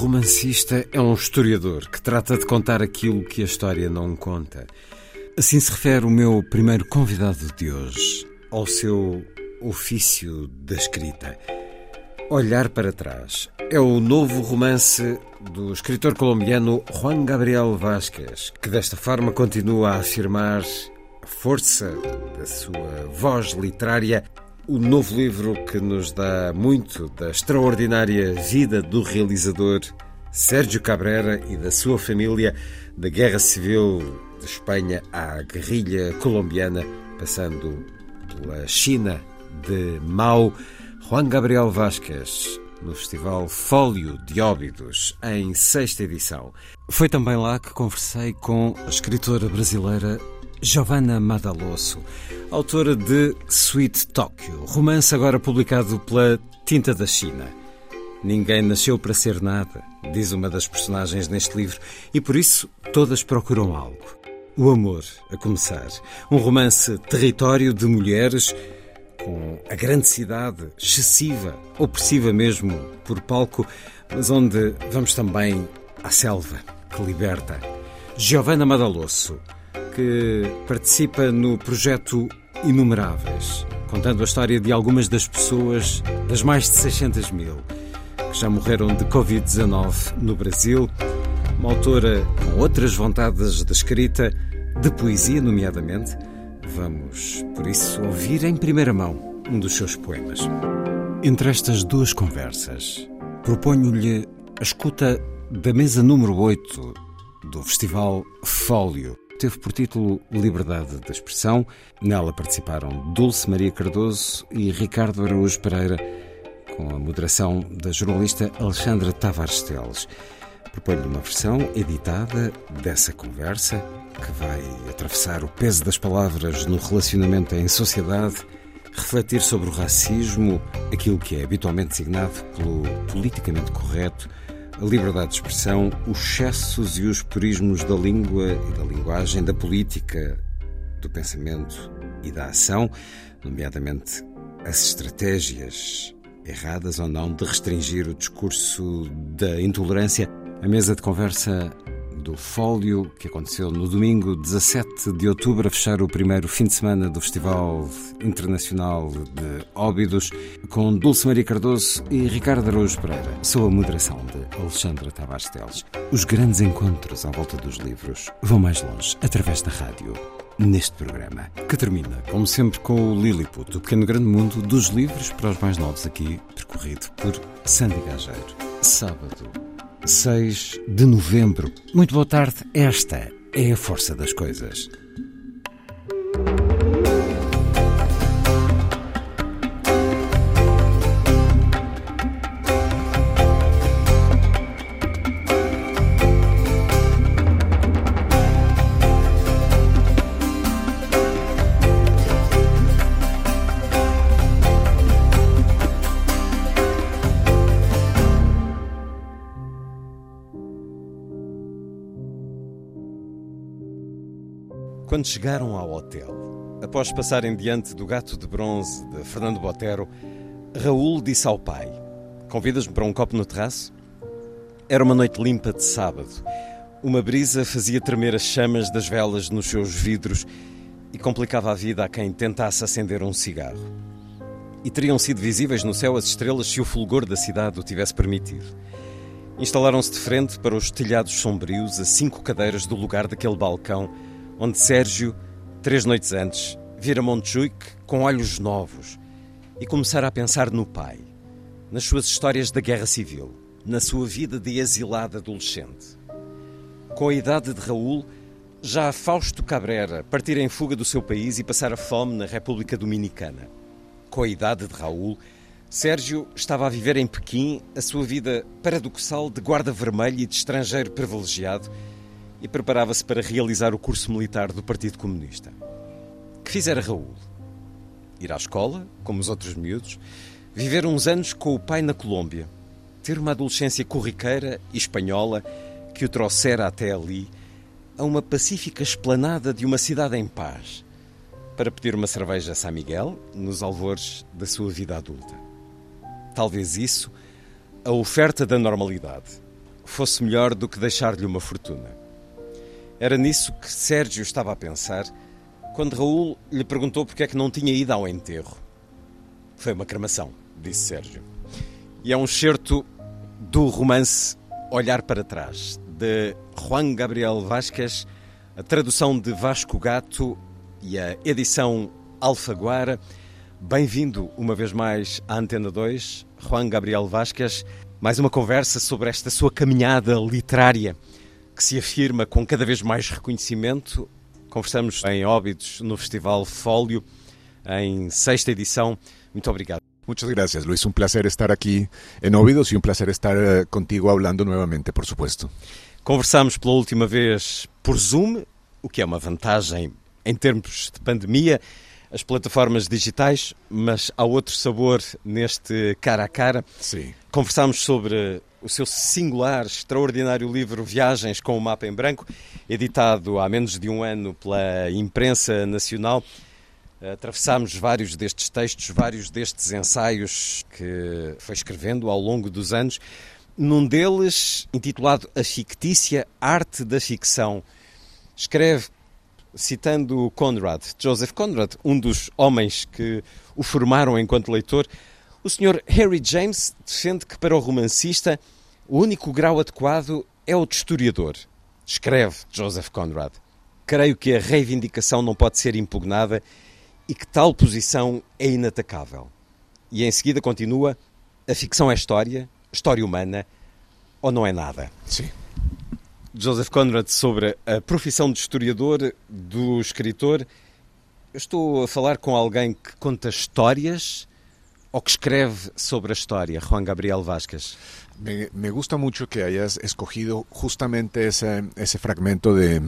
romancista é um historiador que trata de contar aquilo que a história não conta. Assim se refere o meu primeiro convidado de hoje ao seu ofício da escrita. Olhar para trás é o novo romance do escritor colombiano Juan Gabriel Vázquez, que desta forma continua a afirmar a força da sua voz literária o novo livro que nos dá muito da extraordinária vida do realizador Sérgio Cabrera e da sua família, da Guerra Civil de Espanha à guerrilha colombiana, passando pela China de Mao, Juan Gabriel Vázquez, no Festival Fólio de Óbidos, em sexta edição. Foi também lá que conversei com a escritora brasileira Giovanna Madalosso, autora de Sweet Tokyo, romance agora publicado pela Tinta da China. Ninguém nasceu para ser nada, diz uma das personagens neste livro, e por isso todas procuram algo. O amor, a começar. Um romance território de mulheres com a grande cidade, excessiva, opressiva mesmo, por palco, mas onde vamos também à selva, que liberta. Giovanna Madalosso que participa no projeto Inumeráveis, contando a história de algumas das pessoas, das mais de 600 mil, que já morreram de Covid-19 no Brasil. Uma autora com outras vontades de escrita, de poesia, nomeadamente. Vamos, por isso, ouvir em primeira mão um dos seus poemas. Entre estas duas conversas, proponho-lhe a escuta da mesa número 8 do Festival Fólio teve por título Liberdade da Expressão. Nela participaram Dulce Maria Cardoso e Ricardo Araújo Pereira, com a moderação da jornalista Alexandra Tavares Teles. Proponho-lhe uma versão editada dessa conversa que vai atravessar o peso das palavras no relacionamento em sociedade, refletir sobre o racismo, aquilo que é habitualmente designado pelo politicamente correto a liberdade de expressão, os excessos e os purismos da língua e da linguagem, da política, do pensamento e da ação, nomeadamente as estratégias erradas ou não de restringir o discurso da intolerância. A mesa de conversa do Fólio, que aconteceu no domingo 17 de outubro, a fechar o primeiro fim de semana do Festival Internacional de Óbidos, com Dulce Maria Cardoso e Ricardo Araújo Pereira, sob a moderação de Alexandra Tavares Teles. Os grandes encontros à volta dos livros vão mais longe, através da rádio neste programa, que termina, como sempre, com o Lilliput, o pequeno grande mundo dos livros para os mais novos aqui, percorrido por Sandy Gageiro. Sábado, 6 de novembro. Muito boa tarde. Esta é a força das coisas. Quando chegaram ao hotel, após passarem diante do gato de bronze de Fernando Botero, Raul disse ao pai: Convidas-me para um copo no terraço? Era uma noite limpa de sábado. Uma brisa fazia tremer as chamas das velas nos seus vidros e complicava a vida a quem tentasse acender um cigarro. E teriam sido visíveis no céu as estrelas se o fulgor da cidade o tivesse permitido. Instalaram-se de frente para os telhados sombrios a cinco cadeiras do lugar daquele balcão onde Sérgio, três noites antes, vira Montjuic com olhos novos e começara a pensar no pai, nas suas histórias da guerra civil, na sua vida de exilado adolescente. Com a idade de Raul, já Fausto Cabrera partira em fuga do seu país e passara fome na República Dominicana. Com a idade de Raul, Sérgio estava a viver em Pequim a sua vida paradoxal de guarda vermelho e de estrangeiro privilegiado e preparava-se para realizar o curso militar do Partido Comunista. Que fizera Raul? Ir à escola, como os outros miúdos, viver uns anos com o pai na Colômbia, ter uma adolescência corriqueira e espanhola que o trouxera até ali, a uma pacífica esplanada de uma cidade em paz, para pedir uma cerveja a São Miguel nos alvores da sua vida adulta. Talvez isso, a oferta da normalidade, fosse melhor do que deixar-lhe uma fortuna. Era nisso que Sérgio estava a pensar quando Raul lhe perguntou porque é que não tinha ido ao enterro. Foi uma cremação, disse Sérgio. E é um certo do romance Olhar para Trás, de Juan Gabriel Vasquez, a tradução de Vasco Gato e a edição Alfaguara. Bem-vindo uma vez mais à Antena 2, Juan Gabriel Vasquez. Mais uma conversa sobre esta sua caminhada literária que se afirma com cada vez mais reconhecimento. Conversamos em Óbidos no Festival Fólio, em sexta edição. Muito obrigado. Muchas gracias, Luis. Un placer estar aquí en Óbidos y un placer estar uh, contigo hablando nuevamente, por supuesto. Conversamos pela última vez por Zoom, o que é uma vantagem em termos de pandemia, as plataformas digitais, mas há outro sabor neste cara a cara. Sim. Conversámos sobre o seu singular, extraordinário livro Viagens com o Mapa em Branco, editado há menos de um ano pela imprensa nacional. Atravessámos vários destes textos, vários destes ensaios que foi escrevendo ao longo dos anos. Num deles, intitulado A Fictícia Arte da Ficção, escreve, citando Conrad, Joseph Conrad, um dos homens que o formaram enquanto leitor, o Sr. Harry James defende que para o romancista o único grau adequado é o de historiador. Escreve Joseph Conrad. Creio que a reivindicação não pode ser impugnada e que tal posição é inatacável. E em seguida continua: a ficção é história, história humana, ou não é nada? Sim. Joseph Conrad sobre a profissão de historiador do escritor. Eu estou a falar com alguém que conta histórias o que escribe sobre a história, Juan Gabriel Vázquez? Me, me gusta mucho que hayas escogido justamente ese, ese fragmento de,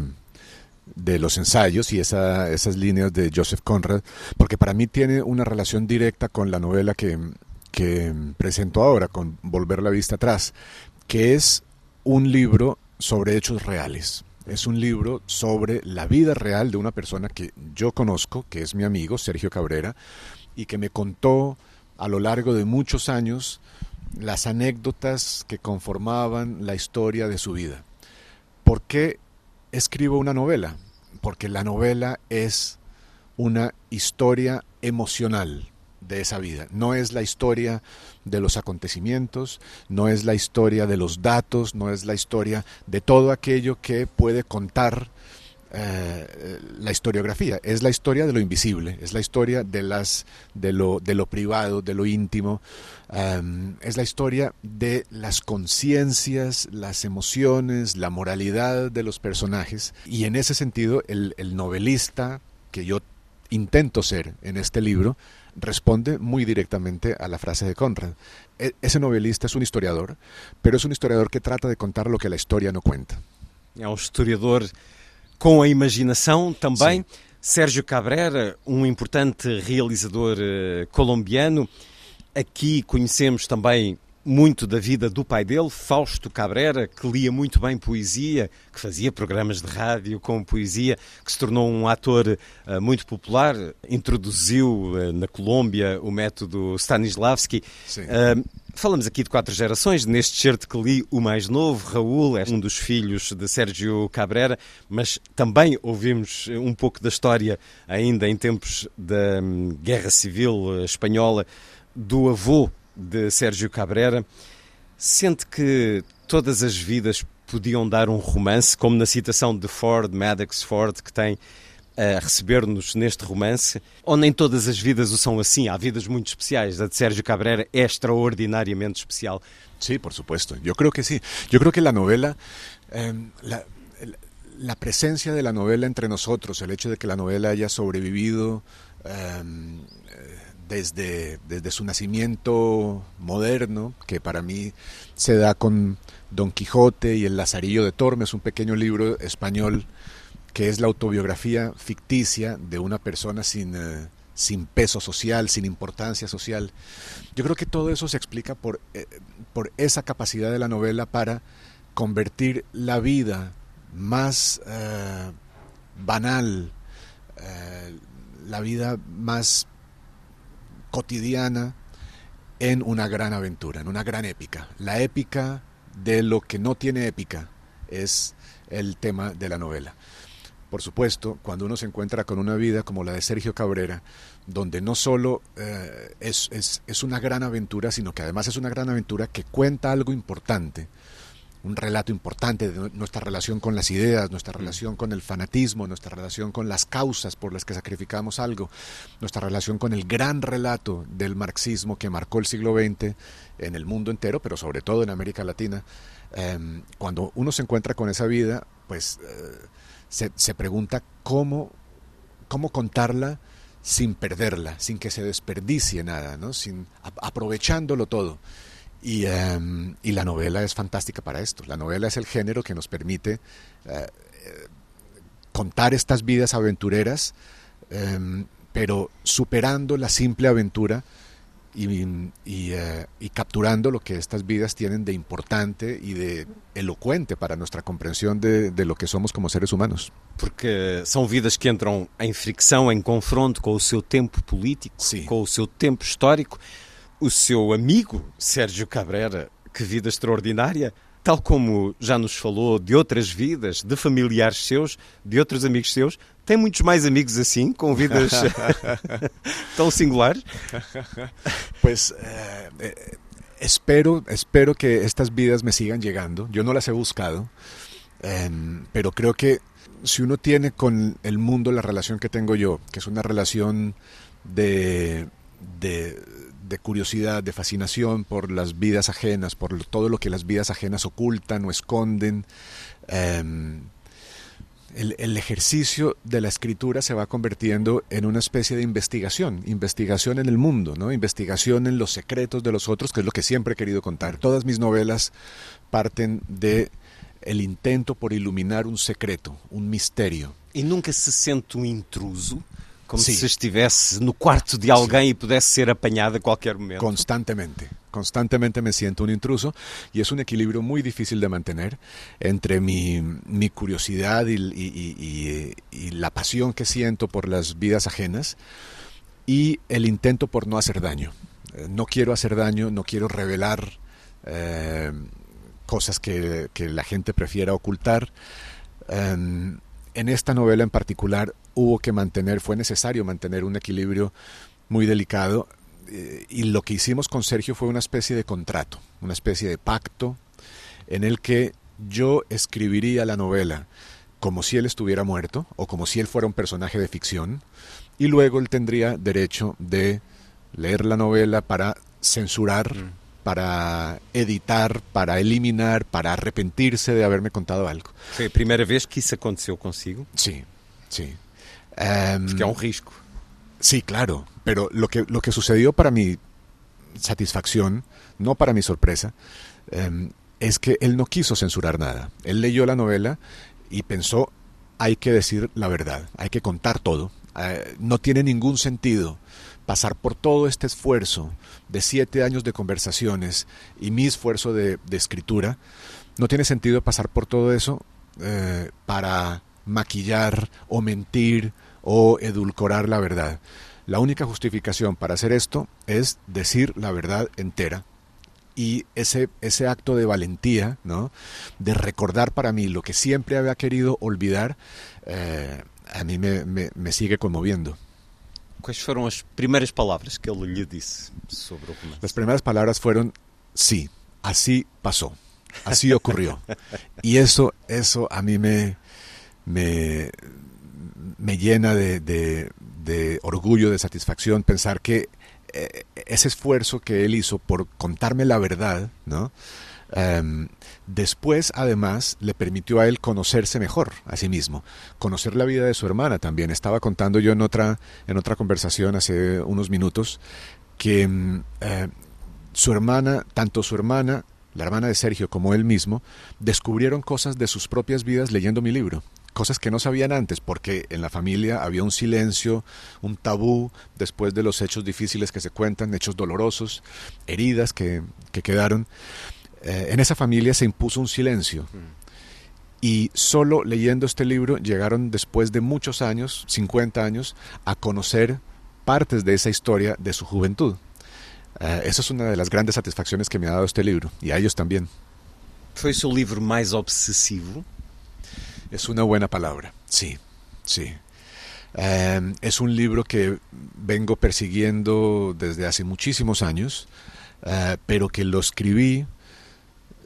de los ensayos y esa, esas líneas de Joseph Conrad, porque para mí tiene una relación directa con la novela que, que presento ahora, con Volver la vista atrás, que es un libro sobre hechos reales. Es un libro sobre la vida real de una persona que yo conozco, que es mi amigo Sergio Cabrera, y que me contó a lo largo de muchos años las anécdotas que conformaban la historia de su vida. ¿Por qué escribo una novela? Porque la novela es una historia emocional de esa vida. No es la historia de los acontecimientos, no es la historia de los datos, no es la historia de todo aquello que puede contar eh, la historiografía, es la historia de lo invisible, es la historia de, las, de, lo, de lo privado, de lo íntimo, um, es la historia de las conciencias, las emociones, la moralidad de los personajes y en ese sentido el, el novelista que yo intento ser en este libro responde muy directamente a la frase de Conrad. E ese novelista es un historiador, pero es un historiador que trata de contar lo que la historia no cuenta. É um historiador com a imaginação também. Sim. Sérgio Cabrera, um importante realizador uh, colombiano. Aqui conhecemos também muito da vida do pai dele, Fausto Cabrera, que lia muito bem poesia, que fazia programas de rádio com poesia, que se tornou um ator uh, muito popular, introduziu uh, na Colômbia o método Stanislavski. Uh, Falamos aqui de quatro gerações. Neste certo que li, o mais novo, Raul, é um dos filhos de Sérgio Cabrera, mas também ouvimos um pouco da história, ainda em tempos da hum, Guerra Civil Espanhola, do avô de Sérgio Cabrera. Sente que todas as vidas podiam dar um romance, como na citação de Ford, Maddox Ford, que tem a receber-nos neste romance, ou nem todas as vidas o são assim, há vidas muito especiais. A de Sérgio Cabrera é extraordinariamente especial. Sí, por supuesto. Yo creo que sí. Yo creo que la novela, eh, la, presencia de la novela entre nosotros, el hecho de que la novela haya sobrevivido eh, desde, desde su nacimiento moderno, que para mí se da con Don Quijote y El Lazarillo de Tormes, un pequeño libro español que es la autobiografía ficticia de una persona sin, eh, sin peso social, sin importancia social. Yo creo que todo eso se explica por, eh, por esa capacidad de la novela para convertir la vida más eh, banal, la vida más cotidiana, en una gran aventura, en una gran épica. La épica de lo que no tiene épica es el tema de la novela. Por supuesto, cuando uno se encuentra con una vida como la de Sergio Cabrera, donde no solo eh, es, es, una gran aventura, sino que además es una gran aventura que cuenta algo importante, un relato importante de nuestra relación con las ideas, nuestra mm. relación con el fanatismo, nuestra relación con las causas por las que sacrificamos algo, nuestra relación con el gran relato del marxismo que marcó el siglo XX en el mundo entero, pero sobre todo en América Latina. Em, cuando uno se encuentra con esa vida, pues... Eh, se, pregunta cómo, cómo contarla sin perderla, sin que se desperdicie nada, sin, aprovechándolo todo. Y, um, y, la novela es fantástica para esto. La novela es el género que nos permite uh, contar estas vidas aventureras, um, pero superando la simple aventura y, y, uh, y, capturando lo que estas vidas tienen de importante y de elocuente para nuestra comprensión de, de, lo que somos como seres humanos. Porque são vidas que entram em fricção, em confronto com o seu tempo político, Sim. com o seu tempo histórico. O seu amigo, Sérgio Cabrera, que vida extraordinária, tal como já nos falou de outras vidas, de familiares seus, de outros amigos seus, tem muitos mais amigos assim, com vidas tão singulares? Pues eh, eh, espero, espero que estas vidas me sigan llegando. Yo no las he buscado, eh, pero creo que si uno tiene con el mundo la relación que tengo yo, que es una relación de, de de curiosidad, de fascinación por las vidas ajenas, por todo lo que las vidas ajenas ocultan o esconden. Um, el, el, ejercicio de la escritura se va convirtiendo en una especie de investigación, investigación en el mundo, ¿no? investigación en los secretos de los otros, que es lo que siempre he querido contar. Todas mis novelas parten de el intento por iluminar un secreto, un misterio. ¿Y nunca se siente un intruso? Como sí. se estivesse no quarto de alguém sí. e pudesse ser apanhada a qualquer momento. Constantemente. Constantemente me siento un intruso y es un equilibrio muy difícil de mantener entre mi, mi curiosidad y, la pasión que siento por las vidas ajenas y el intento por no hacer daño. No quiero hacer daño, no quiero revelar eh, cosas que, que, la gente prefiera ocultar. Um, en esta novela en particular hubo que mantener, fue necesario mantener un equilibrio muy delicado eh, y lo que hicimos con Sergio fue una especie de contrato, una especie de pacto en el que yo escribiría la novela como si él estuviera muerto o como si él fuera un personaje de ficción y luego él tendría derecho de leer la novela para censurar, mm. para editar, para eliminar, para arrepentirse de haberme contado algo. Foi a primeira vez que isso aconteceu consigo? Sí, sí. Um, que é un risco. Sí, claro, pero lo que, lo que sucedió para mi satisfacción, no para mi sorpresa, um, es que él no quiso censurar nada. Él leyó la novela y pensó, hay que decir la verdad, hay que contar todo. Uh, no tiene ningún sentido pasar por todo este esfuerzo de siete años de conversaciones y mi esfuerzo de, de escritura, no tiene sentido pasar por todo eso eh, para maquillar o mentir o edulcorar la verdad. La única justificación para hacer esto es decir la verdad entera y ese, ese acto de valentía, ¿no? de recordar para mí lo que siempre había querido olvidar, eh, a mí me, me, me, sigue conmoviendo. ¿Cuáles fueron las primeras palabras que él le dice sobre el romance? Las primeras palabras fueron, sí, así pasó, así ocurrió. y eso, eso a mí me, me, me llena de, orgullo, de satisfacción, pensar que eh, ese esfuerzo que él hizo por contarme la verdad. Um, después, además, le permitió a él conocerse mejor a sí mismo, conocer la vida de su hermana también. Estaba contando yo en otra, otra conversación hace unos minutos que um, uh, su hermana, tanto su hermana, la hermana de Sergio, como él mismo, descubrieron cosas de sus propias vidas leyendo mi libro cosas que no sabían antes, porque en la familia había un silencio, un tabú después de los hechos difíciles que se cuentan, hechos dolorosos, heridas que, que quedaron. Eh, en esa familia se impuso un silencio. Mm. Y solo leyendo este libro llegaron después de muchos años, 50 años, a conocer partes de esa historia de su juventud. Uh, esa es una de las grandes satisfacciones que me ha dado este libro, y a ellos también. ¿Fue su libro más obsesivo? Es una buena palabra, sí, sí. Um, es un libro que vengo persiguiendo desde hace muchísimos años, uh, pero que lo escribí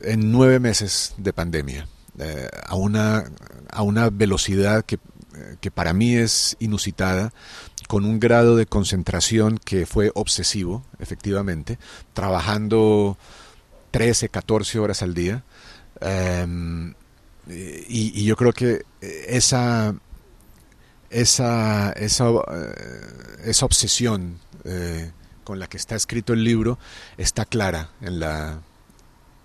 en nueve meses de pandemia, uh, a, una, a una velocidad que, que para mí es inusitada, con un grado de concentración que fue obsesivo, efectivamente, trabajando 13, 14 horas al día. Um, y, y, yo creo que esa, esa, esa, esa obsesión eh, con la que está escrito el libro está clara en, la,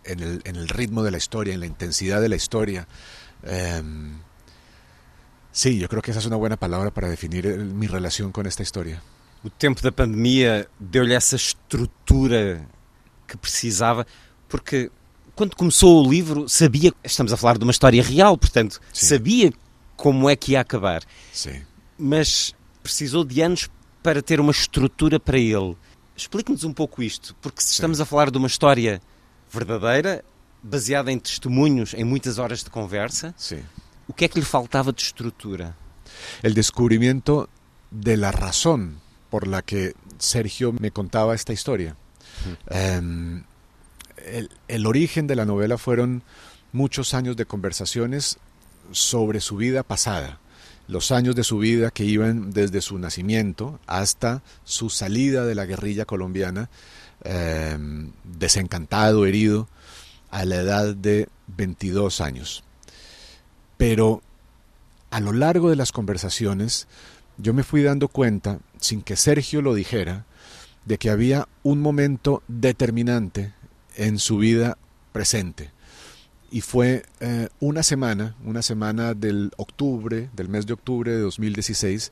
en, el, en el ritmo de la historia, en la intensidad de la historia. Eh, sí, yo creo que esa es una buena palabra para definir el, mi relación con esta historia. O tempo da pandemia deu-lhe essa estrutura que precisava, porque quando começou o livro, sabia, estamos a falar de uma história real, portanto, Sim. sabia como é que ia acabar. Sim. Mas precisou de anos para ter uma estrutura para ele. Explique-nos um pouco isto, porque se estamos a falar de uma história verdadeira, baseada em testemunhos, em muitas horas de conversa, Sim. o que é que lhe faltava de estrutura? El descubrimiento de la razón por la que Sergio me contaba esta historia. Um, el, origen de la novela fueron muchos años de conversaciones sobre su vida pasada, los años de su vida que iban desde su nacimiento hasta su salida de la guerrilla colombiana, eh, desencantado, herido, a la edad de 22 años. Pero a lo largo de las conversaciones, yo me fui dando cuenta, sin que Sergio lo dijera, de que había un momento determinante en su vida presente. Y fue eh, una semana, una semana del octubre, del mes de octubre de 2016,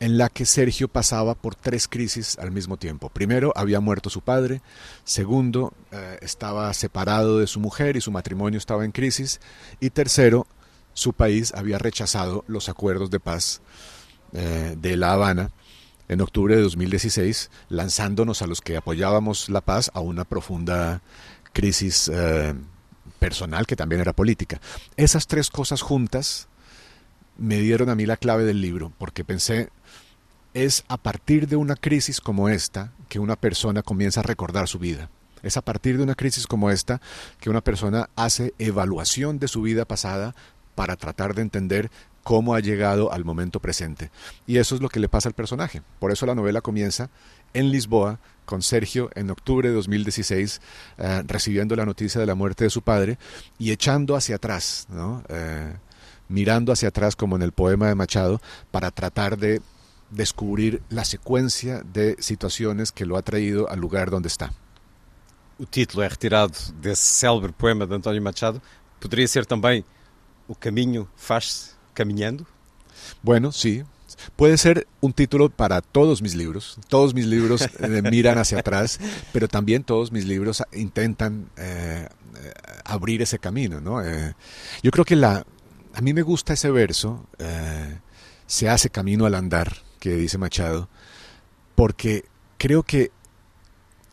en la que Sergio pasaba por tres crisis al mismo tiempo. Primero, había muerto su padre. Segundo, eh, estaba separado de su mujer y su matrimonio estaba en crisis. Y tercero, su país había rechazado los acuerdos de paz eh, de La Habana en octubre de 2016, lanzándonos a los que apoyábamos la paz a una profunda crisis eh, personal que también era política. Esas tres cosas juntas me dieron a mí la clave del libro, porque pensé, es a partir de una crisis como esta que una persona comienza a recordar su vida. Es a partir de una crisis como esta que una persona hace evaluación de su vida pasada para tratar de entender cómo ha llegado al momento presente. Y eso es lo que le pasa al personaje. Por eso la novela comienza en Lisboa con Sergio en octubre de 2016, eh, recibiendo la noticia de la muerte de su padre y echando hacia atrás, ¿no? eh, mirando hacia atrás como en el poema de Machado, para tratar de descubrir la secuencia de situaciones que lo ha traído al lugar donde está. O título é retirado desse célebre poema de António Machado. Poderia ser também O caminho faz-se caminhando? Bueno, sí. Puede ser un título para todos mis libros. Todos mis libros eh, miran hacia atrás, pero también todos mis libros intentan eh, abrir ese camino. ¿no? Eh, yo creo que la, a mí me gusta ese verso, eh, se hace camino al andar, que dice Machado, porque creo que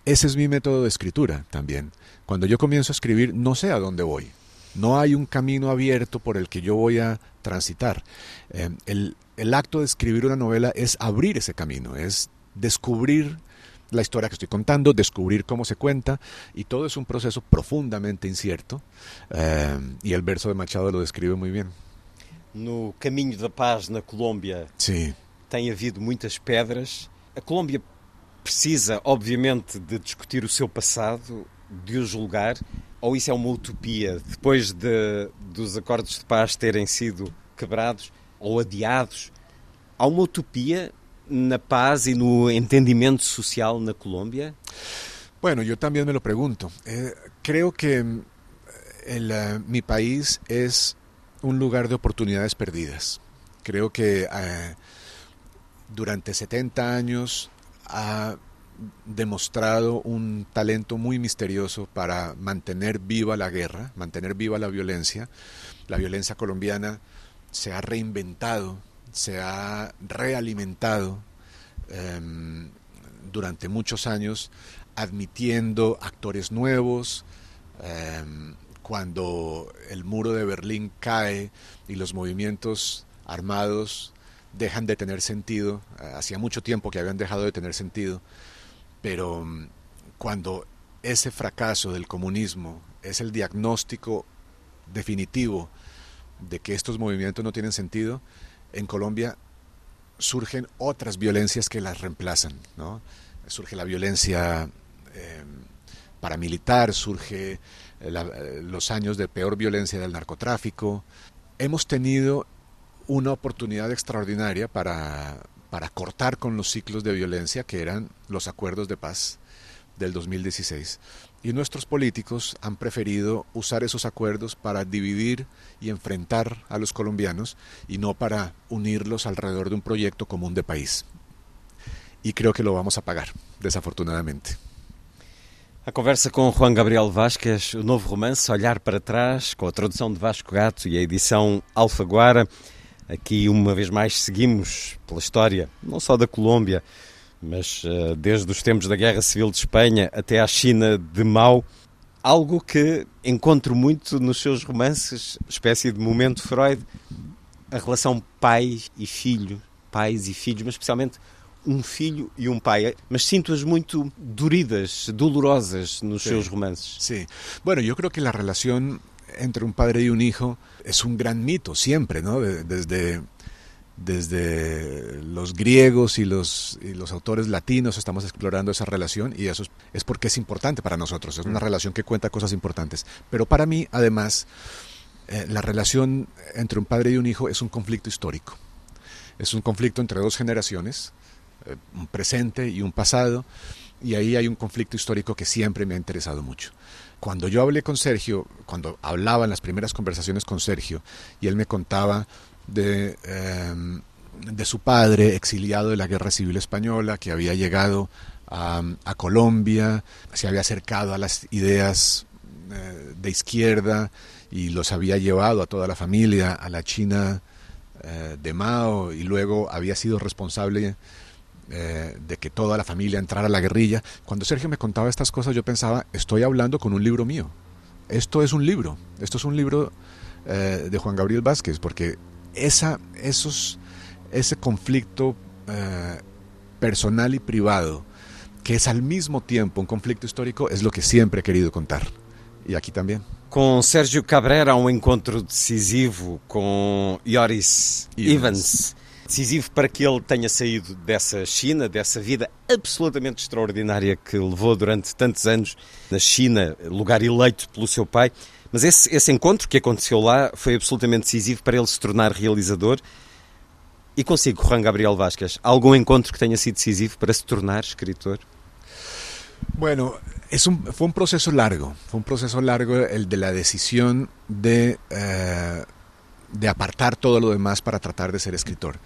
ese es mi método de escritura también. Cuando yo comienzo a escribir, no sé a dónde voy. No hay un camino abierto por el que yo voy a transitar. Eh, el, el acto de escribir una novela es abrir ese camino, es descubrir la historia que estoy contando, descubrir cómo se cuenta, y todo es un proceso profundamente incierto, eh, y el verso de Machado lo describe muy bien. No caminho da paz na Colômbia Sí, tem havido muitas pedras. A Colômbia precisa, obviamente, de discutir o seu passado, de o julgar, ou isso é uma utopia depois de, dos acordos de paz terem sido quebrados ou adiados? Há uma utopia na paz e no entendimento social na Colômbia? Bueno, yo también me lo pregunto. Eh, creo que el, eh, mi país es un lugar de oportunidades perdidas. Creo que eh, durante 70 años ha demostrado un talento muy misterioso para mantener viva la guerra, mantener viva la violencia. La violencia colombiana se ha reinventado, se ha realimentado em, durante muchos años, admitiendo actores nuevos. em, cuando el muro de Berlín cae y los movimientos armados dejan de tener sentido, eh, hacía mucho tiempo que habían dejado de tener sentido, pero mm, cuando ese fracaso del comunismo es el diagnóstico definitivo de que estos movimientos no tienen sentido, en Colombia surgen otras violencias que las reemplazan. ¿no? Surge la violencia eh, paramilitar, surge eh, eh, los años de peor violencia del narcotráfico. Hemos tenido una oportunidad extraordinaria para, para cortar con los ciclos de violencia que eran los acuerdos de paz del 2016. Y nuestros políticos han preferido usar esos acuerdos para dividir y enfrentar a los colombianos y no para unirlos alrededor de un proyecto común de país. Y creo que lo vamos a pagar, desafortunadamente. A conversa com Juan Gabriel Vasquez, o novo romance Olhar para Trás, com a tradução de Vasco Gato e a edição Alfaguara. Aqui, uma vez mais, seguimos pela história, não só da Colômbia, mas eh, desde os tempos da Guerra Civil de Espanha até à China de Mao. Algo que encontro muito nos seus romances, espécie de momento Freud, a relação pai e filho, pais e filhos, mas especialmente um filho e um pai. Mas sinto-as muito duridas, dolorosas nos Sí. seus romances. Sí. Bueno, yo creo que la relación entre un padre y un hijo es un gran mito, siempre, ¿no? De- Desde, desde los griegos y los, y los autores latinos estamos explorando esa relación y eso es, es porque es importante para nosotros, es una relación que cuenta cosas importantes. Pero para mí, además, eh, la relación entre un padre y un hijo es un conflicto histórico. Es un conflicto entre dos generaciones, eh, un presente y un pasado, y ahí hay un conflicto histórico que siempre me ha interesado mucho. Cuando yo hablé con Sergio, cuando hablaba en las primeras conversaciones con Sergio, y él me contaba de, de su padre exiliado de la Guerra Civil Española, que había llegado a, a Colombia, se había acercado a las ideas eh, de izquierda y los había llevado a toda la familia a la China eh, de Mao y luego había sido responsable eh, de que toda la familia entrara a la guerrilla. Cuando Sergio me contaba estas cosas yo pensaba, estoy hablando con un libro mío. Esto es un libro, esto es un libro eh, de Juan Gabriel Vázquez, porque esa, esos, ese conflicto eh, personal y privado, que es al mismo tiempo un conflicto histórico, es lo que siempre he querido contar. Y aquí también. Com Sérgio Cabrera, há um encontro decisivo com Yoris Evans. Evans. Decisivo para que ele tenha saído dessa China, dessa vida absolutamente extraordinária que levou durante tantos anos na China, lugar eleito pelo seu pai. Mas esse, esse encontro que aconteceu lá foi absolutamente decisivo para ele se tornar realizador. E consigo, Juan Gabriel Vasquez, algum encontro que tenha sido decisivo para se tornar escritor? Bueno, es un, fue un proceso largo, fue un proceso largo el de la decisión de, eh, de apartar todo lo demás para tratar de ser escritor.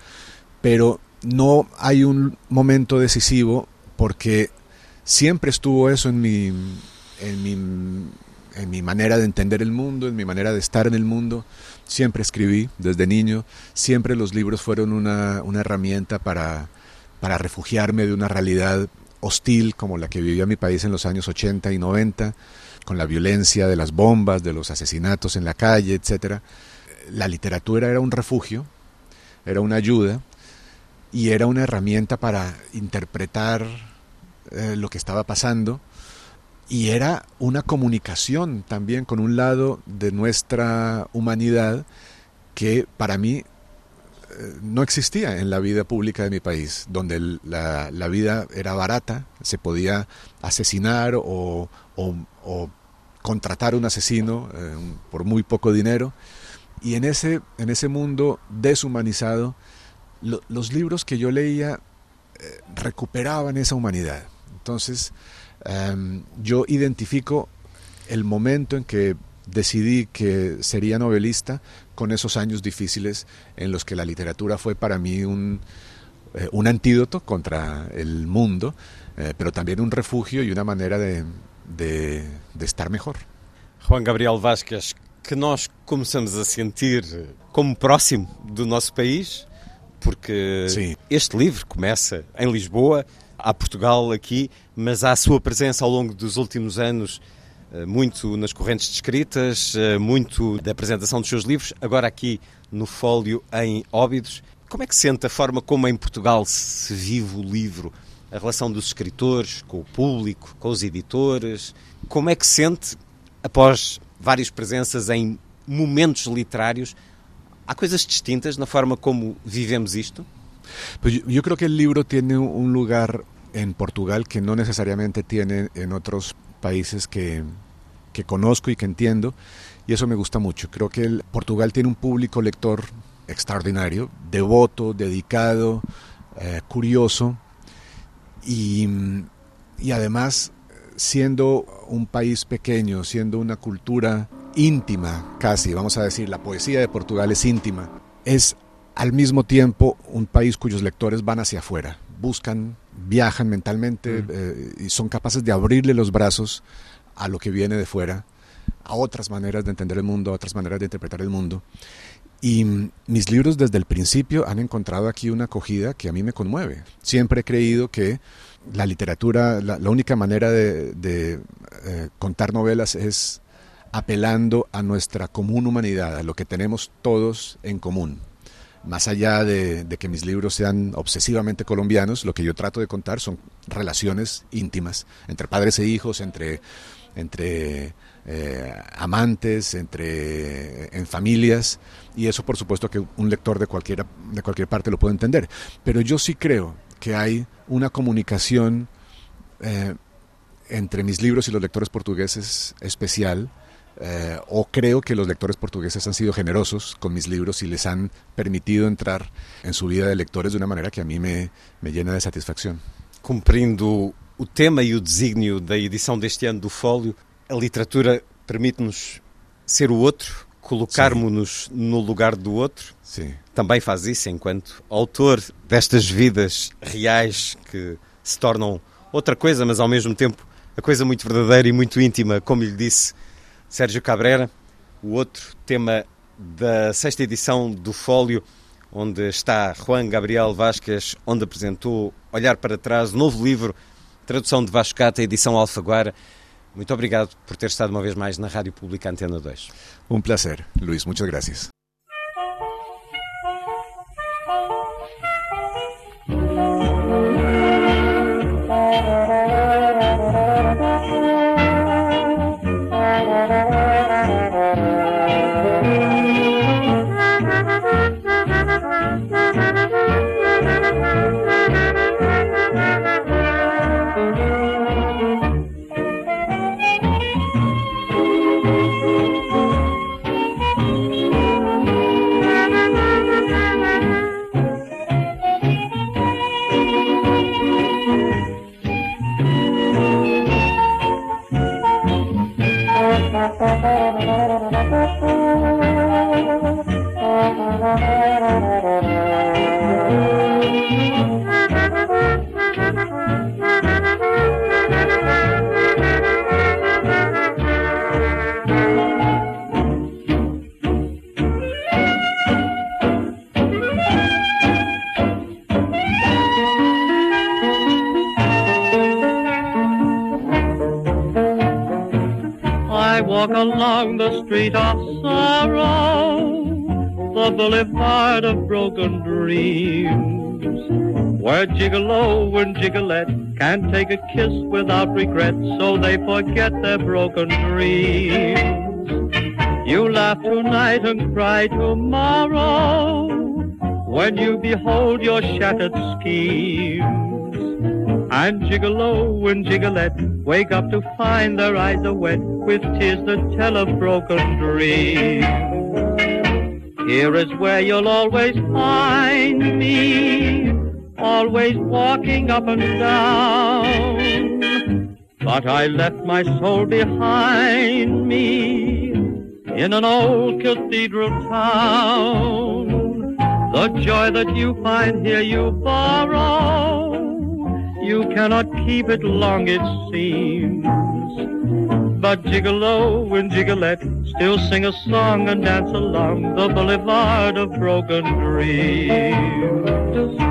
Pero no hay un momento decisivo porque siempre estuvo eso en mi, en mi, en mi manera de entender el mundo, en mi manera de estar en el mundo. Siempre escribí desde niño, siempre los libros fueron una, una herramienta para, para refugiarme de una realidad hostil como la que vivía mi país en los años 80 y 90, con la violencia de las bombas, de los asesinatos en la calle, etc. La literatura era un refugio, era una ayuda y era una herramienta para interpretar eh, lo que estaba pasando y era una comunicación también con un lado de nuestra humanidad que para mí eh, no existía en la vida pública de mi país, donde la, vida era barata, se podía asesinar o contratar un asesino eh, por muy poco dinero. Y en ese, en ese mundo deshumanizado, lo, los libros que yo leía eh, recuperaban esa humanidad. Entonces, Um, yo identifico el momento en que decidí que sería novelista con esos años difíciles en los que la literatura fue para mí un, eh, un antídoto contra el mundo, eh, pero también un refugio y una manera de, de, de estar mejor. Juan Gabriel Vasquez, que nós começamos a sentir como próximo do nosso país, porque Sim. este livro começa em Lisboa, há Portugal aqui, mas há a sua presença ao longo dos últimos anos eh, muito nas correntes descritas, eh, muito da apresentação dos seus livros, agora aqui no Fólio em Óbidos. Como é que sente a forma como em Portugal se vive o livro, a relação dos escritores com o público, com os editores? Como é que sente, após várias presenças em momentos literários, há coisas distintas na forma como vivemos isto? Yo creo que el libro tiene un lugar en Portugal que no necesariamente tiene en otros países que, que conozco y que entiendo, y eso me gusta mucho. Creo que el, Portugal tiene un público lector extraordinario, devoto, dedicado, eh, curioso, y, y además siendo un país pequeño, siendo una cultura íntima, casi, vamos a decir, la poesía de Portugal es íntima, es al mismo tiempo un país cuyos lectores van hacia afuera, buscan, viajan mentalmente mm. eh, y son capaces de abrirle los brazos a lo que viene de fuera, a otras maneras de entender el mundo, a otras maneras de interpretar el mundo. Y mis libros desde el principio han encontrado aquí una acogida que a mí me conmueve. Siempre he creído que la literatura, la, única manera de, eh, contar novelas es apelando a nuestra común humanidad, a lo que tenemos todos en común. Más allá de, que mis libros sean obsesivamente colombianos, lo que yo trato de contar son relaciones íntimas entre padres e hijos, entre, entre eh, amantes, entre en familias, y eso por supuesto que un lector de cualquier, de cualquier parte lo puede entender. Pero yo sí creo que hay una comunicación eh, entre mis libros y los lectores portugueses especial, eh, o creo que los lectores portugueses han sido generosos con mis libros y les han permitido entrar en su vida de lectores de una manera que a mí me, me llena de satisfacción. Cumprindo o tema e o desígnio da edição deste ano do Fólio, a literatura permite-nos ser o outro, colocarmos-nos no lugar do outro. Sim. Também faz isso enquanto autor destas vidas reais que se tornam outra coisa, mas ao mesmo tempo a coisa muito verdadeira e muito íntima, como lhe disse Sérgio Cabrera, o outro tema da sexta edição do Fólio, onde está Juan Gabriel Vasquez, onde apresentou Olhar para Trás, novo livro, tradução de Vasco Cata, edição Alfaguara. Muito obrigado por ter estado uma vez mais na Rádio Pública Antena 2. Um placer, Luís. Muchas gracias. Of sorrow, the boulevard of broken dreams, where Gigolo and Gigolette can't take a kiss without regret, so they forget their broken dreams. You laugh tonight and cry tomorrow when you behold your shattered schemes. And Gigolo and Gigolette wake up to find their eyes are wet with tears that tell of broken dreams. Here is where you'll always find me, always walking up and down. But I left my soul behind me in an old cathedral town. The joy that you find here you borrow. You cannot keep it long, it seems. But Gigolo and Gigolette still sing a song and dance along the boulevard of broken dreams.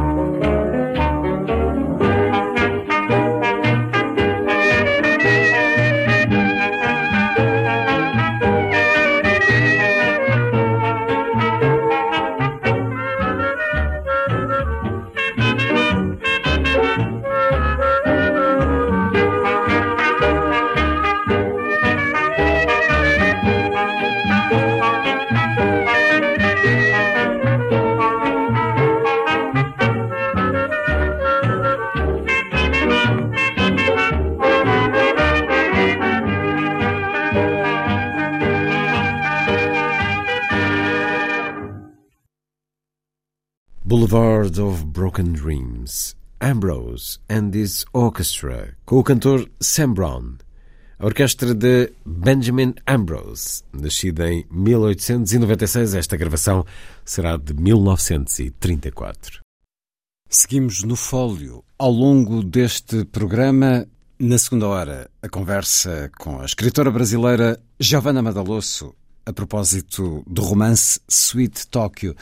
Of Broken Dreams, Ambrose and His Orchestra, com o cantor Sam Brown. A orquestra de Benjamin Ambrose, nascida em 1896, esta gravação será de 1934. Seguimos no fólio. Ao longo deste programa, na segunda hora, a conversa com a escritora brasileira Giovanna Madalosso a propósito do romance Sweet Tokyo.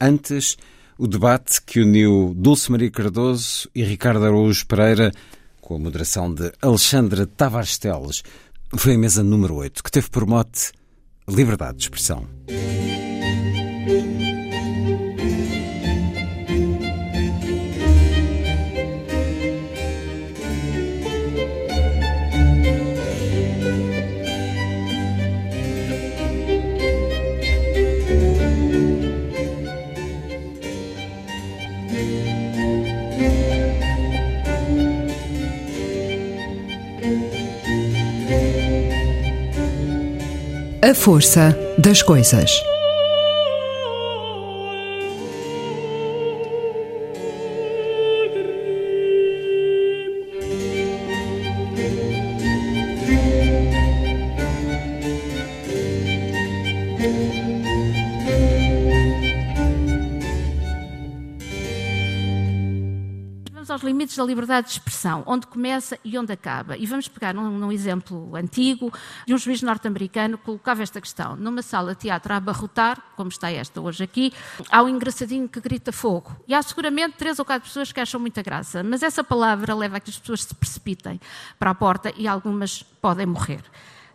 Antes, o debate que uniu Dulce Maria Cardoso e Ricardo Araújo Pereira, com a moderação de Alexandra Tavares Teles, foi a mesa número 8, que teve por mote liberdade de expressão. A força das coisas. Da liberdade de expressão, onde começa e onde acaba. E vamos pegar num, exemplo antigo de um juiz norte-americano que colocava esta questão. Numa sala de teatro a abarrotar, como está esta hoje aqui, há um engraçadinho que grita fogo. E há seguramente três ou quatro pessoas que acham muita graça, mas essa palavra leva a que as pessoas se precipitem para a porta e algumas podem morrer.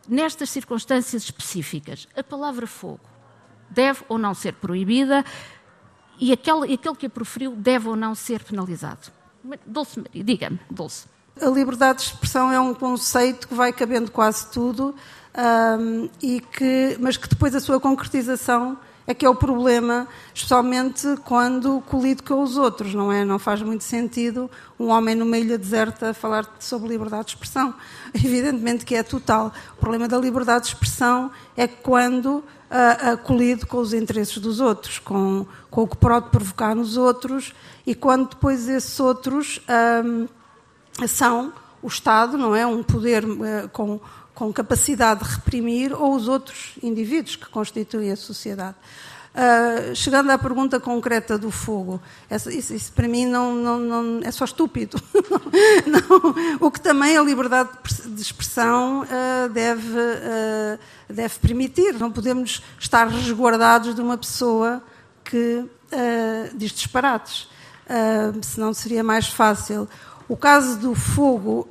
Nestas circunstâncias específicas, a palavra fogo deve ou não ser proibida e aquele, aquele que a proferiu deve ou não ser penalizado. Dulce Maria, diga-me, Dulce. A liberdade de expressão é um conceito que vai cabendo quase tudo, um, e que, mas que depois a sua concretização é que é o problema, especialmente quando colido com os outros, não é? Não faz muito sentido um homem numa ilha deserta falar sobre liberdade de expressão. Evidentemente que é total. O problema da liberdade de expressão é quando uh, uh, colido com os interesses dos outros, com, com o que pode provocar nos outros e quando depois esses outros um, são o Estado, não é? Um poder uh, com, com capacidade de reprimir ou os outros indivíduos que constituem a sociedade. Uh, chegando à pergunta concreta do fogo, isso, isso, para mim não, não, não, é só estúpido. o que também a liberdade de expressão uh, deve, uh, deve permitir. Não podemos estar resguardados de uma pessoa que diz disparates senão seria mais fácil. O caso do fogo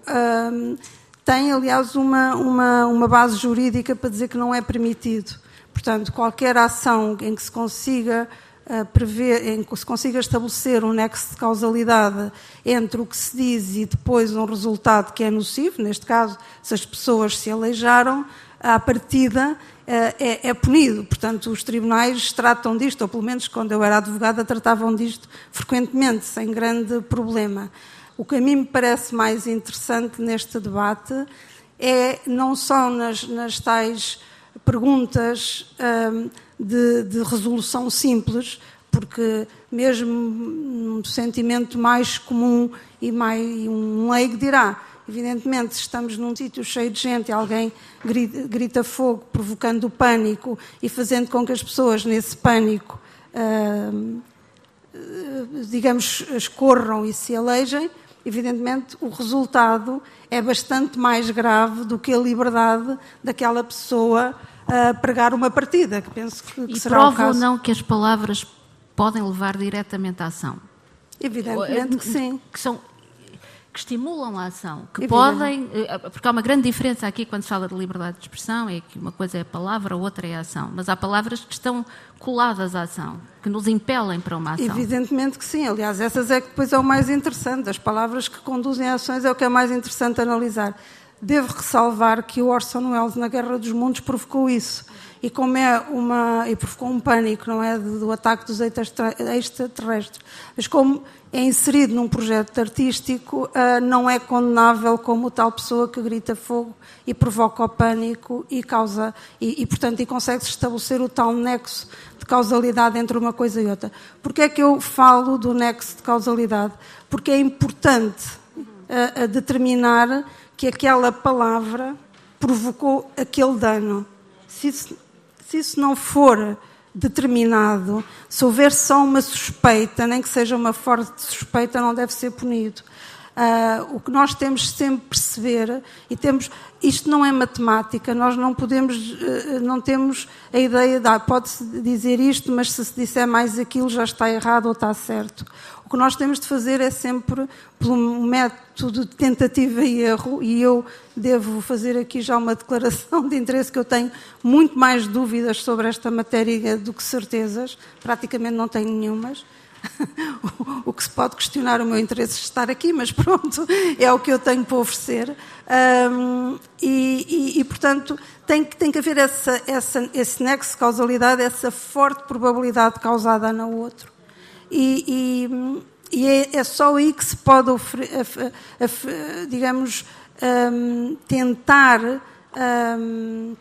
tem, aliás, uma, uma, uma base jurídica para dizer que não é permitido. Portanto, qualquer ação em que se consiga uh, prever, em que se consiga estabelecer um nexo de causalidade entre o que se diz e depois um resultado que é nocivo, neste caso, se as pessoas se aleijaram, à partida uh, é, é punido. Portanto, os tribunais tratam disto, ou pelo menos quando eu era advogada, tratavam disto frequentemente, sem grande problema. O que a mim me parece mais interessante neste debate é não só nas, nas tais perguntas um, de, de, resolução simples, porque mesmo um sentimento mais comum e mais um leigo dirá, evidentemente, se estamos num sítio cheio de gente e alguém grita, grita, fogo, provocando o pânico e fazendo com que as pessoas nesse pânico, hum, digamos, escorram e se alejem, evidentemente o resultado é bastante mais grave do que a liberdade daquela pessoa a pregar uma partida, que penso que, que e será prova o caso. ou não que as palavras podem levar diretamente à ação? Evidentemente que sim. Que são que estimulam a ação, que podem, eh, porque há uma grande diferença aqui quando se fala de liberdade de expressão, é que uma coisa é a palavra, outra é a ação, mas há palavras que estão coladas à ação, que nos impelem para uma ação. Evidentemente que sim, aliás, essas é que depois é o mais interessante, as palavras que conduzem a ações é o que é mais interessante analisar. Devo ressalvar que o Orson Welles na Guerra dos Mundos provocou isso. E como é uma. e provocou um pânico, não é? Do, ataque dos extraterrestres. Mas como é inserido num projeto artístico, uh, não é condenável como tal pessoa que grita fogo e provoca o pânico e causa. e, e portanto, e consegue-se estabelecer o tal nexo de causalidade entre uma coisa e outra. Porquê é que eu falo do nexo de causalidade? Porque é importante uh, determinar que aquela palavra provocou aquele dano. Se isso, se isso não for determinado, se houver só uma suspeita, nem que seja uma forte suspeita, não deve ser punido. Uh, o que nós temos sempre perceber e temos isto não é matemática nós não podemos uh, não temos a ideia de ah, pode-se dizer isto mas se se disser mais aquilo já está errado ou está certo que nós temos de fazer é sempre pelo método de tentativa e erro e eu devo fazer aqui já uma declaração de interesse que eu tenho muito mais dúvidas sobre esta matéria do que certezas praticamente não tenho nenhumas o que se pode questionar o meu interesse de estar aqui, mas pronto, é o que eu tenho para oferecer. Um, e, e, e, portanto, tem, tem que haver essa, essa, esse nexo de causalidade, essa forte probabilidade causada no outro. E, e é, é, só aí que se pode, digamos, um, tentar um,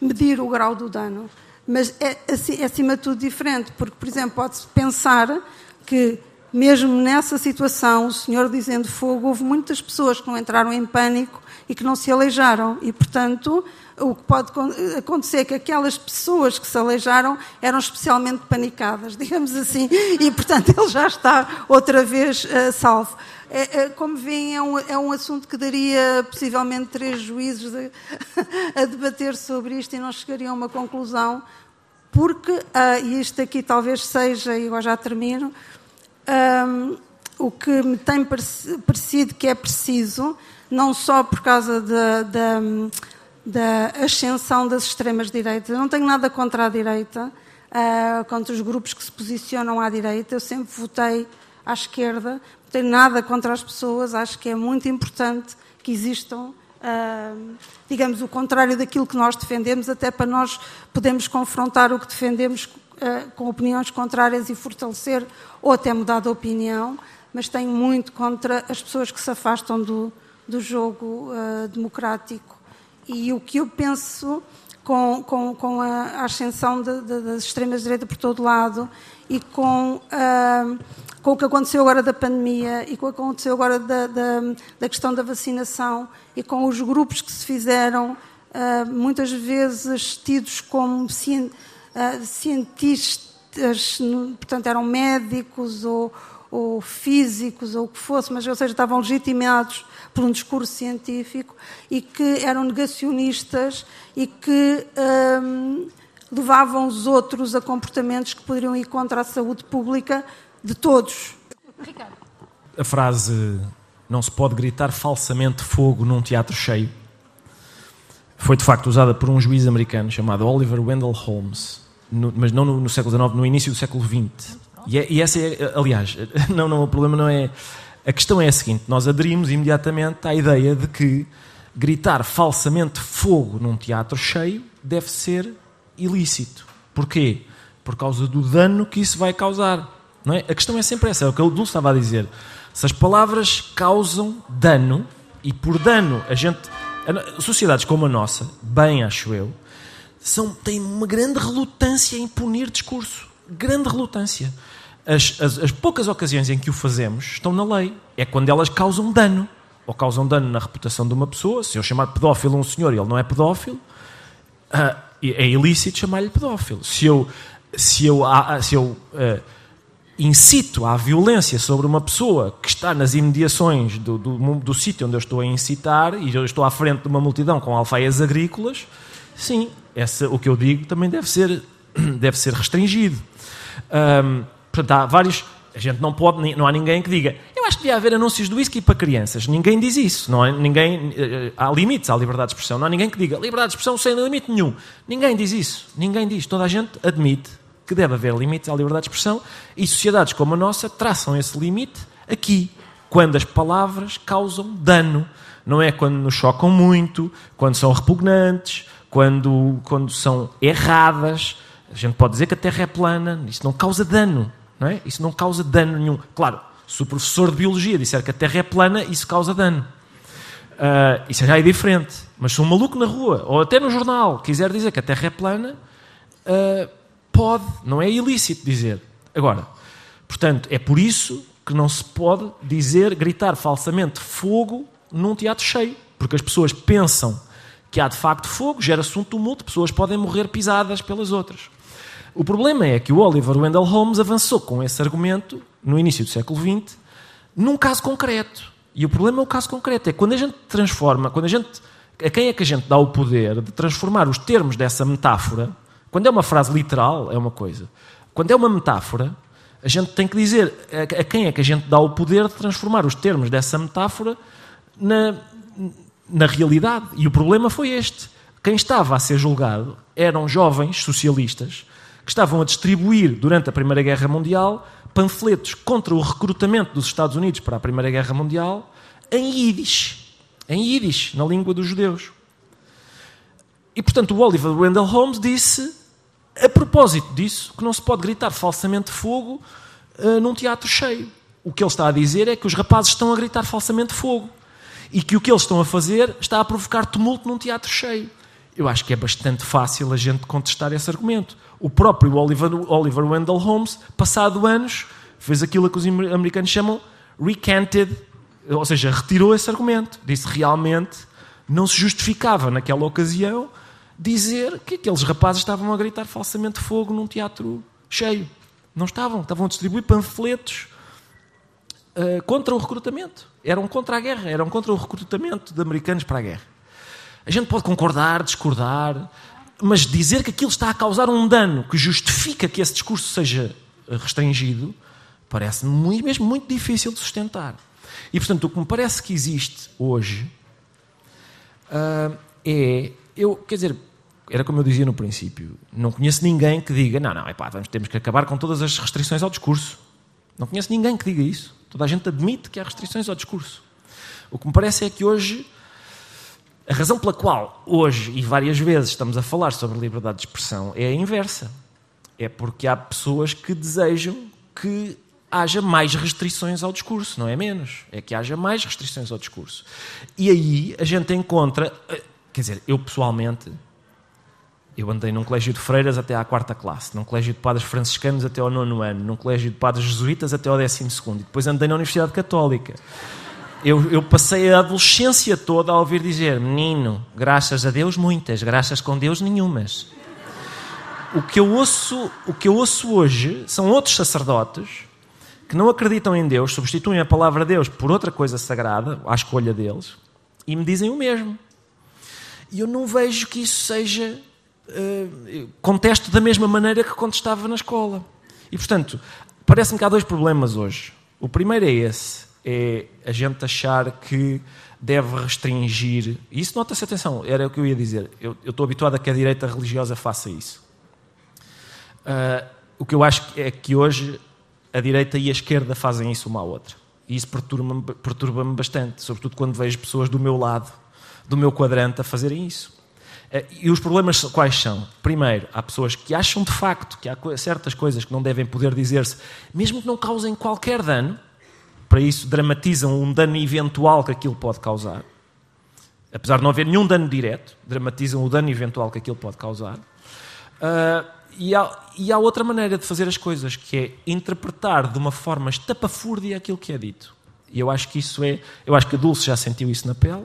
medir o grau do dano. Mas é, assim, é acima de tudo diferente, porque, por exemplo, pode-se pensar que, mesmo nessa situação, o Senhor dizendo fogo, houve muitas pessoas que não entraram em pânico e que não se aleijaram, e, portanto, o que pode acontecer é que aquelas pessoas que se aleijaram eram especialmente panicadas, digamos assim, e, portanto, ele já está outra vez uh, salvo. É, é, como veem, é um, é um assunto que daria possivelmente três juízes de, a debater sobre isto e não chegariam a uma conclusão, porque, uh, e isto aqui talvez seja, e agora já termino, um, o que me tem parecido que é preciso, não só por causa da, da, ascensão das extremas-direitas, eu não tenho nada contra a direita, uh, contra os grupos que se posicionam à direita, eu sempre votei à esquerda, tenho nada contra as pessoas, acho que é muito importante que existam, uh, digamos, o contrário daquilo que nós defendemos, até para nós podermos confrontar o que defendemos uh, com opiniões contrárias e fortalecer ou até mudar de opinião, mas tenho muito contra as pessoas que se afastam do, do jogo democrático. E o que eu penso com, com, com a ascensão das extremas-direitas por todo lado e com, uh, com o que aconteceu agora da pandemia e com o que aconteceu agora da, da, da questão da vacinação e com os grupos que se fizeram, uh, muitas vezes tidos como uh, cientistas, portanto eram médicos ou, ou físicos ou o que fosse, mas ou seja, estavam legitimados por um discurso científico e que eram negacionistas e que um, levavam os outros a comportamentos que poderiam ir contra a saúde pública de todos. A frase não se pode gritar falsamente fogo num teatro cheio, foi de facto usada por um juiz americano chamado Oliver Wendell Holmes, no, mas não no, no, século XIX, no início do século XX. E, é, e essa é, aliás, não, não, o problema não é. A questão é a seguinte: nós aderimos imediatamente à ideia de que gritar falsamente fogo num teatro cheio deve ser ilícito. Porquê? Por causa do dano que isso vai causar. Não é? A questão é sempre essa, é o que o Dulce estava a dizer. Se as palavras causam dano, e por dano a gente. Sociedades como a nossa, bem acho eu, são, têm uma grande relutância em punir discurso. Grande relutância. As, as, as, poucas ocasiões em que o fazemos estão na lei. É quando elas causam dano. Ou causam dano na reputação de uma pessoa. Se eu chamar de pedófilo um senhor e ele não é pedófilo, uh, é ilícito chamar-lhe pedófilo. Se eu, se eu, se eu uh, incito à violência sobre uma pessoa que está nas imediações do, do, do sítio onde eu estou a incitar e eu estou à frente de uma multidão com alfaias agrícolas, sim, essa, o que eu digo também deve ser, deve ser restringido. Um, há vários. A gente não pode, não há ninguém que diga eu acho que devia haver anúncios do whisky para crianças. Ninguém diz isso. Não há, ninguém, eh, há limites à liberdade de expressão. Não há ninguém que diga liberdade de expressão sem limite nenhum. Ninguém diz isso. Ninguém diz. Toda a gente admite que deve haver limites à liberdade de expressão e sociedades como a nossa traçam esse limite aqui, quando as palavras causam dano. Não é quando nos chocam muito, quando são repugnantes, quando, quando são erradas. A gente pode dizer que a Terra é plana, isso não causa dano. Não é? Isso não causa dano nenhum. Claro, se o professor de Biologia disser que a Terra é plana, isso causa dano. Uh, isso já é diferente. Mas se um maluco na rua, ou até no jornal, quiser dizer que a Terra é plana, uh, Pode, não é ilícito dizer. Agora, portanto, é por isso que não se pode dizer, gritar falsamente fogo num teatro cheio, porque as pessoas pensam que há de facto fogo, gera-se um tumulto, pessoas podem morrer pisadas pelas outras. O problema é que o Oliver Wendell Holmes avançou com esse argumento no início do século XX num caso concreto. E o problema é o caso concreto, é quando a gente transforma, quando a gente a quem é que a gente dá o poder de transformar os termos dessa metáfora quando é uma frase literal, é uma coisa. Quando é uma metáfora, a gente tem que dizer a quem é que a gente dá o poder de transformar os termos dessa metáfora na, na realidade. E o problema foi este. Quem estava a ser julgado eram jovens socialistas que estavam a distribuir, durante a Primeira Guerra Mundial, panfletos contra o recrutamento dos Estados Unidos para a Primeira Guerra Mundial em Yiddish. Em Yiddish, na língua dos judeus. E, portanto, o Oliver Wendell Holmes disse a propósito disso, que não se pode gritar falsamente fogo uh, num teatro cheio. O que ele está a dizer é que os rapazes estão a gritar falsamente fogo e que o que eles estão a fazer está a provocar tumulto num teatro cheio. Eu acho que é bastante fácil a gente contestar esse argumento. O próprio Oliver, Oliver Wendell Holmes, passado anos, fez aquilo que os americanos chamam recanted, ou seja, retirou esse argumento. Disse realmente não se justificava naquela ocasião dizer que aqueles rapazes estavam a gritar falsamente fogo num teatro cheio. Não estavam, estavam a distribuir panfletos uh, contra o recrutamento. Eram contra a guerra, eram contra o recrutamento de americanos para a guerra. A gente pode concordar, discordar, mas dizer que aquilo está a causar um dano que justifica que esse discurso seja restringido, parece-me mesmo muito difícil de sustentar. E, portanto, o que me parece que existe hoje uh, é eu, quer dizer, era como eu dizia no princípio, não conheço ninguém que diga, não, não, epá, vamos, temos que acabar com todas as restrições ao discurso. Não conheço ninguém que diga isso. Toda a gente admite que há restrições ao discurso. O que me parece é que hoje, a razão pela qual hoje e várias vezes estamos a falar sobre liberdade de expressão é a inversa. É porque há pessoas que desejam que haja mais restrições ao discurso, não é menos. É que haja mais restrições ao discurso. E aí a gente encontra Quer dizer, eu pessoalmente, eu andei num colégio de freiras até à quarta classe, num colégio de padres franciscanos até ao nono ano, num colégio de padres jesuítas até ao décimo segundo, e depois andei na Universidade Católica. Eu, eu, passei a adolescência toda a ouvir dizer: menino, graças a Deus muitas, graças com Deus nenhumas. O que eu ouço, o que eu ouço hoje são outros sacerdotes que não acreditam em Deus, substituem a palavra Deus por outra coisa sagrada, à escolha deles, e me dizem o mesmo. E eu não vejo que isso seja. Uh, contesto da mesma maneira que contestava na escola. E, portanto, parece-me que há dois problemas hoje. O primeiro é esse. É a gente achar que deve restringir. E isso nota-se, atenção, era o que eu ia dizer. Eu, eu estou habituado a que a direita religiosa faça isso. Uh, o que eu acho é que hoje a direita e a esquerda fazem isso uma à outra. E isso perturba-me perturba bastante, sobretudo quando vejo pessoas do meu lado, do meu quadrante, a fazerem isso. Uh, e os problemas quais são? Primeiro, há pessoas que acham de facto que há certas coisas que não devem poder dizer-se, mesmo que não causem qualquer dano, para isso dramatizam um dano eventual que aquilo pode causar. Apesar de não haver nenhum dano direto, dramatizam o dano eventual que aquilo pode causar. Uh, e, há, e há outra maneira de fazer as coisas, que é interpretar de uma forma estapafúrdia aquilo que é dito. E eu acho que isso é. Eu acho que a Dulce já sentiu isso na pele.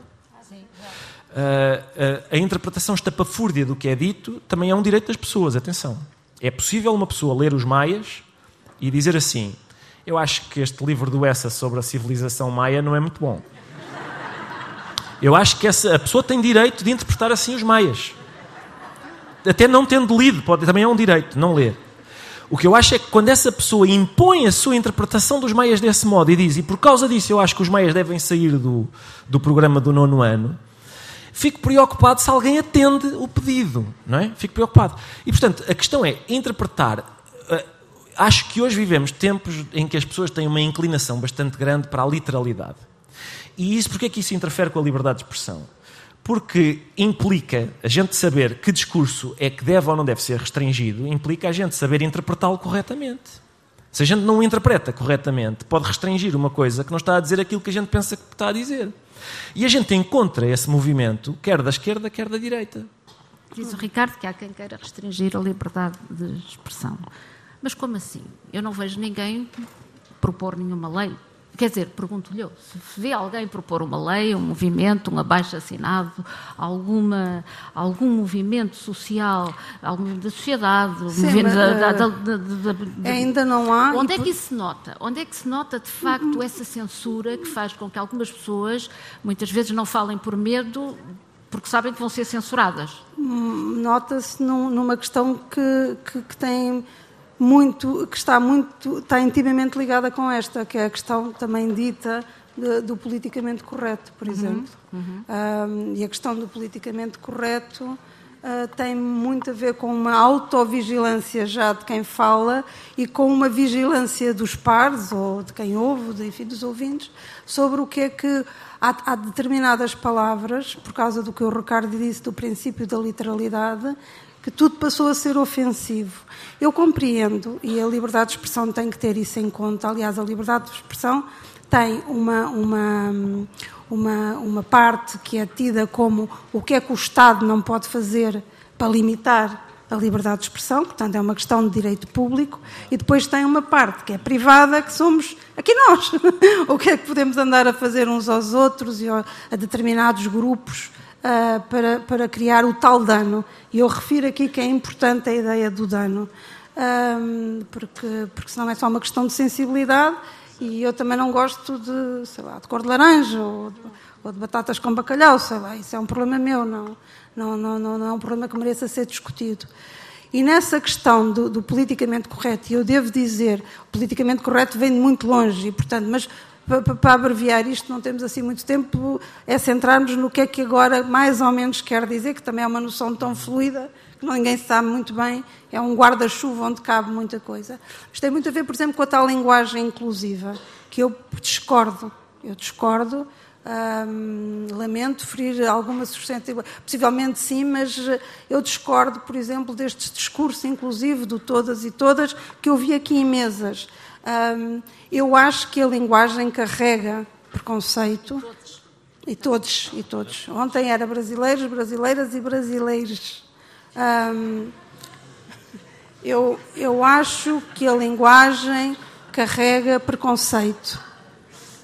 Uh, uh, a interpretação estapafúrdia do que é dito também é um direito das pessoas, atenção. É possível uma pessoa ler os maias e dizer assim: eu acho que este livro do Essa sobre a civilização maia não é muito bom. Eu acho que essa, a pessoa tem direito de interpretar assim os maias. Até não tendo lido, pode, também é um direito, não ler. O que eu acho é que quando essa pessoa impõe a sua interpretação dos maias desse modo e diz, e por causa disso eu acho que os maias devem sair do, do programa do nono ano, fico preocupado se alguém atende o pedido, não é? Fico preocupado. E portanto, a questão é interpretar acho que hoje vivemos tempos em que as pessoas têm uma inclinação bastante grande para a literalidade. E isso, porque é que isso interfere com a liberdade de expressão? Porque implica a gente saber que discurso é que deve ou não deve ser restringido, implica a gente saber interpretá-lo corretamente. Se a gente não o interpreta corretamente, pode restringir uma coisa que não está a dizer aquilo que a gente pensa que está a dizer. E a gente encontra esse movimento, quer da esquerda, quer da direita. Diz o Ricardo que há quem queira restringir a liberdade de expressão. Mas como assim? Eu não vejo ninguém propor nenhuma lei. Quer dizer, pergunto-lhe, se vê alguém propor uma lei, um movimento, um abaixo-assinado, alguma, algum movimento social, algum da sociedade, Sim, movimento mas, da, da, da, ainda não há. Onde é que isso se nota? Onde é que se nota, de facto, essa censura que faz com que algumas pessoas, muitas vezes, não falem por medo porque sabem que vão ser censuradas? Hum, nota-se numa questão que, que, que tem muito, que está muito, está intimamente ligada com esta, que é a questão também dita de, do politicamente correto, por uhum, exemplo. Uhum. Um, e a questão do politicamente correto uh, tem muito a ver com uma autovigilância já de quem fala e com uma vigilância dos pares, ou de quem ouve, de, enfim, dos ouvintes, sobre o que é que há, há determinadas palavras, por causa do que o Ricardo disse do princípio da literalidade, que tudo passou a ser ofensivo. Eu compreendo, e a liberdade de expressão tem que ter isso em conta. Aliás, a liberdade de expressão tem uma, uma, uma, uma parte que é tida como o que é que o Estado não pode fazer para limitar a liberdade de expressão, portanto é uma questão de direito público, e depois tem uma parte que é privada, que somos aqui nós. o que é que podemos andar a fazer uns aos outros e a determinados grupos uh, para, para criar o tal dano. E eu refiro aqui que é importante a ideia do dano, um, porque, porque senão é só uma questão de sensibilidade e eu também não gosto de, sei lá, de cor de laranja ou de, ou de batatas com bacalhau, sei lá, isso é um problema meu, não, não, não, não, não é um problema que mereça ser discutido. E nessa questão do, do, politicamente correto, e eu devo dizer, o politicamente correto vem de muito longe, e, portanto, mas para abreviar isto, não temos assim muito tempo, é centrarmos no que é que agora mais ou menos quer dizer, que também é uma noção tão fluida que ninguém sabe muito bem, é um guarda-chuva onde cabe muita coisa. Isto tem muito a ver, por exemplo, com a tal linguagem inclusiva, que eu discordo, eu discordo, hum, lamento ferir alguma suscetibilidade, possivelmente sim, mas eu discordo, por exemplo, deste discurso inclusivo do todas e todas que eu vi aqui em mesas. Um, eu acho que a linguagem carrega preconceito. Todos. E todos, e todos. Ontem era brasileiros, brasileiras e brasileiros. Um, eu, eu acho que a linguagem carrega preconceito.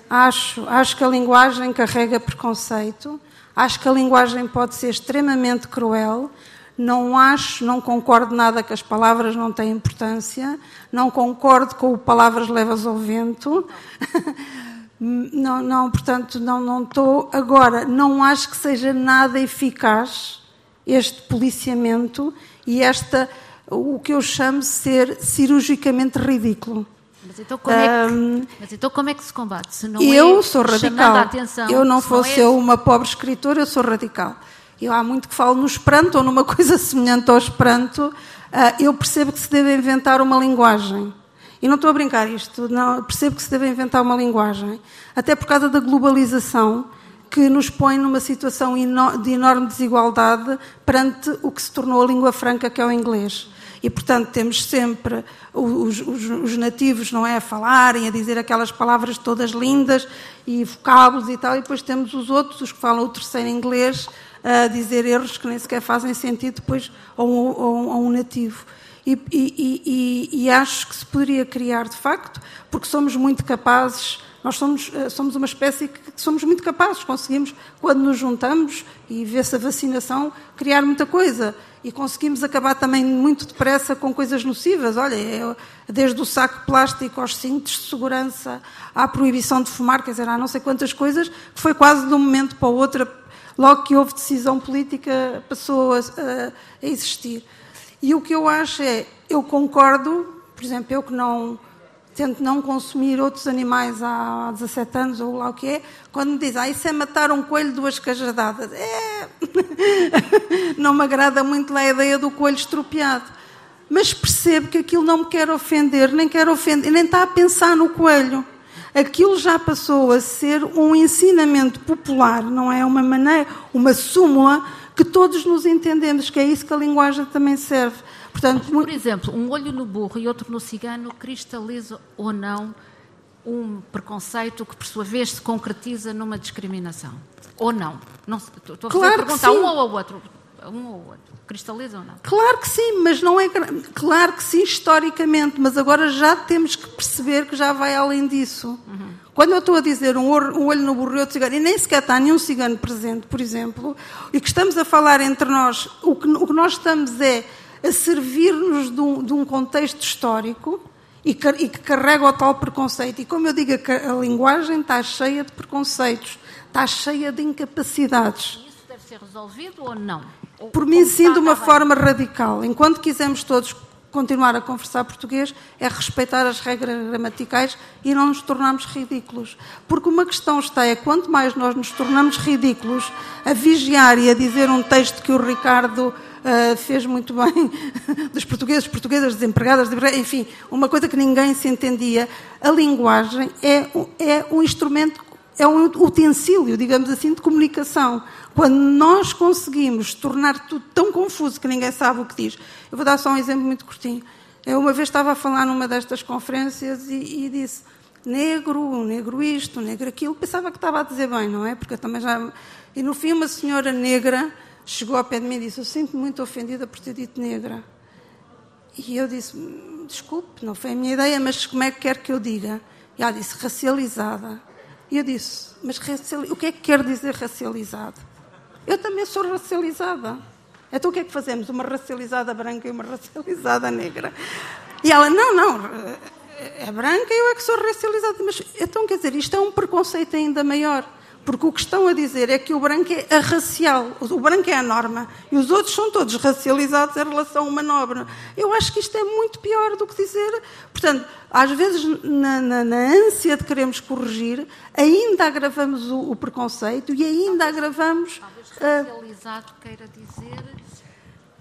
Acho, acho que a linguagem carrega preconceito. Acho que a linguagem pode ser extremamente cruel. Não acho, não concordo nada que as palavras não têm importância, não concordo com o palavras levas ao vento. Não, não, portanto, não, não estou. Agora, não acho que seja nada eficaz este policiamento e esta, o que eu chamo de ser cirurgicamente ridículo. Mas então, como é que, mas então como é que se combate? Se não eu é sou radical. atenção, eu não se fosse é- eu uma pobre escritora, eu sou radical. Eu há muito que falo no Esperanto ou numa coisa semelhante ao Esperanto. ah, eu percebo que se deve inventar uma linguagem. E não estou a brincar isto, não, percebo que se deve inventar uma linguagem. Até por causa da globalização, que nos põe numa situação de enorme desigualdade perante o que se tornou a língua franca, que é o inglês. E, portanto, temos sempre os, os- os nativos, não é, a falarem, a dizer aquelas palavras todas lindas e vocábulos e tal, e depois temos os outros, os que falam o terceiro inglês, a dizer erros que nem sequer fazem sentido depois a um, a um- nativo. E, e- e- e- acho que se poderia criar, de facto, porque somos muito capazes, nós somos, eh, somos uma espécie que somos muito capazes, conseguimos, quando nos juntamos e vê-se a vacinação, criar muita coisa. E conseguimos acabar também muito depressa com coisas nocivas. Olha, é- desde o saco plástico aos cintos de segurança, à proibição de fumar, quer dizer, há não sei quantas coisas, que foi quase de um momento para o outro, logo que houve decisão política, passou a, a- existir. E o que eu acho é, eu concordo, por exemplo, eu que não tento não consumir outros animais há 17 anos ou lá o que é, quando me dizem, ah, isso é matar um coelho duas cajadadas. É, não me agrada muito lá a ideia do coelho estropiado. Mas percebo que aquilo não me quer ofender, nem quer ofender, nem está a pensar no coelho. Aquilo já passou a ser um ensinamento popular, não é uma maneira, uma súmula que todos nos entendemos, que é isso que a linguagem também serve. Portanto, Por exemplo, um olho no burro e outro no cigano cristaliza ou não um preconceito que, por sua vez, se concretiza numa discriminação? Ou não? não estou a Claro a que pergunta a sim. um ou ao outro. Um ou outro. Cristaliza ou não? Claro que sim, mas não é. Claro que sim, historicamente, mas agora já temos que perceber que já vai além disso. Quando eu estou a dizer um olho, no burro e outro cigano, e nem sequer está nenhum cigano presente, por exemplo, e que estamos a falar entre nós, o que, o que nós estamos é a servir-nos de, um, de um contexto histórico e, que carrega o tal preconceito. E como eu digo, a linguagem está cheia de preconceitos, está cheia de incapacidades. Ser resolvido ou não? Ou- Por mim, sim, de uma forma radical. Enquanto quisermos todos continuar a conversar português, é respeitar as regras gramaticais e não nos tornarmos ridículos. Porque uma questão está é quanto mais nós nos tornamos ridículos a vigiar e a dizer um texto que o Ricardo ah, fez muito bem dos portugueses, portuguesas desempregadas, enfim, uma coisa que ninguém se entendia. A linguagem é, é um instrumento é um utensílio, digamos assim, de comunicação. Quando nós conseguimos tornar tudo tão confuso que ninguém sabe o que diz. Eu vou dar só um exemplo muito curtinho. Eu uma vez estava a falar numa destas conferências e, e disse negro, negro isto, negro aquilo. Pensava que estava a dizer bem, não é? Porque eu também já. E no fim, uma senhora negra chegou ao pé de mim e disse: Eu sinto-me muito ofendida por ter dito negra. E eu disse: "Hum, Desculpe, não foi a minha ideia, mas como é que quer que eu diga? E ela disse: Racializada. E eu disse: Mas o que é que quer dizer racializado? Eu também sou racializada. Então o que é que fazemos? Uma racializada branca e uma racializada negra. E ela: Não, não, é branca e eu é que sou racializada. Mas então quer dizer, isto é um preconceito ainda maior. Porque o que estão a dizer é que o branco é a racial, o branco é a norma e os outros são todos racializados em relação a uma nobre. Eu acho que isto é muito pior do que dizer. Portanto, às vezes, na, na- na ânsia de queremos corrigir, ainda agravamos o, o preconceito e ainda agravamos. ah, Racializado queira dizer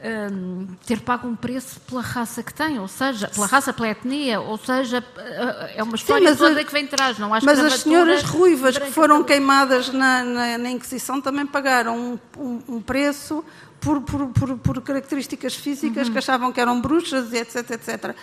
hum, ter pago um preço pela raça que tem, ou seja, pela raça, pela etnia, ou seja, é uma história mas toda a- que vem de trás. Não há Mas as senhoras ruivas que foram queimadas na, na- na Inquisição também pagaram um, um- um preço por, por- por- por características físicas que achavam que eram bruxas, etc, etc.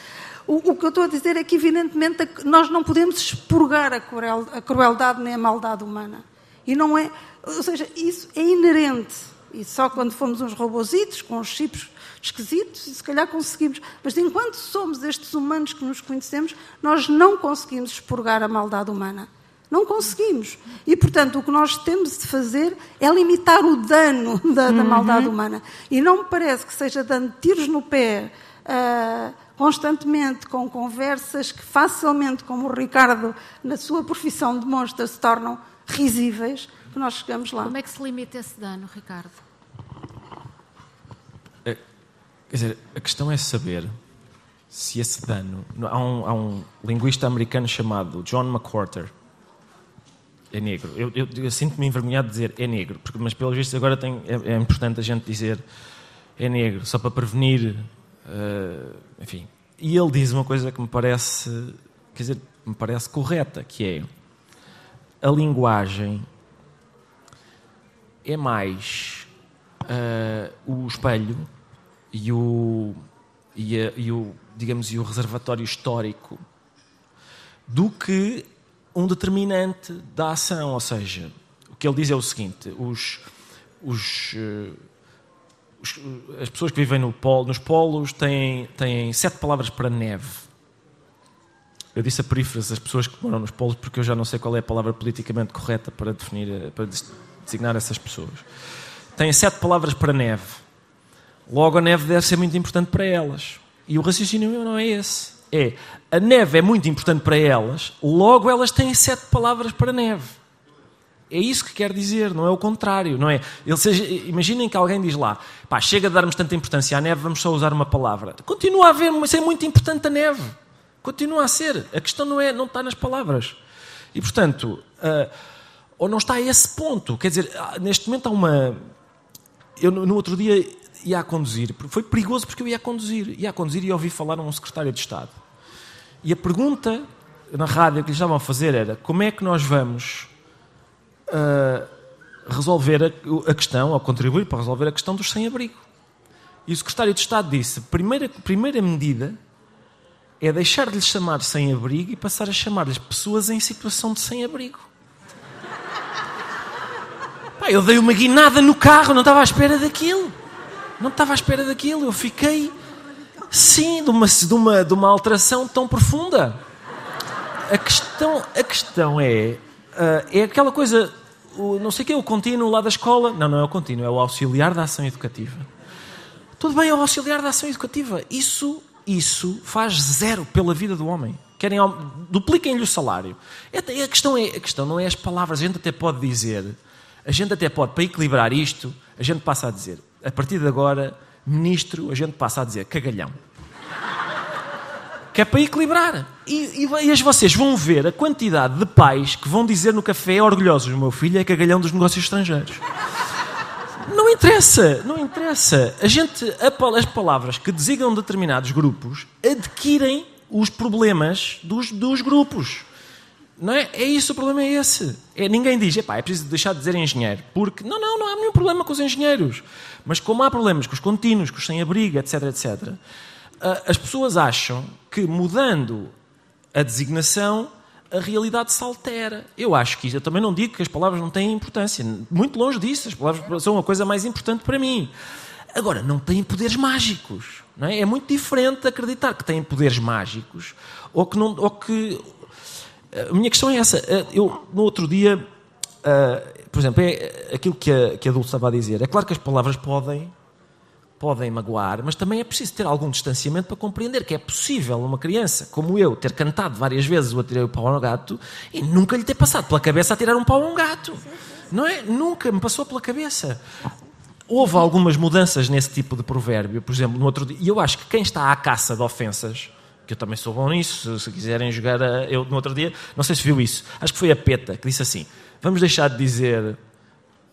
O, o que eu estou a dizer é que, evidentemente, nós não podemos expurgar a, cruel- a crueldade nem a maldade humana. E não é. Ou seja, isso é inerente. E só quando fomos uns robozitos com os chips esquisitos, e se calhar conseguimos. Mas enquanto somos estes humanos que nos conhecemos, nós não conseguimos expurgar a maldade humana. Não conseguimos. E, portanto, o que nós temos de fazer é limitar o dano da, da maldade humana. E não me parece que seja dando tiros no pé ah, constantemente com conversas que facilmente, como o Ricardo, na sua profissão, demonstra, se tornam risíveis, que nós chegamos lá. Como é que se limita esse dano, Ricardo? Quer dizer, a questão é saber se esse dano. Há um, há um linguista americano chamado John McWhorter. É negro. Eu, eu, eu sinto-me envergonhado de dizer é negro, porque, mas pelos vistos agora tem, é, é, importante a gente dizer é negro, só para prevenir. Uh, enfim. E ele diz uma coisa que me parece, quer dizer, me parece correta, que é a linguagem é mais uh, o espelho e o, e, a, e, o, digamos, e o reservatório histórico do que um determinante da ação. Ou seja, o que ele diz é o seguinte: os, os, uh, os as pessoas que vivem no polo, nos polos têm, têm sete palavras para neve. Eu disse a perífrase, as pessoas que moram nos polos, porque eu já não sei qual é a palavra politicamente correta para definir, eh, para designar essas pessoas. Têm sete palavras para neve. Logo, a neve deve ser muito importante para elas. E o raciocínio não é esse. É, a neve é muito importante para elas, logo elas têm sete palavras para neve. É isso que quer dizer, não é o contrário, não é? Seja, imaginem que alguém diz lá, pá, chega a darmos tanta importância à neve, vamos só usar uma palavra. Continua a haver, mas é muito importante a neve. Continua a ser. A questão não, é, não está nas palavras. E, portanto, uh, ou não está a esse ponto. Quer dizer, neste momento há uma. Eu, no outro dia, ia a conduzir. Foi perigoso porque eu ia a conduzir. Ia a conduzir e ouvi falar a um secretário de Estado. E a pergunta na rádio que lhe estavam a fazer era como é que nós vamos uh, resolver a, a, questão, ou contribuir para resolver a questão dos sem-abrigo. E o secretário de Estado disse, primeira, primeira medida é deixar de lhes chamar sem-abrigo e passar a chamar-lhes pessoas em situação de sem-abrigo. Eu dei uma guinada no carro, não estava à espera daquilo. Não estava à espera daquilo. Eu fiquei, sim, de uma, de uma, de uma alteração tão profunda. A questão, a questão é, uh, é aquela coisa, o, não sei o que, o contínuo lá da escola. Não, não é o contínuo, é o auxiliar da ação educativa. Tudo bem, é o auxiliar da ação educativa. Isso, isso faz zero pela vida do homem. Querem, dupliquem-lhe o salário. É, a questão, é, a questão não é as palavras, a gente até pode dizer, a gente até pode, para equilibrar isto, a gente passa a dizer, a partir de agora, ministro, a gente passa a dizer cagalhão. Que é para equilibrar. E, e, e vocês vão ver a quantidade de pais que vão dizer no café orgulhosos: o meu filho é cagalhão dos negócios estrangeiros. Não interessa, não interessa. A gente, as palavras que designam determinados grupos adquirem os problemas dos, dos grupos. Não é? É isso, o problema é esse. É, ninguém diz, é preciso deixar de dizer engenheiro. Porque, não, não, não há nenhum problema com os engenheiros. Mas como há problemas com os contínuos, com os sem-abrigo, etc, etc, as pessoas acham que mudando a designação, a realidade se altera. Eu acho que isso, eu também não digo que as palavras não têm importância. Muito longe disso, as palavras são a coisa mais importante para mim. Agora, não têm poderes mágicos. Não é? é muito diferente acreditar que têm poderes mágicos ou que, não, ou que a minha questão é essa. Eh, eu, no outro dia, uh, por exemplo, é aquilo que a, que a Dulce estava a dizer. É claro que as palavras podem, podem magoar, mas também é preciso ter algum distanciamento para compreender que é possível uma criança, como eu, ter cantado várias vezes o Atirei o Pau ao Gato e nunca lhe ter passado pela cabeça a tirar um pau a um gato. Não é? Nunca me passou pela cabeça. Houve algumas mudanças nesse tipo de provérbio, por exemplo, no outro dia. E eu acho que quem está à caça de ofensas que eu também sou bom nisso, se quiserem jogar, a, eu no outro dia, não sei se viu isso, acho que foi a PETA que disse assim: vamos deixar de dizer.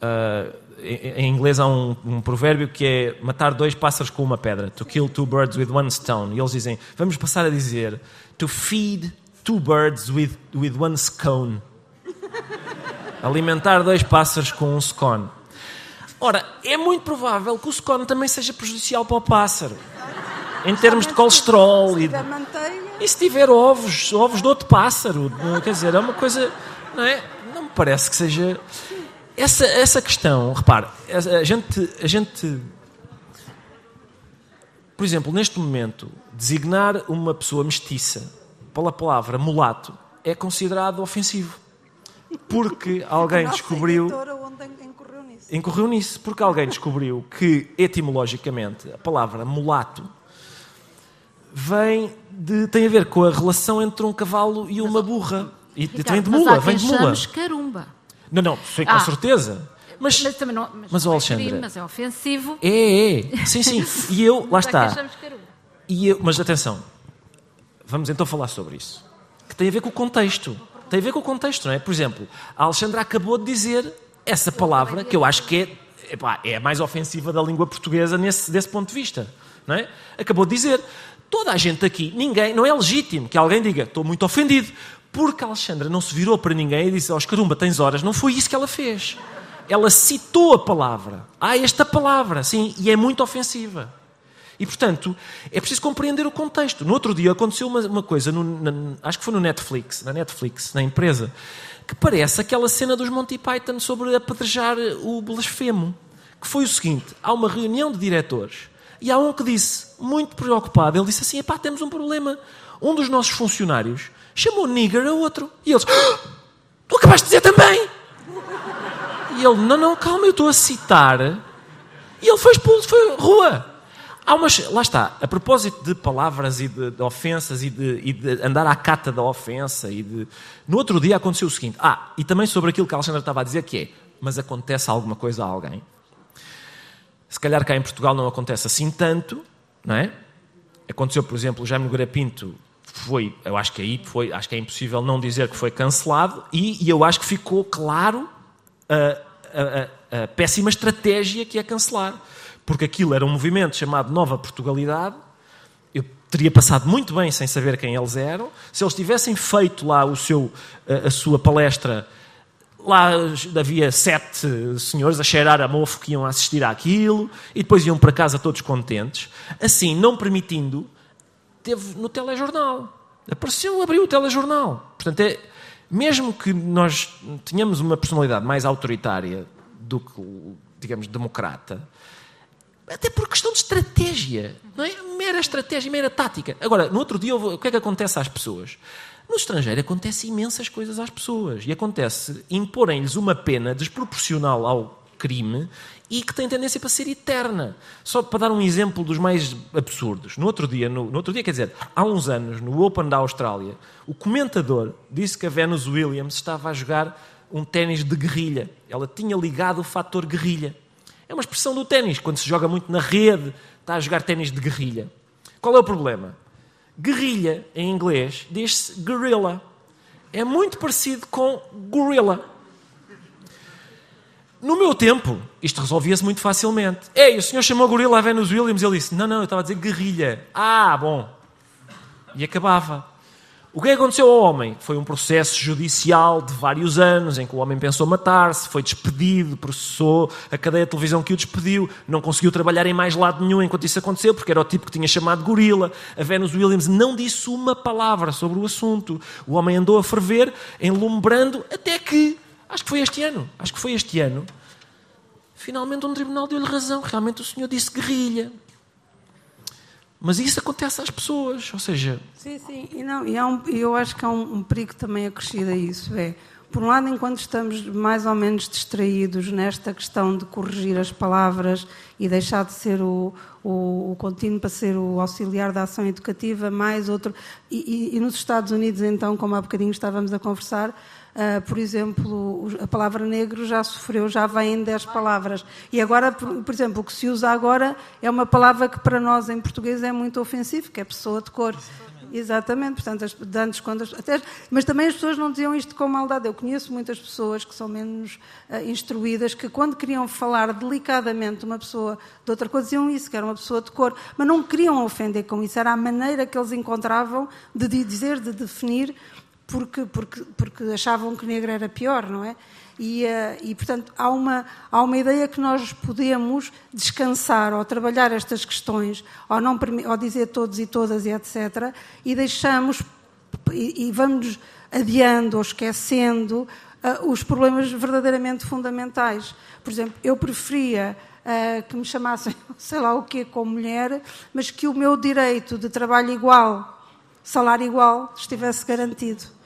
Uh, em, em, inglês há um, um, provérbio que é matar dois pássaros com uma pedra, to kill two birds with one stone. E eles dizem, vamos passar a dizer, to feed two birds with, with one scone. Alimentar dois pássaros com um scone. Ora, é muito provável que o scone também seja prejudicial para o pássaro em termos de colesterol. E, e se tiver ovos, ovos de outro pássaro, quer dizer, é uma coisa. Não, é? não me parece que seja. Essa, essa questão, repare, a gente, a gente. Por exemplo, neste momento, designar uma pessoa mestiça pela palavra mulato é considerado ofensivo. Porque alguém descobriu. Incorreu nisso, porque alguém descobriu que, etimologicamente, a palavra mulato vem de, tem a ver com a relação entre um cavalo e uma burra. E Ricardo, vem de mula, vem de mula. carumba. Não, não, sei com ah, certeza. Mas, mas, também não, mas, mas não é Alexandre. mas é ofensivo. É, é. Sim, sim. E eu, lá está. E eu, mas atenção, Vamos então falar sobre isso. Que tem a ver com o contexto. Tem a ver com o contexto, não é? Por exemplo, a Alexandra acabou de dizer essa palavra que eu acho que é, é a mais ofensiva da língua portuguesa nesse, desse ponto de vista. Não é? Acabou de dizer. Toda a gente aqui, ninguém, não é legítimo que alguém diga estou muito ofendido, porque a Alexandra não se virou para ninguém e disse aos oh, caramba, tens horas. Não foi isso que ela fez. Ela citou a palavra. Ah, esta palavra, sim, e é muito ofensiva. E, portanto, é preciso compreender o contexto. No outro dia aconteceu uma, uma coisa, no, na, acho que foi no Netflix, na Netflix, na empresa, que parece aquela cena dos Monty Python sobre apedrejar o blasfemo. Que foi o seguinte: há uma reunião de diretores e há um que disse, muito preocupado, ele disse assim: pá, temos um problema. Um dos nossos funcionários chamou nigger a outro. E eles: ah, tu acabaste de dizer também! E ele: não, não, calma, eu estou a citar. E ele foi expulso, foi rua. Há umas, lá está, a propósito de palavras e de, de ofensas e de, e de, andar à cata da ofensa e de... No outro dia aconteceu o seguinte, ah, e também sobre aquilo que a Alexandra estava a dizer que é, mas acontece alguma coisa a alguém? Se calhar cá em Portugal não acontece assim tanto, não é? Aconteceu, por exemplo, o Jaime Nogueira Pinto foi, eu acho que aí foi, acho que é impossível não dizer que foi cancelado e, e eu acho que ficou claro a, a, a, a péssima estratégia que é cancelar porque aquilo era um movimento chamado Nova Portugalidade. Eu teria passado muito bem sem saber quem eles eram. Se eles tivessem feito lá o seu, a, sua palestra, lá havia sete senhores a cheirar a mofo que iam assistir àquilo e depois iam para casa todos contentes. Assim, não permitindo, teve no telejornal. Apareceu, abriu o telejornal. Portanto, é, mesmo que nós tenhamos uma personalidade mais autoritária do que, digamos, democrata, até por questão de estratégia. Não é? Mera estratégia, mera tática. Agora, no outro dia, o que é que acontece às pessoas? No estrangeiro acontece imensas coisas às pessoas. E acontece imporem-lhes uma pena desproporcional ao crime e que tem tendência para ser eterna. Só para dar um exemplo dos mais absurdos. No outro dia, no, no outro dia, quer dizer, há uns anos, no Open da Austrália, o comentador disse que a Venus Williams estava a jogar um ténis de guerrilha. Ela tinha ligado o fator guerrilha. É uma expressão do ténis, quando se joga muito na rede, está a jogar ténis de guerrilha. Qual é o problema? Guerrilha, em inglês, diz-se gorilla. É muito parecido com gorilla. No meu tempo, isto resolvia-se muito facilmente. Ei, o senhor chamou gorila a Venus Williams? Ele disse, não, não, eu estava a dizer guerrilha. Ah, bom. E acabava. O que aconteceu ao homem? Foi um processo judicial de vários anos, em que o homem pensou matar-se, foi despedido, processou a cadeia de televisão que o despediu, não conseguiu trabalhar em mais lado nenhum enquanto isso aconteceu, porque era o tipo que tinha chamado gorila. A Venus Williams não disse uma palavra sobre o assunto. O homem andou a ferver, enlumbrando, até que, acho que foi este ano, acho que foi este ano, finalmente um tribunal deu-lhe razão. Realmente o senhor disse guerrilha. Mas isso acontece às pessoas, ou seja... Sim, sim, e, não, e um, eu acho que há um, um perigo também acrescido a isso, é... Por um lado, enquanto estamos mais ou menos distraídos nesta questão de corrigir as palavras e deixar de ser o, o, o contínuo para ser o auxiliar da ação educativa, mais outro. E, e, e nos Estados Unidos, então, como há bocadinho estávamos a conversar, Uh, por exemplo, a palavra negro já sofreu, já vem em 10 palavras. E agora, por, por, exemplo, o que se usa agora é uma palavra que para nós em português é muito ofensivo, que é pessoa de cor. Exatamente, portanto, as, antes, quando as, até, mas também as pessoas não diziam isto com maldade. Eu conheço muitas pessoas que são menos uh, instruídas que, quando queriam falar delicadamente uma pessoa de outra coisa, diziam isso, que era uma pessoa de cor, mas não queriam ofender com isso. Era a maneira que eles encontravam de dizer, de definir porque, porque, porque achavam que negro era pior, não é? E, eh, e, portanto, há uma, há uma ideia que nós podemos descansar ou trabalhar estas questões, ou, não, ou dizer todos e todas e etc., e deixamos e, e vamos adiando ou esquecendo uh, os problemas verdadeiramente fundamentais. Por exemplo, eu preferia uh, que me chamassem, sei lá o quê, como mulher, mas que o meu direito de trabalho igual, salário igual, estivesse garantido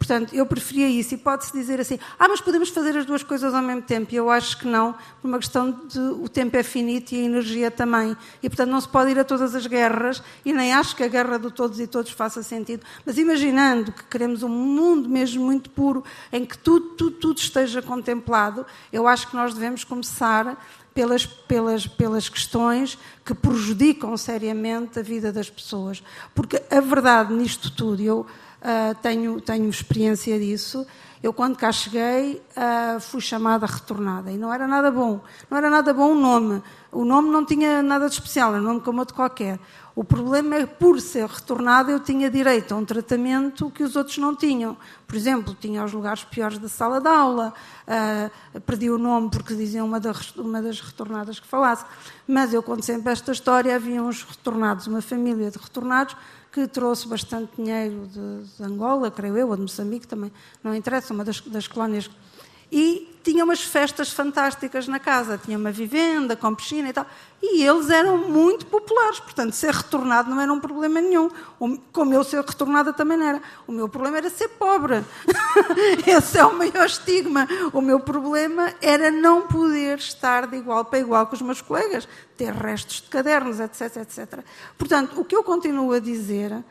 Portanto, eu preferia isso. E pode-se dizer assim, ah, mas podemos fazer as duas coisas ao mesmo tempo. E eu acho que não, por uma questão de o tempo é finito e a energia também. E, portanto, não se pode ir a todas as guerras, e nem acho que a guerra de todos e todos faça sentido. Mas imaginando que queremos um mundo mesmo muito puro, em que tudo, tudo, tudo esteja contemplado, eu acho que nós devemos começar pelas, pelas, pelas questões que prejudicam seriamente a vida das pessoas. Porque a verdade nisto tudo, eu uh, tenho, tenho experiência disso. Eu, quando cá cheguei, uh, fui chamada retornada e não era nada bom. Não era nada bom o nome. O nome não tinha nada de especial, era um nome como outro qualquer. O problema é que, por ser retornada, eu tinha direito a um tratamento que os outros não tinham. Por exemplo, tinha os lugares piores da sala de aula, uh, perdi o nome porque diziam uma, da, uma das retornadas que falasse. Mas eu conto sempre esta história: havia uns retornados, uma família de retornados que trouxe bastante dinheiro de, de, Angola, creio eu, ou de Moçambique também, não interessa, uma das, das colónias. E tinha umas festas fantásticas na casa, tinha uma vivenda com piscina e tal. E eles eram muito populares, portanto, ser retornado não era um problema nenhum. Como eu ser retornada também não era. O meu problema era ser pobre. Esse é o maior estigma. O meu problema era não poder estar de igual para igual com os meus colegas, ter restos de cadernos, etc, etc. Portanto, o que eu continuo a dizer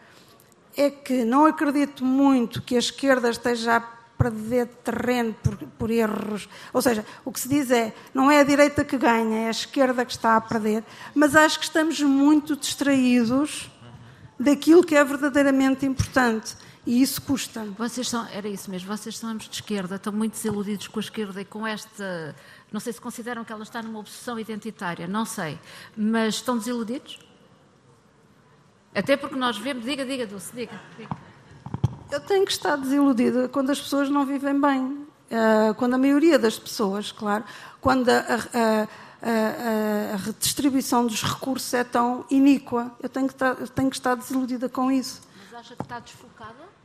é que não acredito muito que a esquerda esteja a perder terreno por, por, erros. Ou seja, o que se diz é, não é a direita que ganha, é a esquerda que está a perder. Mas acho que estamos muito distraídos daquilo que é verdadeiramente importante. E isso custa. Vocês são, era isso mesmo, vocês são ambos de esquerda, estão muito desiludidos com a esquerda e com esta. Não sei se consideram que ela está numa obsessão identitária, não sei. Mas estão desiludidos? Até porque nós vemos. Diga, diga, Dulce, diga. diga. Eu tenho que estar desiludida quando as pessoas não vivem bem. Uh, quando a maioria das pessoas, claro, quando a, a, a, a, redistribuição dos recursos é tão iníqua, eu tenho que estar, tenho que estar desiludida com isso. Mas acha que está desfocada?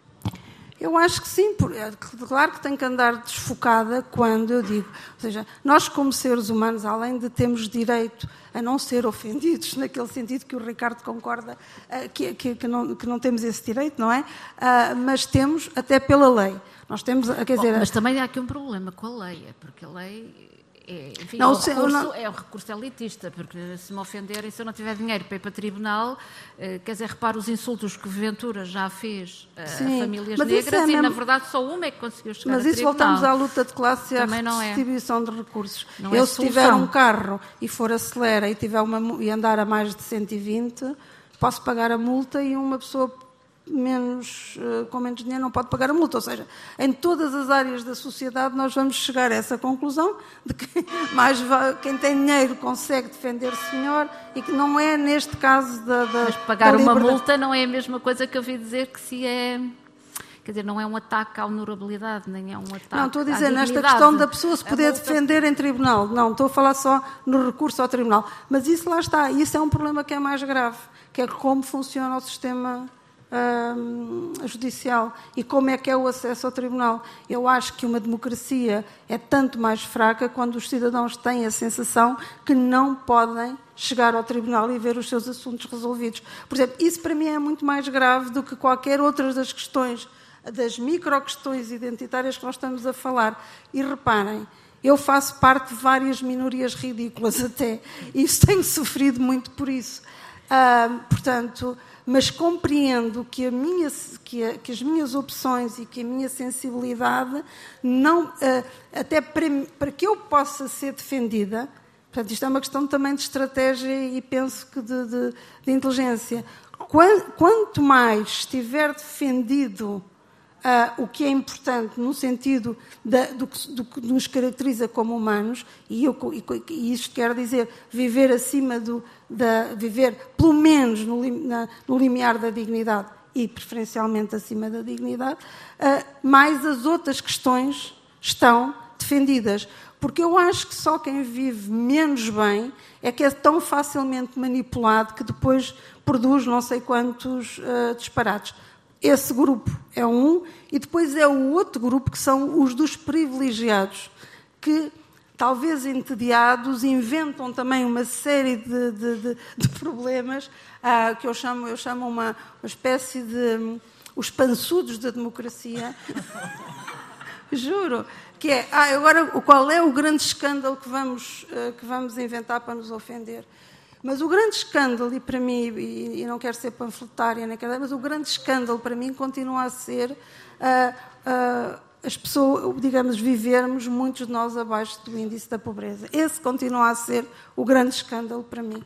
Eu acho que sim, é, claro que tenho que andar desfocada quando eu digo. Ou seja, nós, como seres humanos, além de termos direito a não ser ofendidos, naquele sentido que o Ricardo concorda eh, que, que, que, não, que não, temos esse direito, não é? Ah, mas temos até pela lei. Nós temos, quer dizer, mas também há aqui um problema com a lei, é porque a lei é, enfim, não, um recurso, não... é um recurso elitista, porque se me ofenderem, se eu não tiver dinheiro para ir para tribunal, eh, quer dizer, repara os insultos que Ventura já fez a Sim, famílias negras é mesmo... e, na verdade, só uma é que conseguiu chegar Mas isso voltamos à luta de classe e à distribuição é. de recursos. Não eu, é se tiver um carro e for acelera e, tiver uma, e andar a mais de 120, posso pagar a multa e uma pessoa menos, eh, com menos dinheiro não pode pagar a multa. Ou seja, em todas as áreas da sociedade nós vamos chegar a essa conclusão de que mais quem tem dinheiro consegue defender-se melhor e que não é neste caso da, da Mas pagar da uma multa não é a mesma coisa que eu vi dizer que se é quer dizer, não é um ataque à honorabilidade, nem é um ataque Não, estou a dizer, nesta questão da pessoa se poder multa... defender em tribunal. Não, estou a falar só no recurso ao tribunal. Mas isso lá está, isso é um problema que é mais grave, que é como funciona o sistema judicial e como é que é o acesso ao tribunal. Eu acho que uma democracia é tanto mais fraca quando os cidadãos têm a sensação que não podem chegar ao tribunal e ver os seus assuntos resolvidos. Por exemplo, isso para mim é muito mais grave do que qualquer outra das questões, das micro-questões identitárias que nós estamos a falar. E reparem, eu faço parte de várias minorias ridículas até, e tenho sofrido muito por isso. Uh, portanto, mas compreendo que, minha, que, a, que, as minhas opções e que a minha sensibilidade não, uh, até para, para, que eu possa ser defendida, portanto, isto é uma questão também de estratégia e penso que de, de, de inteligência. Quanto mais estiver defendido uh, o que é importante no sentido da, do, do, que nos caracteriza como humanos, e, eu, e, e isto quer dizer viver acima do, da, viver pelo menos no, na, no limiar da dignidade e preferencialmente acima da dignidade, uh, mais as outras questões estão defendidas. Porque eu acho que só quem vive menos bem é que é tão facilmente manipulado que depois produz não sei quantos uh, disparates. Esse grupo é um, e depois é o outro grupo, que são os dos privilegiados, que, talvez entediados, inventam também uma série de, de, de, de problemas, ah, que eu chamo, eu chamo uma, uma espécie de os pançudos da democracia. Juro. Que é, ah, agora qual é o grande escândalo que vamos, uh, que vamos inventar para nos ofender? Mas o grande escândalo, e para mim, e, e não quero ser panfletária, nem quero, mas o grande escândalo para mim continua a ser uh, uh, as pessoas, digamos, vivermos, muitos de nós, abaixo do índice da pobreza. Esse continua a ser o grande escândalo para mim.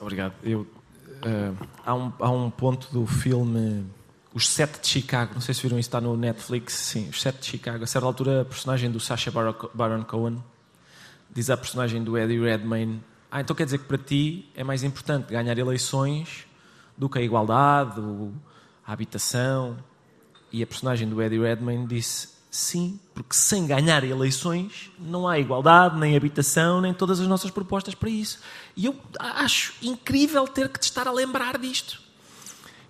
Obrigado. Eu, uh, há, um, há um ponto do filme Os Sete de Chicago, não sei se viram isso, está no Netflix. Sim, Os Sete de Chicago. A certa altura, a personagem do Sacha Baron Cohen diz à personagem do Eddie Redmayne: Ah, então quer dizer que para ti é mais importante ganhar eleições do que a igualdade, a habitação. E a personagem do Eddie Redmayne disse: Sim, porque sem ganhar eleições não há igualdade, nem habitação, nem todas as nossas propostas para isso. E eu acho incrível ter que te estar a lembrar disto.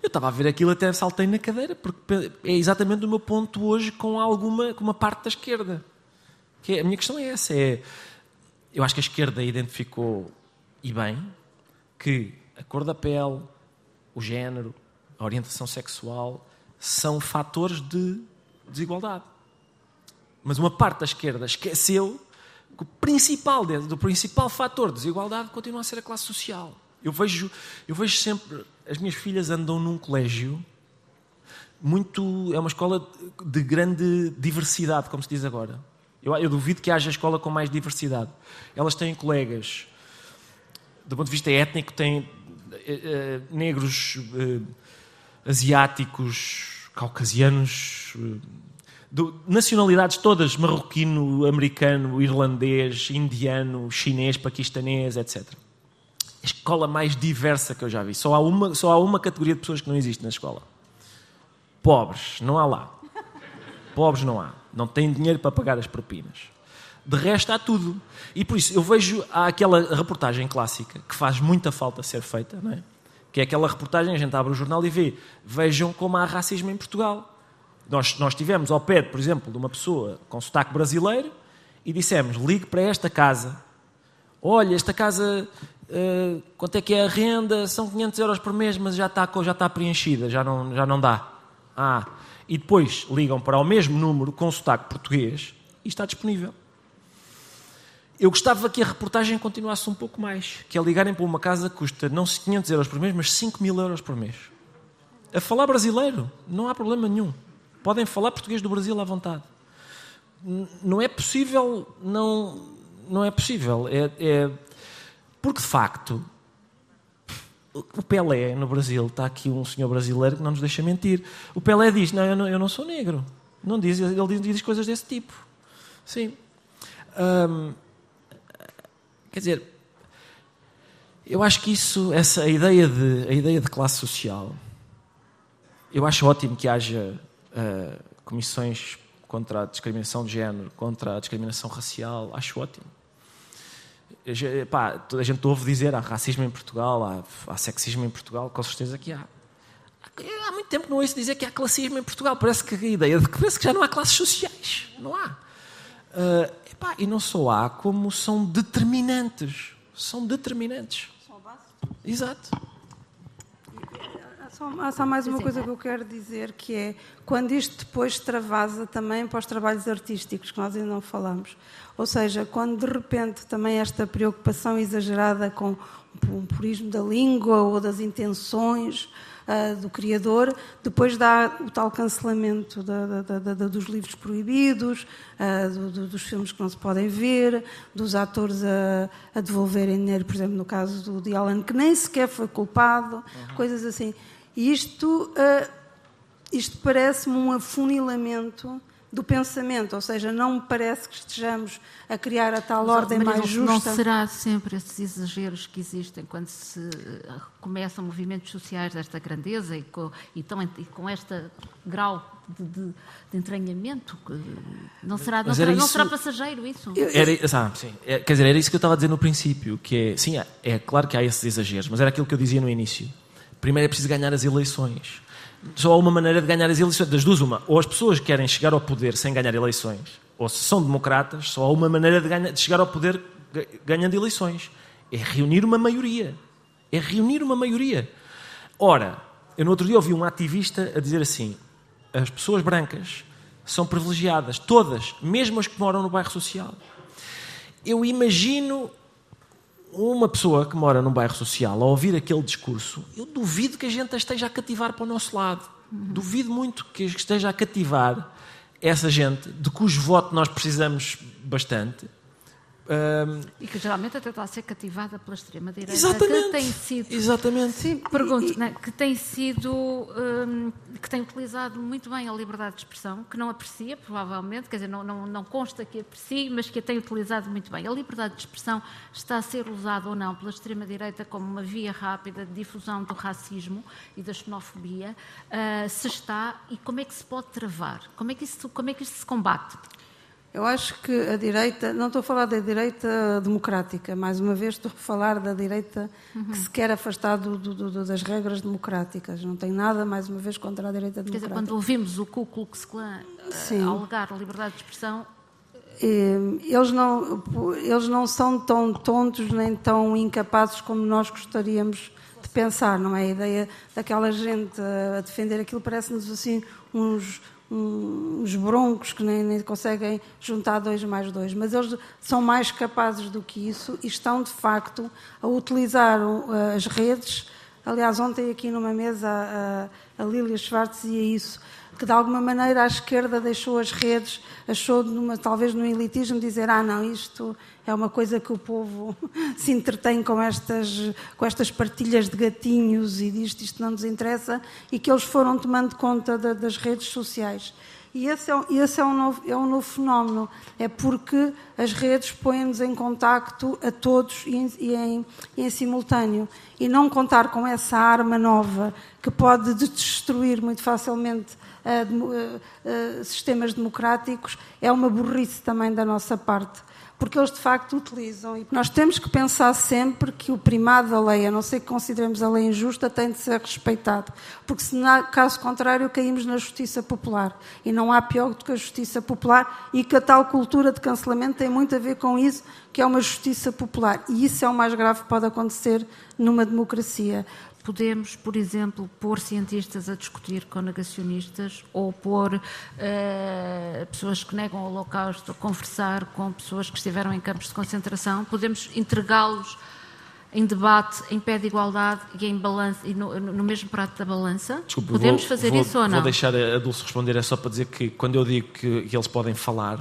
Eu estava a ver aquilo até saltei na cadeira, porque é exatamente o meu ponto hoje com alguma com uma parte da esquerda. Que é, a minha questão é essa: é, eu acho que a esquerda identificou, e bem, que a cor da pele, o género, a orientação sexual são fatores de desigualdade. Mas uma parte da esquerda esqueceu que o principal, do principal fator de desigualdade continua a ser a classe social. Eu vejo, eu vejo sempre, as minhas filhas andam num colégio muito, é uma escola de grande diversidade, como se diz agora. Eu, eu duvido que haja escola com mais diversidade. Elas têm colegas, do ponto de vista étnico, têm eh, eh, negros, eh, asiáticos, caucasianos, nacionalidades todas, marroquino, americano, irlandês, indiano, chinês, paquistanês, etc. A escola mais diversa que eu já vi. Só há uma, só há uma categoria de pessoas que não existe na escola. Pobres, não há lá. Pobres não há. Não têm dinheiro para pagar as propinas. De resto há tudo. E por isso eu vejo aquela reportagem clássica que faz muita falta ser feita, não é? Que é aquela reportagem, a gente abre o jornal e vê, vejam como há racismo em Portugal. Nós, nós tivemos ao pé, por exemplo, de uma pessoa com sotaque brasileiro e dissemos: ligue para esta casa. Olha, esta casa, uh, quanto é que é a renda? São 500 euros por mês, mas já está, já está preenchida, já não, já não dá. Ah, e depois ligam para o mesmo número com sotaque português e está disponível. Eu gostava que a reportagem continuasse um pouco mais, que é ligarem para uma casa que custa não 500 euros por mês, mas 5 mil euros por mês. A falar brasileiro, não há problema nenhum. Podem falar português do Brasil à vontade. Não é possível, não, não é possível. É, é, porque de facto, o Pelé no Brasil, está aqui um senhor brasileiro que não nos deixa mentir. O Pelé diz: Não, eu não, eu não sou negro. Não diz, ele diz, diz coisas desse tipo. Sim. Hum, quer dizer, eu acho que isso, essa ideia de a ideia de classe social, eu acho ótimo que haja uh, comissões contra a discriminação de género, contra a discriminação racial, acho ótimo. Pá, toda a gente ouve dizer há racismo em Portugal, há, há sexismo em Portugal, com certeza que há. Há muito tempo não ouço dizer que há classismo em Portugal. Parece que a ideia de que parece que já não há classes sociais. Não há. Uh, epá, e não só há, como são determinantes. São determinantes. São Exato. Só, há só mais uma coisa que eu quero dizer, que é quando isto depois extravasa também para os trabalhos artísticos, que nós ainda não falamos. Ou seja, quando de repente também esta preocupação exagerada com o purismo da língua ou das intenções uh, do criador, depois dá o tal cancelamento da, da, da, dos livros proibidos, uh, do, do, dos filmes que não se podem ver, dos atores a, a, devolverem dinheiro, por exemplo, no caso do de Alan, que nem sequer foi culpado, uhum. coisas assim. E isto, uh, isto parece-me um afunilamento do pensamento, ou seja, não me parece que estejamos a criar a tal Mas, ordem mais justa. Não será sempre esses exageros que existem quando se começam movimentos sociais desta grandeza e com, e tão, e com este grau de, de, de, entranhamento? Não será, não será, isso, não será passageiro isso? Era, ah, sim. É, quer dizer, era isso que eu estava a dizer no princípio, que é, sim, é, é claro que há esses exageros, mas era aquilo que eu dizia no início Primeiro é preciso ganhar as eleições. Só há uma maneira de ganhar as eleições. Das duas, uma. Ou as pessoas querem chegar ao poder sem ganhar eleições, ou se são democratas, só há uma maneira de, ganhar, de chegar ao poder ganhando eleições. É reunir uma maioria. É reunir uma maioria. Ora, eu no outro dia ouvi um ativista a dizer assim: as pessoas brancas são privilegiadas, todas, mesmo as que moram no bairro social. Eu imagino uma pessoa que mora num bairro social a ouvir aquele discurso, eu duvido que a gente a esteja a cativar para o nosso lado. Uhum. Duvido muito que esteja a cativar essa gente, de cujo voto nós precisamos bastante, um... E que geralmente até está a ser cativada pela extrema-direita. Exatamente. Que tem sido, Exatamente. Sim, pergunto, e... né, que tem sido, um, que tem utilizado muito bem a liberdade de expressão, que não aprecia, provavelmente, quer dizer, não, não, não consta que aprecie, mas que a tem utilizado muito bem. A liberdade de expressão está a ser usada ou não pela extrema-direita como uma via rápida de difusão do racismo e da xenofobia? Uh, se está, e como é que se pode travar? Como é que isso, como é que isto se combate? Eu acho que a direita, não estou a falar da direita democrática, mais uma vez estou a falar da direita uhum. que se quer afastar do, do, do, das regras democráticas. Não tem nada, mais uma vez, contra a direita democrática. Quer dizer, quando ouvimos o Ku Klux Klan uh, alegar a liberdade de expressão, eles não, eles não são tão tontos nem tão incapazes como nós gostaríamos de pensar, não é? A ideia daquela gente a defender aquilo parece-nos assim uns uns broncos que nem, nem, conseguem juntar dois mais dois, mas eles são mais capazes do que isso e estão de facto a utilizar as redes. Aliás, ontem aqui numa mesa a, a Lília Schwartz dizia isso, que de alguma maneira a esquerda deixou as redes, achou numa, talvez no elitismo dizer ah não, isto é uma coisa que o povo se entretém com estas, com estas partilhas de gatinhos e disto, isto não nos interessa, e que eles foram tomando conta da, das redes sociais. E esse, é, esse é, um novo, é um novo fenómeno, é porque as redes põem-nos em contacto a todos e em, e, em, e em, simultâneo. E não contar com essa arma nova que pode destruir muito facilmente uh, uh, sistemas democráticos é uma burrice também da nossa parte porque eles de facto utilizam. E nós temos que pensar sempre que o primado da lei, a não ser que consideremos a lei injusta, tem de ser respeitado. Porque se caso contrário caímos na justiça popular. E não há pior do que a justiça popular e que a tal cultura de cancelamento tem muito a ver com isso, que é uma justiça popular. E isso é o mais grave que pode acontecer numa democracia. Podemos, por exemplo, pôr cientistas a discutir com negacionistas ou pôr uh, pessoas que negam o Holocausto a conversar com pessoas que estiveram em campos de concentração. Podemos entregá-los em debate, em pé de igualdade e, em balança, e no, no mesmo prato da balança? Desculpa, Podemos vou, fazer vou, isso ou não? Vou deixar a Dulce responder, é só para dizer que quando eu digo que, que eles podem falar,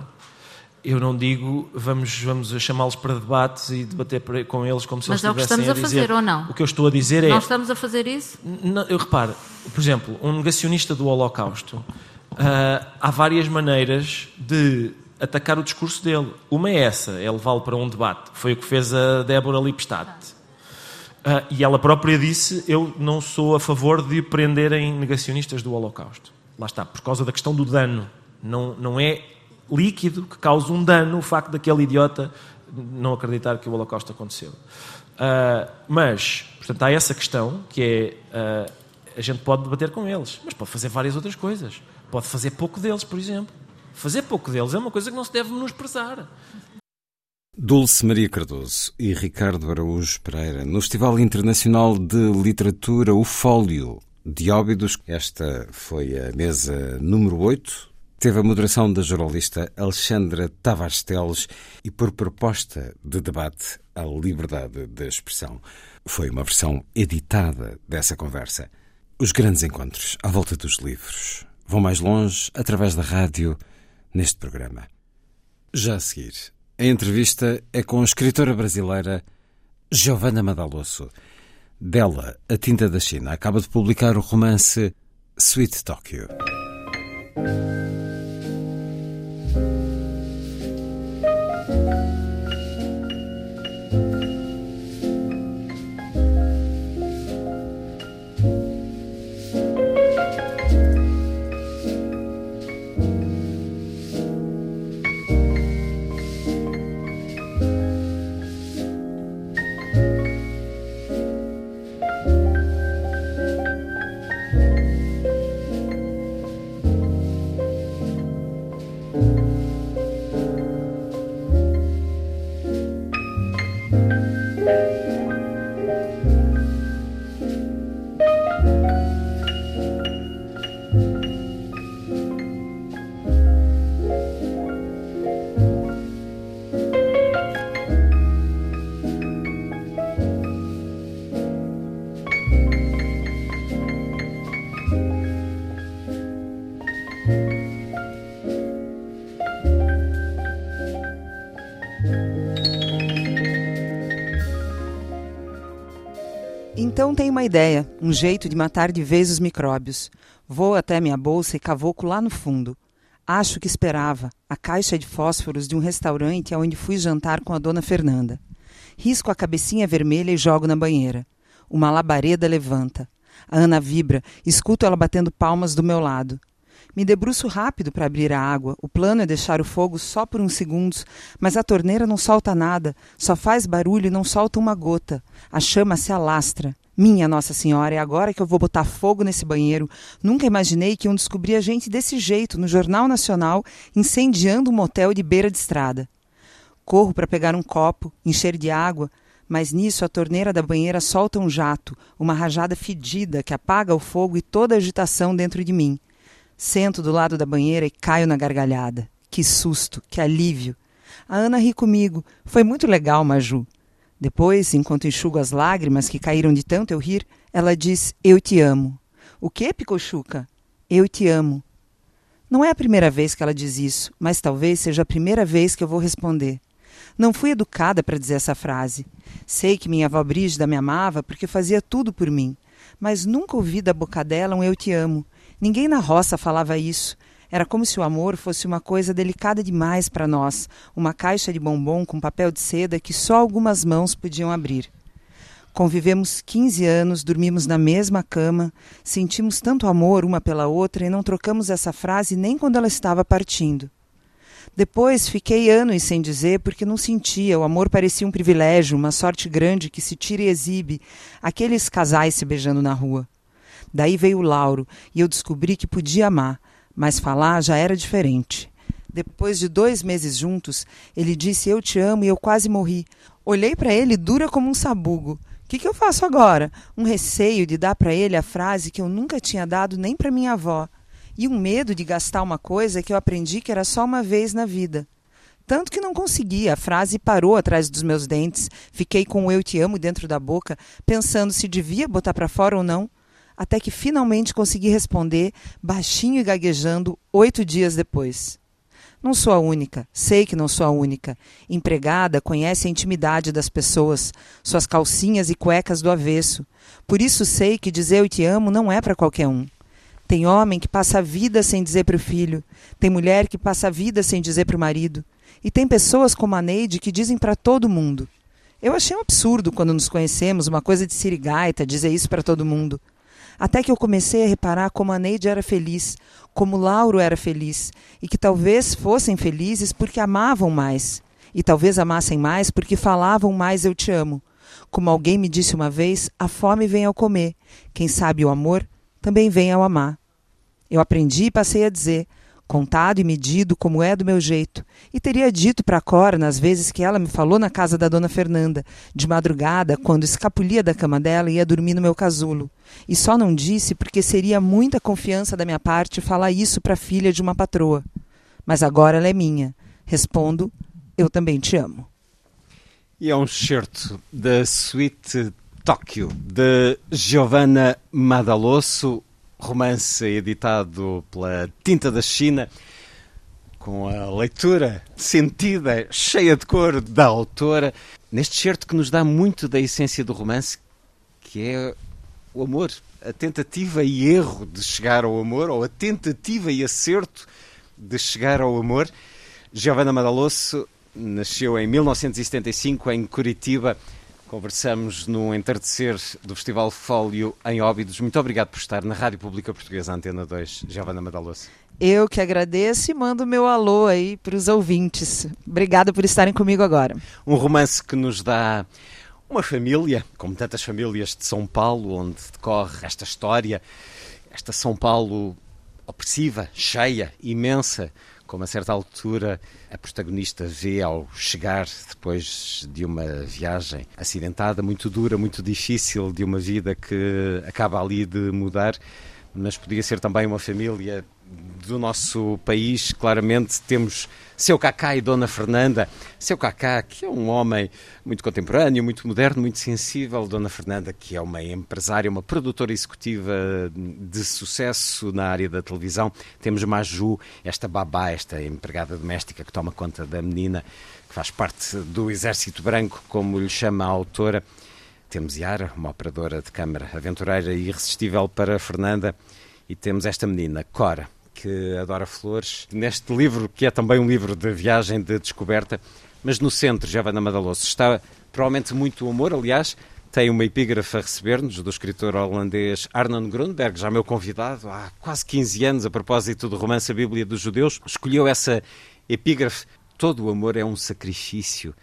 eu não digo vamos, vamos chamá-los para debates e debater com eles como se Mas eles estivessem a dizer. Mas é o que estamos a fazer ou não? O que eu estou a dizer é... Não estamos a fazer isso? Não, eu reparo, por exemplo, um negacionista do Holocausto, uh, há várias maneiras de atacar o discurso dele. Uma é essa, é levá-lo para um debate. Foi o que fez a Débora Lipstadt. Uh, e ela própria disse, eu não sou a favor de prenderem negacionistas do Holocausto. Lá está, por causa da questão do dano. Não, não é líquido que causa um dano o facto daquele idiota não acreditar que o Holocausto aconteceu. Uh, mas, portanto, há essa questão que é uh, a gente pode debater com eles, mas pode fazer várias outras coisas. Pode fazer pouco deles, por exemplo. Fazer pouco deles é uma coisa que não se deve menosprezar. Dulce Maria Cardoso e Ricardo Araújo Pereira, no Festival Internacional de Literatura O Fólio de Óbidos. Esta foi a mesa número 8 teve a moderação da jornalista Alexandra Tavares Teles e por proposta de debate a liberdade de expressão. Foi uma versão editada dessa conversa. Os grandes encontros à volta dos livros vão mais longe através da rádio neste programa. Já a seguir, a entrevista é com a escritora brasileira Giovanna Madalosso. Dela, A Tinta da China acaba de publicar o romance Sweet Tokyo. Então tenho uma ideia, um jeito de matar de vez os micróbios. Vou até minha bolsa e cavoco lá no fundo. Acho que esperava a caixa de fósforos de um restaurante onde fui jantar com a dona Fernanda. Risco a cabecinha vermelha e jogo na banheira. Uma labareda levanta. A Ana vibra, escuto ela batendo palmas do meu lado. Me debruço rápido para abrir a água. O plano é deixar o fogo só por uns segundos, mas a torneira não solta nada, só faz barulho e não solta uma gota. A chama se alastra. Minha Nossa Senhora, é agora que eu vou botar fogo nesse banheiro. Nunca imaginei que iam descobrir a gente desse jeito no Jornal Nacional, incendiando um motel de beira de estrada. Corro para pegar um copo, encher de água, mas nisso a torneira da banheira solta um jato, uma rajada fedida que apaga o fogo e toda a agitação dentro de mim. Sento do lado da banheira e caio na gargalhada. Que susto, que alívio. A Ana ri comigo. Foi muito legal, Maju. Depois, enquanto enxugo as lágrimas que caíram de tanto eu rir, ela diz: Eu te amo. O que, Picochuca? Eu te amo. Não é a primeira vez que ela diz isso, mas talvez seja a primeira vez que eu vou responder. Não fui educada para dizer essa frase. Sei que minha avó Brígida me amava porque fazia tudo por mim, mas nunca ouvi da boca dela um eu te amo. Ninguém na roça falava isso. Era como se o amor fosse uma coisa delicada demais para nós, uma caixa de bombom com papel de seda que só algumas mãos podiam abrir. Convivemos 15 anos, dormimos na mesma cama, sentimos tanto amor uma pela outra e não trocamos essa frase nem quando ela estava partindo. Depois fiquei anos sem dizer porque não sentia, o amor parecia um privilégio, uma sorte grande que se tira e exibe, aqueles casais se beijando na rua. Daí veio o Lauro e eu descobri que podia amar, mas falar já era diferente. Depois de dois meses juntos, ele disse eu te amo e eu quase morri. Olhei para ele dura como um sabugo. O que, que eu faço agora? Um receio de dar para ele a frase que eu nunca tinha dado nem para minha avó. E um medo de gastar uma coisa que eu aprendi que era só uma vez na vida. Tanto que não consegui, a frase parou atrás dos meus dentes. Fiquei com o eu te amo dentro da boca, pensando se devia botar para fora ou não até que finalmente consegui responder, baixinho e gaguejando, oito dias depois. Não sou a única, sei que não sou a única. Empregada conhece a intimidade das pessoas, suas calcinhas e cuecas do avesso. Por isso sei que dizer eu te amo não é para qualquer um. Tem homem que passa a vida sem dizer para o filho, tem mulher que passa a vida sem dizer para o marido, e tem pessoas como a Neide que dizem para todo mundo. Eu achei um absurdo quando nos conhecemos, uma coisa de sirigaita, dizer isso para todo mundo. Até que eu comecei a reparar como a Neide era feliz, como Lauro era feliz, e que talvez fossem felizes porque amavam mais, e talvez amassem mais porque falavam mais eu te amo. Como alguém me disse uma vez, a fome vem ao comer, quem sabe o amor também vem ao amar. Eu aprendi e passei a dizer: contado e medido como é do meu jeito, e teria dito para Cora nas vezes que ela me falou na casa da dona Fernanda, de madrugada, quando escapulia da cama dela e ia dormir no meu casulo. E só não disse porque seria muita confiança da minha parte falar isso para a filha de uma patroa. Mas agora ela é minha. Respondo: eu também te amo. E é um certo da suíte Tóquio, de Giovanna Madalosso, romance editado pela Tinta da China, com a leitura sentida, cheia de cor da autora, neste certo que nos dá muito da essência do romance, que é o amor, a tentativa e erro de chegar ao amor, ou a tentativa e acerto de chegar ao amor. Giovanna Madalosso nasceu em 1975 em Curitiba Conversamos no entardecer do Festival Fólio em Óbidos. Muito obrigado por estar na Rádio Pública Portuguesa Antena 2, Giovana Madaloso. Eu que agradeço e mando meu alô aí para os ouvintes. Obrigada por estarem comigo agora. Um romance que nos dá uma família, como tantas famílias de São Paulo, onde decorre esta história, esta São Paulo opressiva, cheia, imensa, como a certa altura a protagonista vê ao chegar depois de uma viagem acidentada, muito dura, muito difícil, de uma vida que acaba ali de mudar, mas podia ser também uma família do nosso país, claramente temos seu Cacá e Dona Fernanda. Seu Cacá, que é um homem muito contemporâneo, muito moderno, muito sensível. Dona Fernanda, que é uma empresária, uma produtora executiva de sucesso na área da televisão. Temos Maju, esta babá, esta empregada doméstica que toma conta da menina, que faz parte do Exército Branco, como lhe chama a autora. Temos Yara, uma operadora de câmara aventureira e irresistível para Fernanda. E temos esta menina, Cora, que adora flores, neste livro, que é também um livro de viagem, de descoberta, mas no centro, Giovanna Madaloso, está provavelmente muito amor, aliás, tem uma epígrafe a receber-nos do escritor holandês Arnon Grunberg, já meu convidado há quase 15 anos, a propósito do romance A Bíblia dos Judeus, escolheu essa epígrafe. Todo o amor é um sacrifício.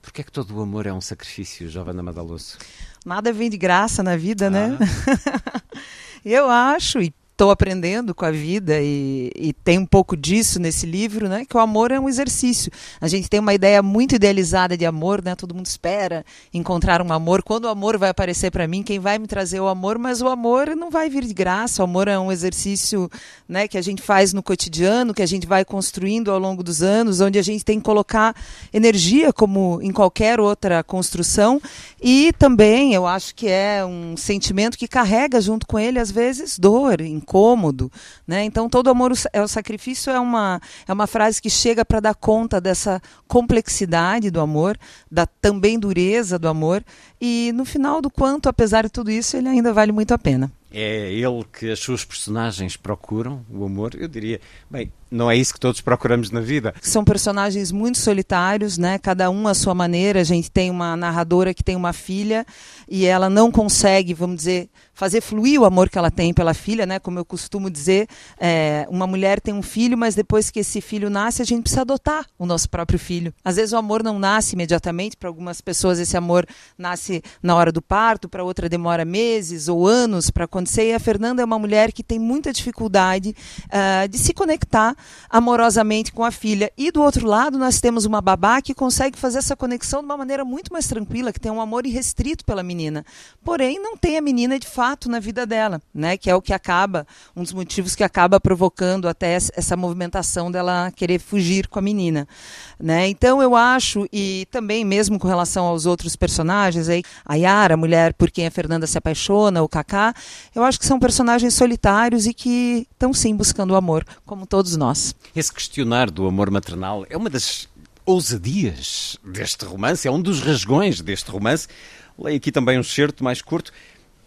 Por que é que todo o amor é um sacrifício, Giovanna Madaloso? Nada vem de graça na vida, né? Ah. Eu acho, e estou aprendendo com a vida e, e, tem um pouco disso nesse livro, né? Que o amor é um exercício. A gente tem uma ideia muito idealizada de amor, né? Todo mundo espera encontrar um amor. Quando o amor vai aparecer para mim, quem vai me trazer o amor? Mas o amor não vai vir de graça. O amor é um exercício, né? Que a gente faz no cotidiano, que a gente vai construindo ao longo dos anos, onde a gente tem que colocar energia, como em qualquer outra construção. E também eu acho que é um sentimento que carrega junto com ele às vezes dor incômodo, né? Então todo amor é o sacrifício é uma é uma frase que chega para dar conta dessa complexidade do amor, da também dureza do amor e no final do quanto, apesar de tudo isso, ele ainda vale muito a pena. É ele que as suas personagens procuram, o amor, eu diria, bem, não é isso que todos procuramos na vida. São personagens muito solitários, né? Cada um à sua maneira. A gente tem uma narradora que tem uma filha e ela não consegue, vamos dizer, fazer fluir o amor que ela tem pela filha, né? Como eu costumo dizer, é, uma mulher tem um filho, mas depois que esse filho nasce, a gente precisa adotar o nosso próprio filho. Às vezes o amor não nasce imediatamente. Para algumas pessoas esse amor nasce na hora do parto, para outra demora meses ou anos para acontecer. E a Fernanda é uma mulher que tem muita dificuldade uh, de se conectar amorosamente com a filha. E do outro lado, nós temos uma babá que consegue fazer essa conexão de uma maneira muito mais tranquila, que tem um amor irrestrito pela menina. Porém, não tem a menina de fato na vida dela, né? Que é o que acaba, um dos motivos que acaba provocando até essa movimentação dela querer fugir com a menina, né? Então eu acho e também mesmo com relação aos outros personagens aí, a Yara, a mulher por quem a Fernanda se apaixona, o Kaká, eu acho que são personagens solitários e que estão sim buscando o amor, como todos nós nós. Esse questionar do amor maternal é uma das ousadias deste romance, é um dos rasgões deste romance. Leio aqui também um certo mais curto.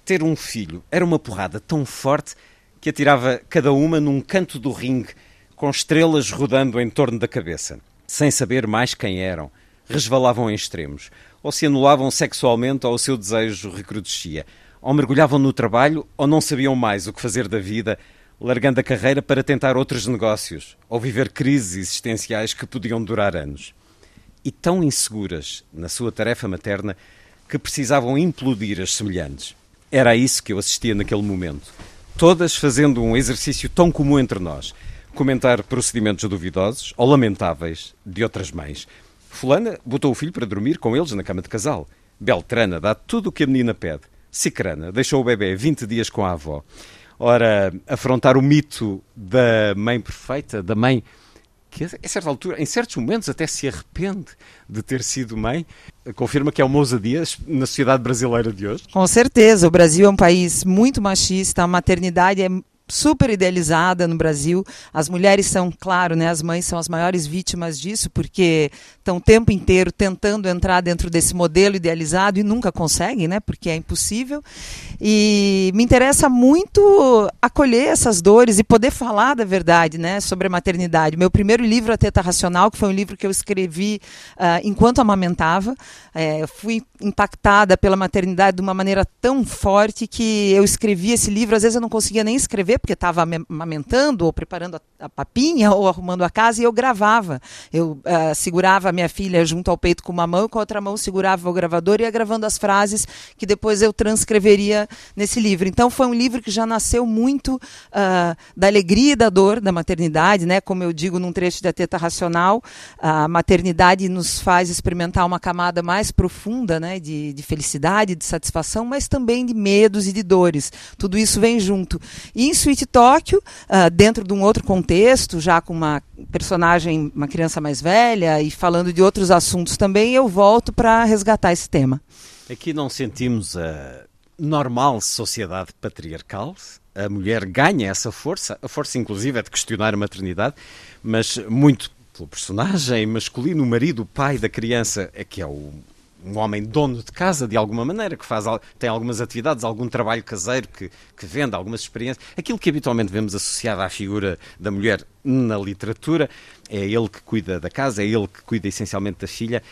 Ter um filho era uma porrada tão forte que atirava cada uma num canto do ringue, com estrelas rodando em torno da cabeça. Sem saber mais quem eram, resvalavam em extremos, ou se anulavam sexualmente ou o seu desejo recrudescia, ou mergulhavam no trabalho ou não sabiam mais o que fazer da vida largando a carreira para tentar outros negócios ou viver crises existenciais que podiam durar anos. E tão inseguras na sua tarefa materna que precisavam implodir as semelhantes. Era a isso que eu assistia naquele momento. Todas fazendo um exercício tão comum entre nós: comentar procedimentos duvidosos ou lamentáveis de outras mães. Fulana botou o filho para dormir com eles na cama de casal. Beltrana dá tudo o que a menina pede. Cicrana deixou o bebê 20 dias com a avó. Ora, afrontar o mito da mãe perfeita, da mãe que a certa altura, em certos momentos, até se arrepende de ter sido mãe, confirma que é uma ousadia na sociedade brasileira de hoje? Com certeza, o Brasil é um país muito machista, a maternidade é super idealizada no Brasil. As mulheres são, claro, né, as mães são as maiores vítimas disso, porque estão o tempo inteiro tentando entrar dentro desse modelo idealizado e nunca conseguem, né, porque é impossível. E me interessa muito acolher essas dores e poder falar da verdade né, sobre a maternidade. Meu primeiro livro, A Teta Racional, que foi um livro que eu escrevi uh, enquanto amamentava, é, fui impactada pela maternidade de uma maneira tão forte que eu escrevi esse livro, às vezes eu não conseguia nem escrever, porque estava amamentando, ou preparando a, a, papinha, ou arrumando a casa, e eu gravava. Eu uh, segurava a minha filha junto ao peito com uma mão, e com a outra mão segurava o gravador e ia gravando as frases que depois eu transcreveria nesse livro. Então foi um livro que já nasceu muito uh, da alegria e da dor da maternidade, né? Como eu digo num trecho da Teta Racional, a maternidade nos faz experimentar uma camada mais profunda, né? De, de felicidade, de satisfação, mas também de medos e de dores. Tudo isso vem junto. E isso Sweet Tóquio, uh, dentro de um outro contexto, já com uma personagem, uma criança mais velha e falando de outros assuntos também, eu volto para resgatar esse tema. Aqui não sentimos a normal sociedade patriarcal. A mulher ganha essa força, a força inclusive é de questionar a maternidade, mas muito pelo personagem masculino, o marido, o pai da criança, é que é o, um homem dono de casa, de alguma maneira, que faz, tem algumas atividades, algum trabalho caseiro, que, que vende algumas experiências. Aquilo que habitualmente vemos associado à figura da mulher na literatura, é ele que cuida da casa, é ele que cuida essencialmente da filha.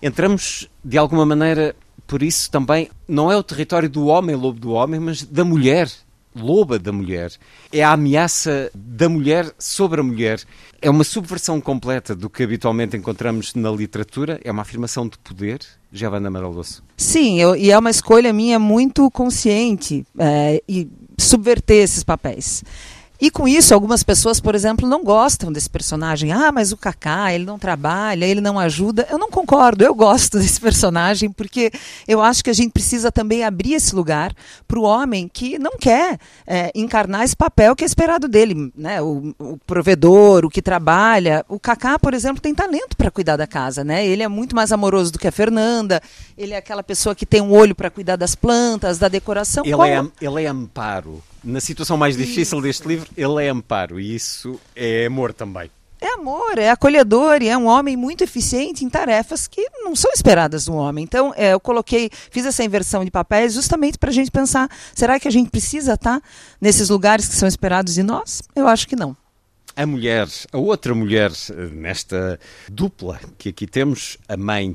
Entramos, de alguma maneira, por isso também, não é o território do homem, lobo do homem, mas da mulher loba da mulher, é a ameaça da mulher sobre a mulher. É uma subversão completa do que habitualmente encontramos na literatura, é uma afirmação de poder. Giovanna Maralosso. Sim, eu, e é uma escolha minha muito consciente é, e subverter esses papéis. E com isso, algumas pessoas, por exemplo, não gostam desse personagem. Ah, mas o Kaká, ele não trabalha, ele não ajuda. Eu não concordo, eu gosto desse personagem, porque eu acho que a gente precisa também abrir esse lugar para o homem que não quer é, encarnar esse papel que é esperado dele. Né? O, o provedor, o que trabalha. O Kaká, por exemplo, tem talento para cuidar da casa. Né? Ele é muito mais amoroso do que a Fernanda. Ele é aquela pessoa que tem um olho para cuidar das plantas, da decoração. Ele, Como... é, ele é amparo na situação mais difícil deste livro, ele é amparo e isso é amor também. É amor, é acolhedor e é um homem muito eficiente em tarefas que não são esperadas do homem. Então, é, eu coloquei, fiz essa inversão de papéis justamente para a gente pensar: será que a gente precisa estar tá nesses lugares que são esperados de nós? Eu acho que não. A mulher, a outra mulher nesta dupla que aqui temos, a mãe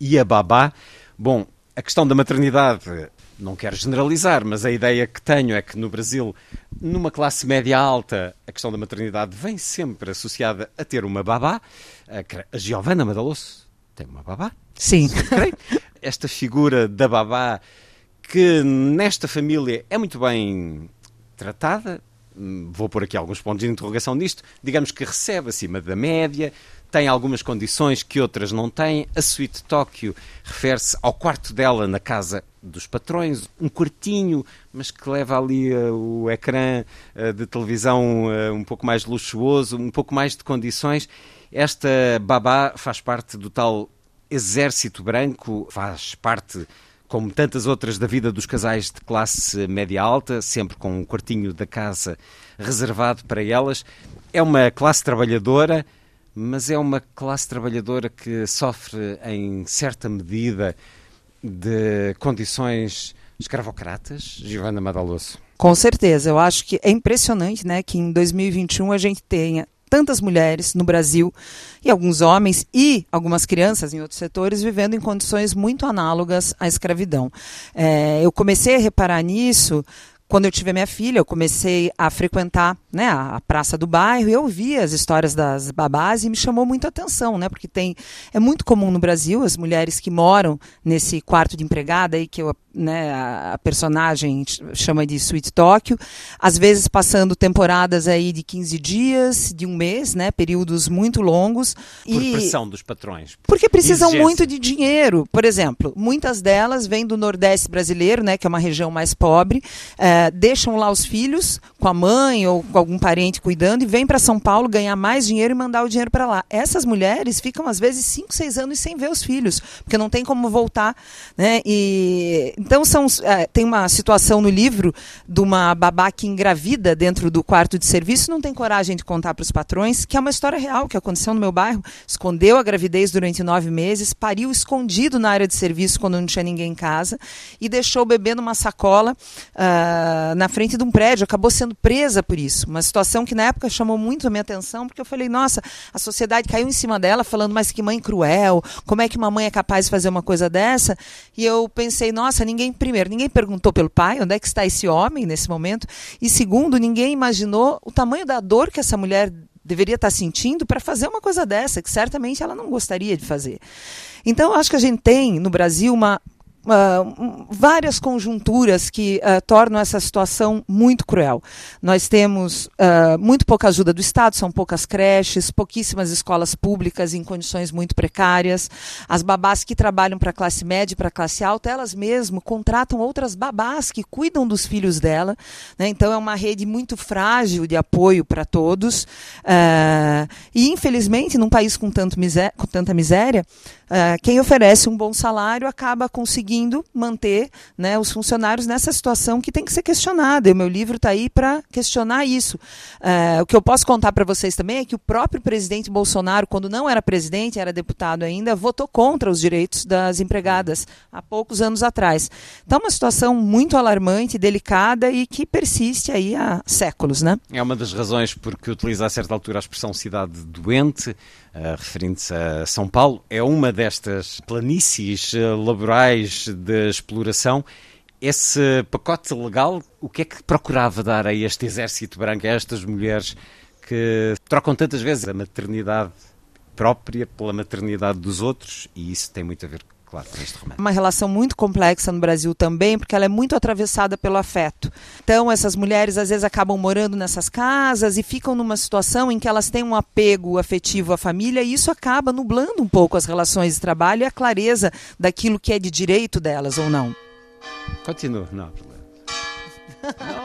e a babá. Bom, a questão da maternidade não quero generalizar, mas a ideia que tenho é que no Brasil, numa classe média alta, a questão da maternidade vem sempre associada a ter uma babá. A Giovanna Madaloso tem uma babá. Sim. Esta figura da babá que nesta família é muito bem tratada, hum, vou pôr aqui alguns pontos de interrogação nisto, digamos que recebe acima da média, tem algumas condições que outras não têm. A suíte Tóquio refere-se ao quarto dela na casa dos patrões, um quartinho, mas que leva ali uh, o ecrã uh, de televisão uh, um pouco mais luxuoso, um pouco mais de condições. Esta babá faz parte do tal exército branco, faz parte, como tantas outras, da vida dos casais de classe média alta, sempre com um quartinho da casa reservado para elas. É uma classe trabalhadora, mas é uma classe trabalhadora que sofre em certa medida de condições escravocratas, Giovanna Madaloso? Com certeza, eu acho que é impressionante né, que em 2021 a gente tenha tantas mulheres no Brasil e alguns homens e algumas crianças em outros setores vivendo em condições muito análogas à escravidão. É, eu comecei a reparar nisso quando eu tive minha filha, eu comecei a frequentar né, a, praça do bairro e eu vi as histórias das babás e me chamou muito a atenção, né? Porque tem é muito comum no Brasil as mulheres que moram nesse quarto de empregada aí que eu né, a, personagem chama de Sweet Tóquio, às vezes passando temporadas aí de 15 dias, de um mês, né, períodos muito longos. Por e... pressão dos patrões. Porque precisam Exigência. muito de dinheiro. Por exemplo, muitas delas vêm do Nordeste brasileiro, né, que é uma região mais pobre, é, deixam lá os filhos com a mãe ou com algum parente cuidando e vêm para São Paulo ganhar mais dinheiro e mandar o dinheiro para lá. Essas mulheres ficam às vezes 5, 6 anos sem ver os filhos, porque não tem como voltar, né? E então são, é, tem uma situação no livro de uma babá que engravida dentro do quarto de serviço, não tem coragem de contar para os patrões, que é uma história real que aconteceu no meu bairro. Escondeu a gravidez durante nove meses, pariu escondido na área de serviço quando não tinha ninguém em casa e deixou o bebê numa sacola uh, na frente de um prédio. Acabou sendo presa por isso. Uma situação que na época chamou muito a minha atenção, porque eu falei, nossa, a sociedade caiu em cima dela falando, mas que mãe cruel, como é que uma mãe é capaz de fazer uma coisa dessa? E eu pensei, nossa, ninguém, primeiro, ninguém perguntou pelo pai, onde é que está esse homem nesse momento, e segundo, ninguém imaginou o tamanho da dor que essa mulher deveria estar sentindo para fazer uma coisa dessa, que certamente ela não gostaria de fazer. Então, acho que a gente tem no Brasil uma uh, várias conjunturas que uh, tornam essa situação muito cruel. Nós temos uh, muito pouca ajuda do Estado, são poucas creches, pouquíssimas escolas públicas em condições muito precárias. As babás que trabalham para a classe média e para a classe alta, elas mesmo contratam outras babás que cuidam dos filhos dela. Né? Então é uma rede muito frágil de apoio para todos. e infelizmente, num país com, tanto com tanta miséria, quem oferece um bom salário acaba conseguindo manter né, os funcionários nessa situação que tem que ser questionada. E o meu livro está aí para questionar isso. Uh, o que eu posso contar para vocês também é que o próprio presidente Bolsonaro, quando não era presidente, era deputado ainda, votou contra os direitos das empregadas há poucos anos atrás. Então, uma situação muito alarmante, delicada e que persiste aí há séculos, né? É uma das razões porque utiliza a certa altura a expressão cidade doente, uh, referindo-se a São Paulo. É uma destas planícies uh, laborais de exploração esse pacote legal, o que é que procurava dar a este exército branco, a estas mulheres que trocam tantas vezes a maternidade própria pela maternidade dos outros? E isso tem muito a ver Claro, este Uma relação muito complexa no Brasil também, porque ela é muito atravessada pelo afeto. Então, essas mulheres às vezes acabam morando nessas casas e ficam numa situação em que elas têm um apego afetivo à família e isso acaba nublando um pouco as relações de trabalho e a clareza daquilo que é de direito delas ou não. Continua, não problema.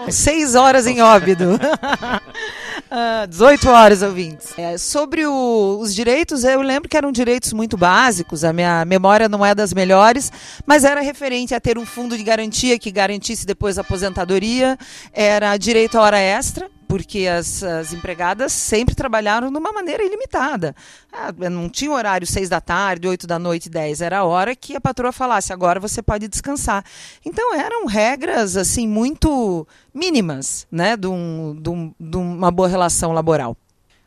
Seis horas em óbido. uh, 18 horas, ouvintes. É, sobre o, os direitos, eu lembro que eram direitos muito básicos, a minha memória não é das melhores, mas era referente a ter um fundo de garantia que garantisse depois a aposentadoria, era direito à hora extra, porque as, as, empregadas sempre trabalharam de uma maneira ilimitada. Ah, não tinha horário seis da tarde, oito da noite, dez. Era a hora que a patroa falasse, agora você pode descansar. Então eram regras assim muito mínimas né, de, um, de, um, de uma boa relação laboral.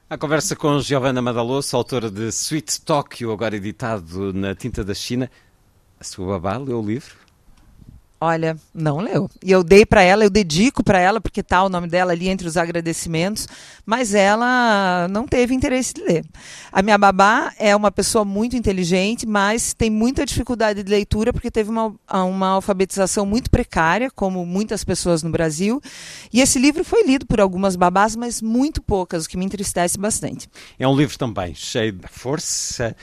A conversa com Giovanna Madaloso, autora de Sweet Tokyo, agora editado na tinta da China. A sua babá leu o livro? Olha, não leu. E eu dei para ela, eu dedico para ela, porque tá o nome dela ali entre os agradecimentos, mas ela não teve interesse de ler. A minha babá é uma pessoa muito inteligente, mas tem muita dificuldade de leitura, porque teve uma, uma alfabetização muito precária, como muitas pessoas no Brasil. E esse livro foi lido por algumas babás, mas muito poucas, o que me entristece bastante. É um livro também cheio da força,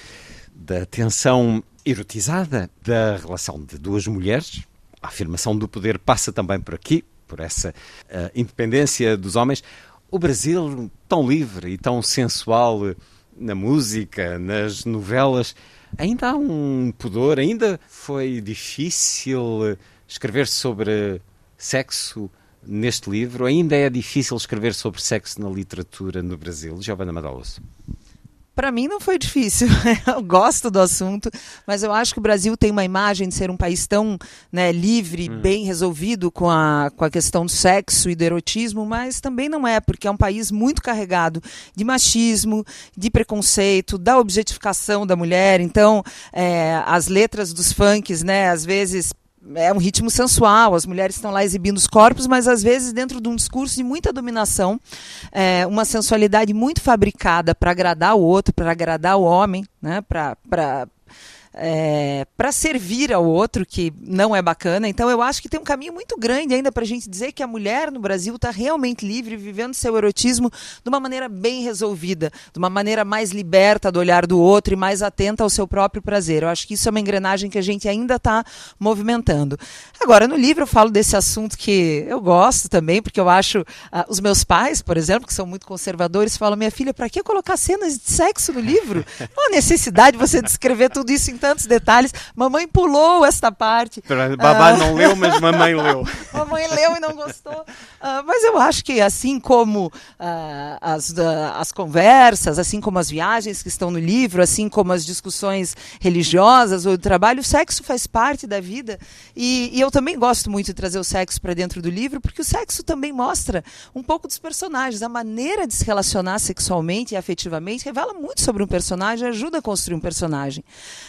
da tensão erotizada da relação de duas mulheres a afirmação do poder passa também por aqui, por essa uh, independência dos homens. O Brasil, tão livre e tão sensual na música, nas novelas, ainda há um pudor, ainda foi difícil escrever sobre sexo neste livro, ainda é difícil escrever sobre sexo na literatura no Brasil. Giovanna Madaloso. Para mim não foi difícil. eu gosto do assunto, mas eu acho que o Brasil tem uma imagem de ser um país tão né, livre, hum. bem resolvido com a, com a questão do sexo e do erotismo, mas também não é, porque é um país muito carregado de machismo, de preconceito, da objetificação da mulher. Então, é, as letras dos funks, né, às vezes é um ritmo sensual, as mulheres estão lá exibindo os corpos, mas às vezes dentro de um discurso de muita dominação, é, uma sensualidade muito fabricada para agradar o outro, para agradar o homem, né, para é, para servir ao outro, que não é bacana. Então, eu acho que tem um caminho muito grande ainda para a gente dizer que a mulher no Brasil está realmente livre, vivendo seu erotismo de uma maneira bem resolvida, de uma maneira mais liberta do olhar do outro e mais atenta ao seu próprio prazer. Eu acho que isso é uma engrenagem que a gente ainda está movimentando. Agora, no livro, eu falo desse assunto que eu gosto também, porque eu acho. Uh, os meus pais, por exemplo, que são muito conservadores, falam: minha filha, para que colocar cenas de sexo no livro? Não há necessidade de você descrever tudo isso em tantos detalhes. Mamãe pulou esta parte. Babá uh... não leu, mas mamãe leu. mamãe leu e não gostou. Uh, mas eu acho que assim como uh, as, as conversas, assim como as viagens que estão no livro, assim como as discussões religiosas ou do trabalho, o sexo faz parte da vida. E, e eu também gosto muito de trazer o sexo para dentro do livro, porque o sexo também mostra um pouco dos personagens. A maneira de se relacionar sexualmente e afetivamente revela muito sobre um personagem, ajuda a construir um personagem.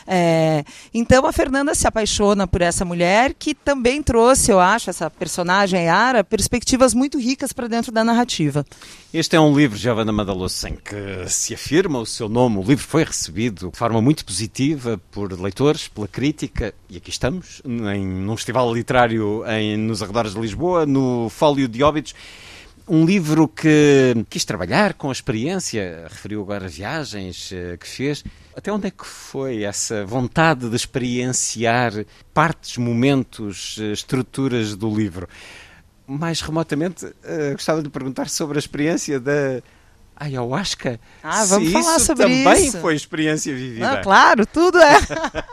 É, É, então a Fernanda se apaixona por essa mulher que também trouxe, eu acho, essa personagem Yara, perspectivas muito ricas para dentro da narrativa. Este é um livro, Giovanna Madaloso, em que se afirma o seu nome. O livro foi recebido de forma muito positiva por leitores, pela crítica, e aqui estamos, em, num festival literário em, nos arredores de Lisboa, no Fólio de Óbidos um livro que quis trabalhar com a experiência, referiu agora viagens eh, que fez. Até onde é que foi essa vontade de experienciar partes, momentos, eh, estruturas do livro? Mais remotamente, uh, gostava de perguntar sobre a experiência da ayahuasca. Ah, vamos Se falar isso sobre também isso. foi experiência vivida. Não, claro, tudo é.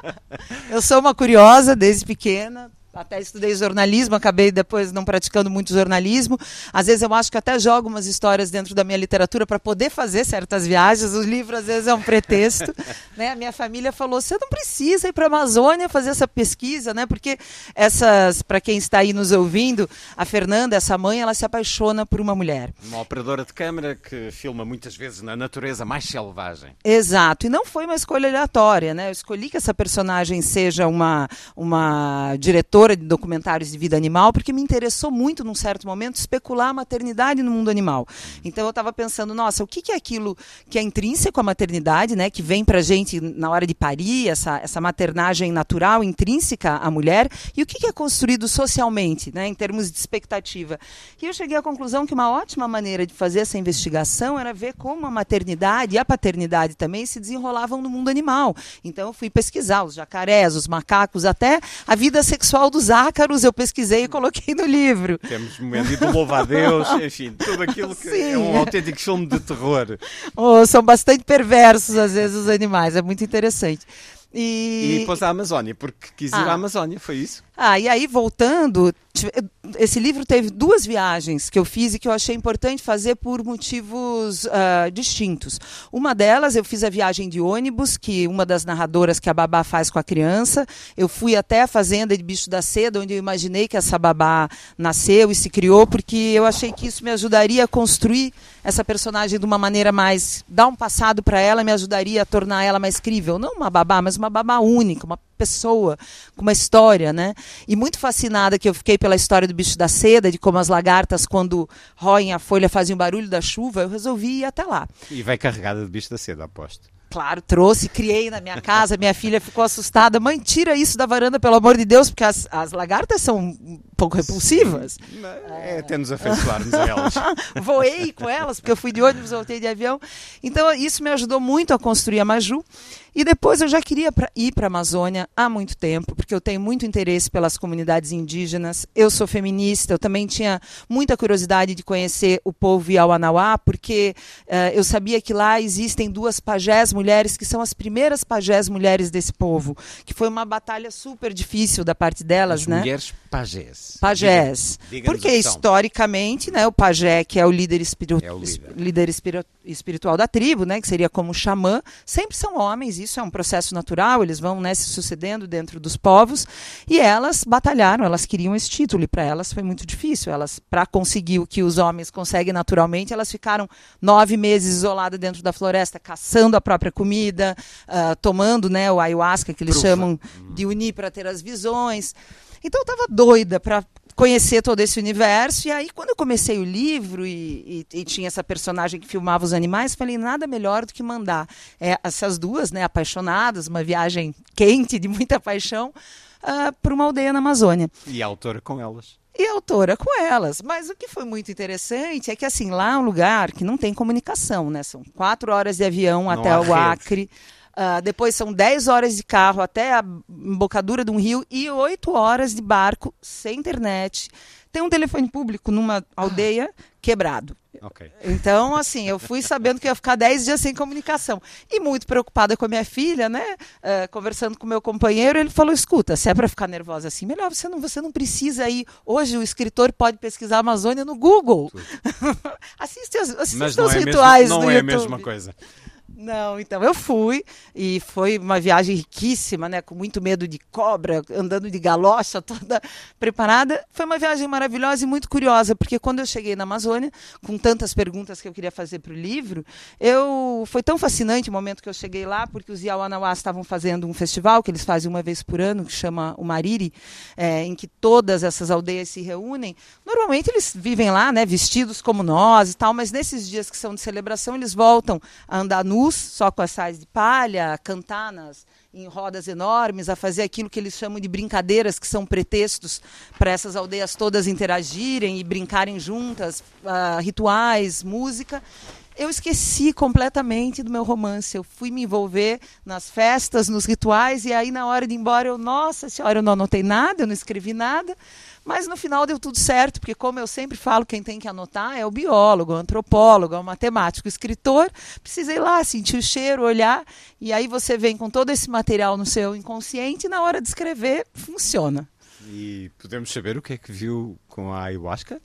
eu sou uma curiosa desde pequena. Até estudei jornalismo, acabei depois não praticando muito jornalismo. Às vezes eu acho que até jogo umas histórias dentro da minha literatura para poder fazer certas viagens. O livro às vezes é um pretexto. né? A minha família falou: você não precisa ir para a Amazônia fazer essa pesquisa, né? Porque essas, para quem está aí nos ouvindo, a Fernanda, essa mãe, ela se apaixona por uma mulher. Uma operadora de câmara que filma muitas vezes na natureza mais selvagem. Exato, e não foi uma escolha aleatória, né? Eu escolhi que essa personagem seja uma, uma diretora de documentários de vida animal, porque me interessou muito, num certo momento, especular a maternidade no mundo animal. Então eu estava pensando, nossa, o que, que é aquilo que é intrínseco à maternidade, né? Que vem pra gente na hora de parir, essa, essa maternagem natural, intrínseca à mulher, e o que, que é construído socialmente, né? Em termos de expectativa. E eu cheguei à conclusão que uma ótima maneira de fazer essa investigação era ver como a maternidade e a paternidade também se desenrolavam no mundo animal. Então eu fui pesquisar os jacarés, os macacos, até a vida sexual dos ácaros eu pesquisei e coloquei no livro. Temos momento de louvar a Deus, enfim, tudo aquilo que é um Sim. autêntico filme de terror. Oh, são bastante perversos às vezes os animais, é muito interessante. E E, depois à Amazónia, porque quis ir Ah. à Amazónia, foi isso? Ah, e aí voltando, esse livro teve duas viagens que eu fiz e que eu achei importante fazer por motivos ah, distintos. Uma delas, eu fiz a viagem de ônibus, que uma das narradoras que a babá faz com a criança. Eu fui até a fazenda de Bicho da Seda, onde eu imaginei que essa babá nasceu e se criou, porque eu achei que isso me ajudaria a construir essa personagem de uma maneira mais. dar um passado para ela, me ajudaria a tornar ela mais crível. Não uma babá, mas uma babá única, uma pessoa com uma história, né? E muito fascinada que eu fiquei pela história do bicho da seda, de como as lagartas, quando roem a folha, fazem o barulho da chuva, eu resolvi ir até lá. E vai carregada de bicho da seda, aposto. Claro, trouxe, criei na minha casa, minha filha ficou assustada. Mãe, tira isso da varanda, pelo amor de Deus, porque as, as lagartas são pouco repulsivas. É até nos afeiçoarmos a elas. Voei com elas, porque eu fui de ônibus, voltei de avião. Então, isso me ajudou muito a construir a Maju. E depois eu já queria pra, ir para a Amazônia há muito tempo, porque eu tenho muito interesse pelas comunidades indígenas. Eu sou feminista, eu também tinha muita curiosidade de conhecer o povo Iauanauá, porque eh, eu sabia que lá existem duas pajés mulheres que são as primeiras pajés mulheres desse povo, que foi uma batalha super difícil da parte delas, As né? mulheres pajés. Pajés. Diga- Porque historicamente, né, o pajé, que é o líder, É o líder. líder espiri- espiritual da tribo, né, que seria como xamã, sempre são homens, isso é um processo natural, eles vão né, se sucedendo dentro dos povos, e elas batalharam, elas queriam esse título, e para elas foi muito difícil. Elas, para conseguir o que os homens conseguem naturalmente, elas ficaram nove meses isoladas dentro da floresta, caçando a própria comida, ah, tomando né, o ayahuasca, que eles Prufa. chamam de unir para ter as visões. Então eu estava doida para conhecer todo esse universo. E aí, quando eu comecei o livro e, e- e tinha essa personagem que filmava os animais, falei, nada melhor do que mandar é, essas duas, né, apaixonadas, uma viagem quente, de muita paixão, para uma aldeia na Amazônia. E a autora com elas. E a autora com elas. Mas o que foi muito interessante é que, assim, lá é um lugar que não tem comunicação, né? São quatro horas de avião até há o rede. Ah, depois são 10 horas de carro até a embocadura de um rio e 8 horas de barco sem internet. Tem um telefone público numa aldeia quebrado. Ok. Então, assim, eu fui sabendo que ia ficar 10 dias sem comunicação. E muito preocupada com a minha filha, né? eh, conversando com o meu companheiro, ele falou: escuta, se é para ficar nervosa assim, melhor você não, você não precisa ir. Hoje o escritor pode pesquisar a Amazônia no Google. assiste as, assiste os não é, mesmo, rituais não do é a YouTube. mesma coisa. Não, então eu fui e foi uma viagem riquíssima, né? Com muito medo de cobra, andando de galocha, toda preparada. Foi uma viagem maravilhosa e muito curiosa, porque quando eu cheguei na Amazônia, com tantas perguntas que eu queria fazer para o livro, eu foi tão fascinante o momento que eu cheguei lá, porque os Iauanauás estavam fazendo um festival que eles fazem uma vez por ano, que chama o Mariri, é, em que todas essas aldeias se reúnem. Normalmente eles vivem lá, né? Vestidos como nós e tal, mas nesses dias que são de celebração, eles voltam a andar nus, só com as sais de palha, a cantar nas, em rodas enormes, a fazer aquilo que eles chamam de brincadeiras, que são pretextos para essas aldeias todas interagirem e brincarem juntas, uh, rituais, música. Eu esqueci completamente do meu romance. Eu fui me envolver nas festas, nos rituais, e aí na hora de ir embora eu, nossa senhora, eu não anotei nada, eu não escrevi nada. Mas no final deu tudo certo, porque, como eu sempre falo, quem tem que anotar é o biólogo, o antropólogo, o matemático, o escritor. Precisa ir lá, sentir o cheiro, olhar, e aí você vem com todo esse material no seu inconsciente e na hora de escrever funciona. E podemos saber o que é que viu com a ayahuasca?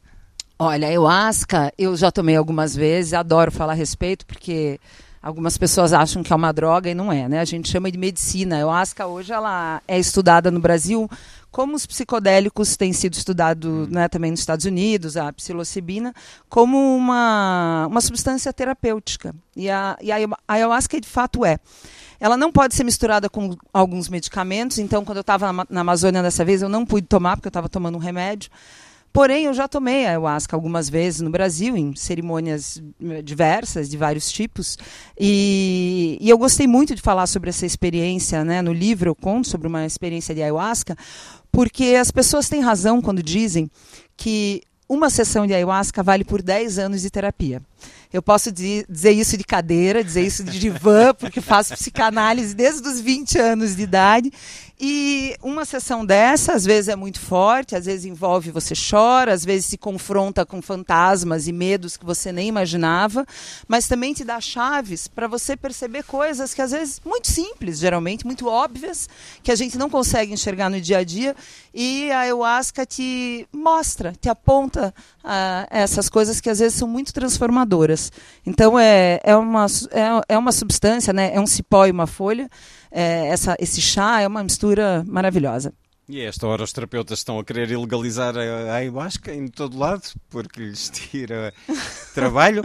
Olha, a ayahuasca eu já tomei algumas vezes, adoro falar a respeito, porque Algumas pessoas acham que é uma droga e não é, né? A gente chama de medicina. A ayahuasca hoje ela é estudada no Brasil como os psicodélicos têm sido estudados né, também nos Estados Unidos, a psilocibina, como uma, uma substância terapêutica. E a, e a ayahuasca de fato é. Ela não pode ser misturada com alguns medicamentos, então quando eu estava na, na Amazônia dessa vez eu não pude tomar porque eu estava tomando um remédio. Porém, eu já tomei ayahuasca algumas vezes no Brasil, em cerimônias eh, diversas, de vários tipos. E, e, eu gostei muito de falar sobre essa experiência. Né? No livro, eu conto sobre uma experiência de ayahuasca, porque as pessoas têm razão quando dizem que uma sessão de ayahuasca vale por 10 anos de terapia. Eu posso dizer isso de cadeira, dizer isso de divã, porque faço psicanálise desde os 20 anos de idade. E uma sessão dessa, às vezes é muito forte, às vezes envolve você chora, às vezes se confronta com fantasmas e medos que você nem imaginava, mas também te dá chaves para você perceber coisas que às vezes muito simples, geralmente muito óbvias, que a gente não consegue enxergar no dia a dia, e a ayahuasca te mostra, te aponta uh, essas coisas que às vezes são muito transformadoras. Então é, é, uma, é, é uma substância, né? é um cipó e uma folha é, essa, esse chá é uma mistura maravilhosa. E a esta hora os terapeutas estão a querer ilegalizar a ayahuasca em todo lado, porque lhes tira trabalho.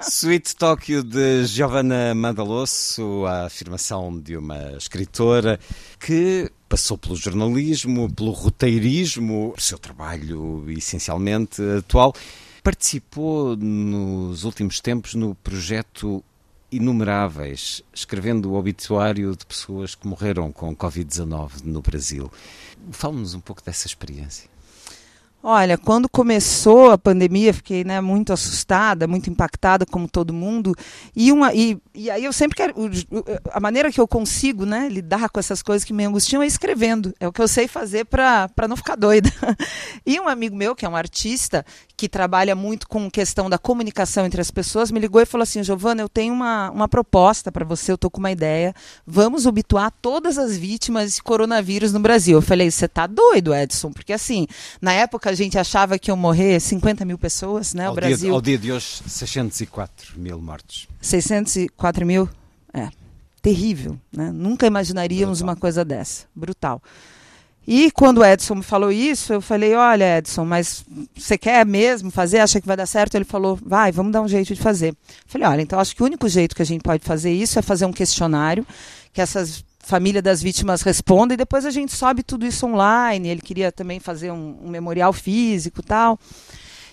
Sweet Tóquio de Giovanna Mandalosso, a afirmação de uma escritora que passou pelo jornalismo, pelo roteirismo, o seu trabalho essencialmente atual. Participou nos últimos tempos no projeto inumeráveis, escrevendo o obituário de pessoas que morreram com Covid-19 no Brasil. Fale-nos um pouco dessa experiência. Olha, quando começou a pandemia, fiquei né, muito assustada, muito impactada, como todo mundo. E, uma, e, e aí eu sempre quero. A maneira que eu consigo né, lidar com essas coisas que me angustiam é escrevendo. É o que eu sei fazer para não ficar doida. E um amigo meu, que é um artista, que trabalha muito com questão da comunicação entre as pessoas, me ligou e falou assim: Giovana, eu tenho uma, uma proposta para você, eu estou com uma ideia. Vamos obituar todas as vítimas de coronavírus no Brasil. Eu falei: você está doido, Edson? Porque assim, na época a gente achava que iam morrer 50 mil pessoas, né? Ao o Brasil. Dia, ao dia de hoje, 604 mil mortos. 604 mil? É. Terrível, né? Nunca imaginaríamos Brutal. uma coisa dessa. Brutal. E quando o Edson me falou isso, eu falei: Olha, Edson, mas você quer mesmo fazer? Acha que vai dar certo? Ele falou: Vai, vamos dar um jeito de fazer. Eu falei: Olha, então acho que o único jeito que a gente pode fazer isso é fazer um questionário que essas família das vítimas responda e depois a gente sobe tudo isso online. Ele queria também fazer um, um memorial físico tal.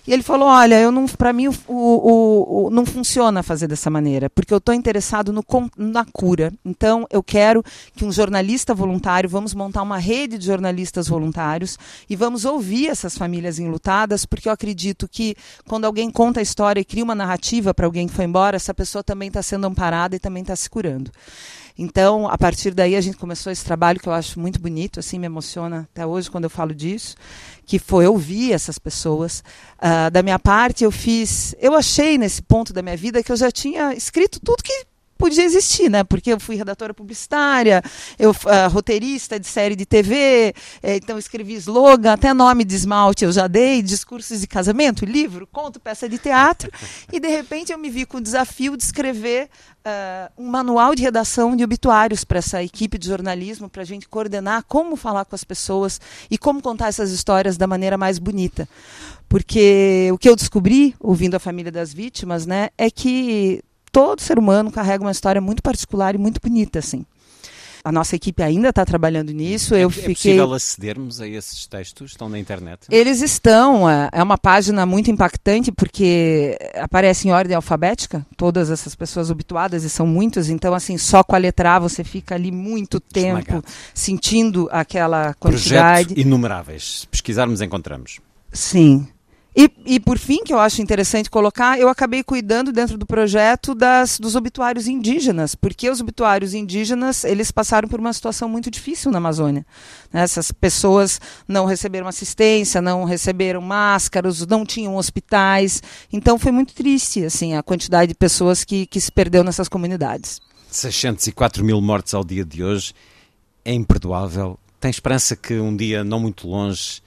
E ele falou: Olha, eu não, para mim o, o, o, não funciona fazer dessa maneira, porque eu estou interessado no, na cura. Então eu quero que um jornalista voluntário, vamos montar uma rede de jornalistas voluntários e vamos ouvir essas famílias enlutadas, porque eu acredito que quando alguém conta a história e cria uma narrativa para alguém que foi embora, essa pessoa também está sendo amparada e também está se curando. Então, a partir daí, a gente começou esse trabalho que eu acho muito bonito, assim, me emociona até hoje quando eu falo disso, que foi ouvir essas pessoas. Uh, da minha parte, eu fiz. Eu achei nesse ponto da minha vida que eu já tinha escrito tudo que podia existir, né? Porque eu fui redatora publicitária, eu uh, roteirista de série de TV, eh, então escrevi slogan, até nome de esmalte eu já dei, discursos de casamento, livro, conto, peça de teatro, e de repente eu me vi com o desafio de escrever uh, um manual de redação de obituários para essa equipe de jornalismo, para a gente coordenar como falar com as pessoas e como contar essas histórias da maneira mais bonita. Porque o que eu descobri, ouvindo a família das vítimas, né, é que todo ser humano carrega uma história muito particular e muito bonita, assim. A nossa equipe ainda está trabalhando nisso. Eu é fiquei... possível acedermos a esses textos? Estão na internet? Eles estão. É, é uma página muito impactante porque aparece em ordem alfabética todas essas pessoas obituadas e são muitas. Então, assim, só com a letra A você fica ali muito tempo Esmagado. sentindo aquela quantidade. Projeto inumeráveis. Se pesquisarmos, encontramos. Sim. E, e, por fim, que eu acho interessante colocar, eu acabei cuidando dentro do projeto das, dos obituários indígenas, porque os obituários indígenas eles passaram por uma situação muito difícil na Amazônia. Né? Essas pessoas não receberam assistência, não receberam máscaras, não tinham hospitais. Então foi muito triste assim a quantidade de pessoas que, que se perdeu nessas comunidades. 604 mil mortes ao dia de hoje é imperdoável. Tem esperança que um dia não muito longe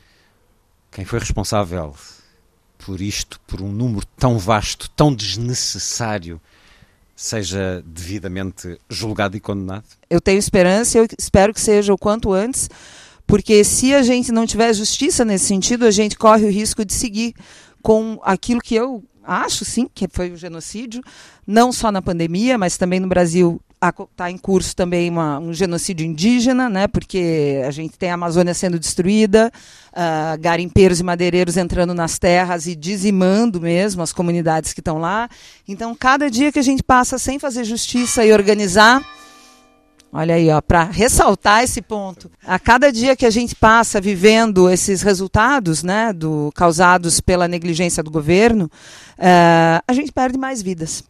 quem foi responsável por isto, por um número tão vasto, tão desnecessário, seja devidamente julgado e condenado? Eu tenho esperança, eu espero que seja o quanto antes, porque se a gente não tiver justiça nesse sentido, a gente corre o risco de seguir com aquilo que eu acho, sim, que foi o genocídio, não só na pandemia, mas também no Brasil está em curso também uma, um genocídio indígena, né, porque a gente tem a Amazônia sendo destruída, uh, garimpeiros e madeireiros entrando nas terras e dizimando mesmo as comunidades que estão lá. Então, cada dia que a gente passa sem fazer justiça e organizar, Olha aí, para ressaltar esse ponto. A cada dia que a gente passa vivendo esses resultados né, do, causados pela negligência do governo, uh, a gente perde mais vidas.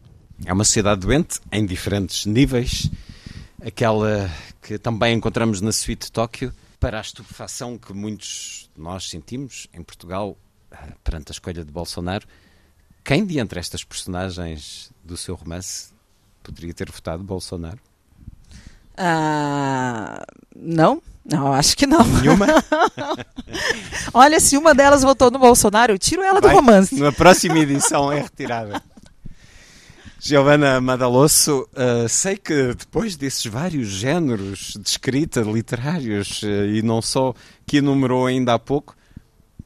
É uma sociedade doente em diferentes níveis, aquela que também encontramos na suíte Tóquio, para a estupefação que muitos de nós sentimos em Portugal eh, perante a escolha de Bolsonaro. Quem de entre estas personagens do seu romance poderia ter votado Bolsonaro? Ah, não, não, acho que não. Nenhuma? Olha, se uma delas votou no Bolsonaro, eu tiro ela Vai, do romance. Na próxima edição é retirada. Giovanna Madalosso, uh, sei que depois desses vários géneros de escrita literários uh, e não só que enumerou ainda há pouco,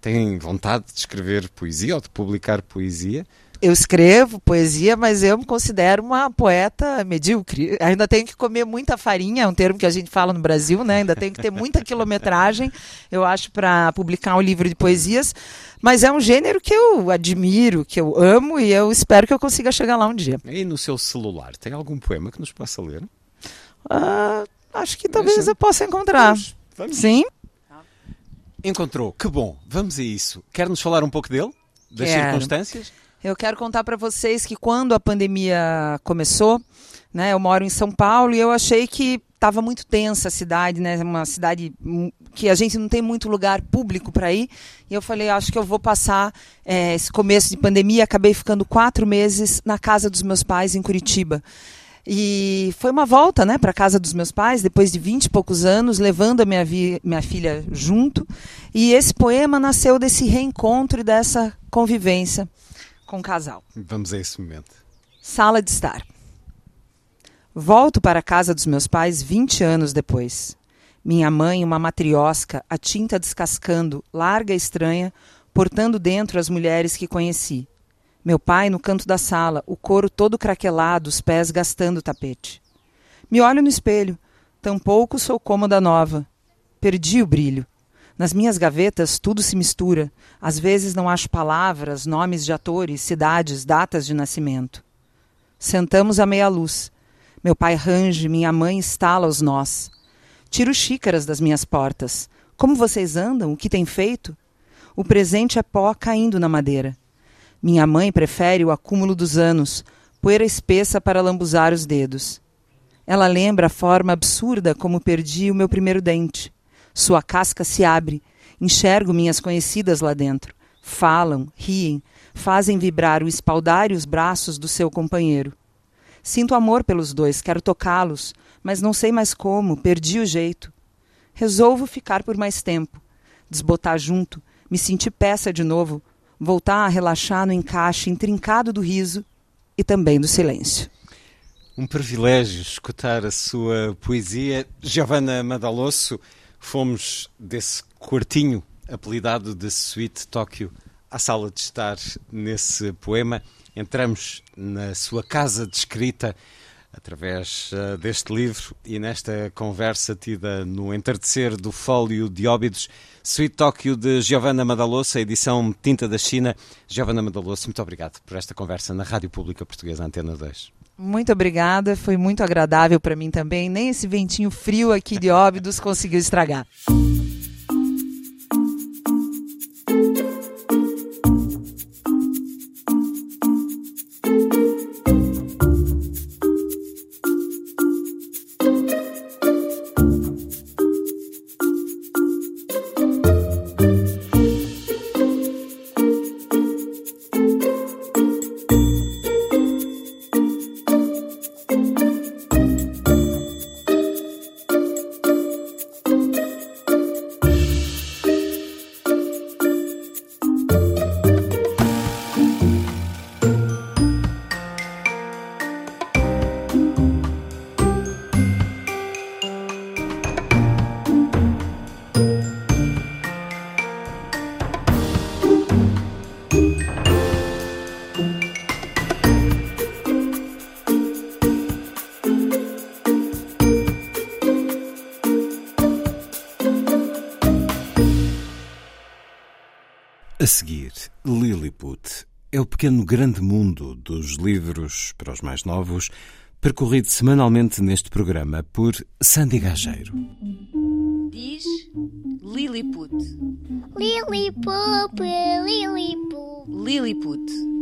tem vontade de escrever poesia ou de publicar poesia. Eu escrevo poesia, mas eu me considero uma poeta medíocre. Ainda tenho que comer muita farinha, é um termo que a gente fala no Brasil, né? Ainda tenho que ter muita quilometragem, eu acho, para publicar um livro de poesias. Mas é um gênero que eu admiro, que eu amo e eu espero que eu consiga chegar lá um dia. E no seu celular, tem algum poema que nos possa ler? Ah, acho que talvez eu possa encontrar. Vamos, vamos. Sim. Encontrou, que bom. Vamos a isso. Quer nos falar um pouco dele? Das Quero. circunstâncias? Eu quero contar para vocês que quando a pandemia começou, né, eu moro em São Paulo e eu achei que estava muito tensa a cidade, né, uma cidade que a gente não tem muito lugar público para ir. E eu falei, acho que eu vou passar é, esse começo de pandemia. Acabei ficando quatro meses na casa dos meus pais em Curitiba. E foi uma volta né, para a casa dos meus pais, depois de vinte e poucos anos, levando a minha, minha filha junto. E esse poema nasceu desse reencontro e dessa convivência com o casal. Vamos a esse momento. Sala de estar. Volto para a casa dos meus pais 20 anos depois. Minha mãe, uma matriosca, a tinta descascando, larga e estranha, portando dentro as mulheres que conheci. Meu pai no canto da sala, o couro todo craquelado, os pés gastando o tapete. Me olho no espelho. Tampouco sou cômoda nova. Perdi o brilho. Nas minhas gavetas tudo se mistura. Às vezes não acho palavras, nomes de atores, cidades, datas de nascimento. Sentamos à meia luz. Meu pai range, minha mãe estala os nós. Tiro xícaras das minhas portas. Como vocês andam? O que têm feito? O presente é pó caindo na madeira. Minha mãe prefere o acúmulo dos anos, poeira espessa para lambuzar os dedos. Ela lembra a forma absurda como perdi o meu primeiro dente. Sua casca se abre. Enxergo minhas conhecidas lá dentro. Falam, riem, fazem vibrar o espaldar e os braços do seu companheiro. Sinto amor pelos dois, quero tocá-los, mas não sei mais como, perdi o jeito. Resolvo ficar por mais tempo, desbotar junto, me sentir peça de novo, voltar a relaxar no encaixe intrincado do riso e também do silêncio. Um privilégio escutar a sua poesia. Giovanna Madalosso, fomos desse quartinho apelidado de Suite Tóquio à sala de estar nesse poema. Entramos na sua casa de escrita através uh, deste livro e nesta conversa tida no entardecer do fólio de Óbidos, Suite Tóquio de Giovanna Madalosso, a edição Tinta da China. Giovanna Madalosso, muito obrigado por esta conversa na Rádio Pública Portuguesa Antena 2. Muito obrigada, foi muito agradável para mim também. Nem esse ventinho frio aqui de Óbidos conseguiu estragar. Pequeno grande mundo dos livros para os mais novos, percorrido semanalmente neste programa por Sandy Gageiro. Diz Lilliput. Lilliput, Lilliput. Lilliput.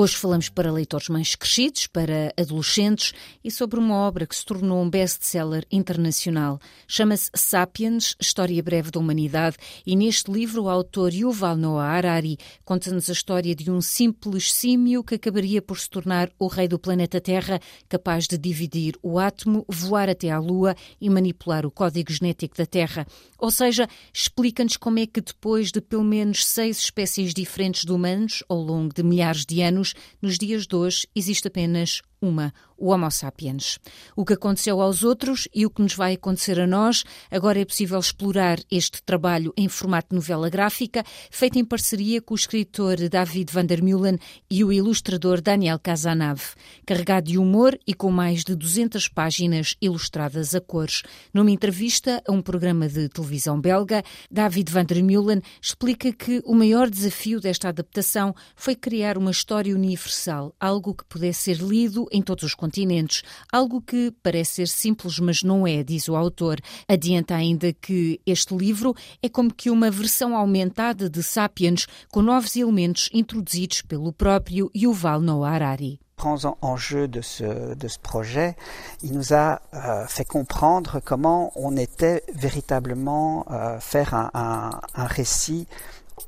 Hoje falamos para leitores mais crescidos, para adolescentes e sobre uma obra que se tornou um best-seller internacional. Chama-se Sapiens, História Breve da Humanidade, e neste livro o autor Yuval Noah Harari conta-nos a história de um simples símio que acabaria por se tornar o rei do planeta Terra, capaz de dividir o átomo, voar até à Lua e manipular o código genético da Terra. Ou seja, explica-nos como é que depois de pelo menos seis espécies diferentes de humanos ao longo de milhares de anos, nos dias de hoje existe apenas uma, o Homo sapiens. O que aconteceu aos outros e o que nos vai acontecer a nós, agora é possível explorar este trabalho em formato de novela gráfica, feito em parceria com o escritor David van der Meulen e o ilustrador Daniel Casanave, carregado de humor e com mais de 200 páginas ilustradas a cores. Numa entrevista a um programa de televisão belga, David van der Meulen explica que o maior desafio desta adaptação foi criar uma história universal, algo que pudesse ser lido em todos os continentes, algo que parece ser simples, mas não é, diz o autor. Adianta ainda que este livro é como que uma versão aumentada de Sapiens, com novos elementos introduzidos pelo próprio Yuval Noah Harari. grands enjeux de ce, de ce projet, il nous a euh, fait comprendre comment on était véritablement euh, faire un, un, un récit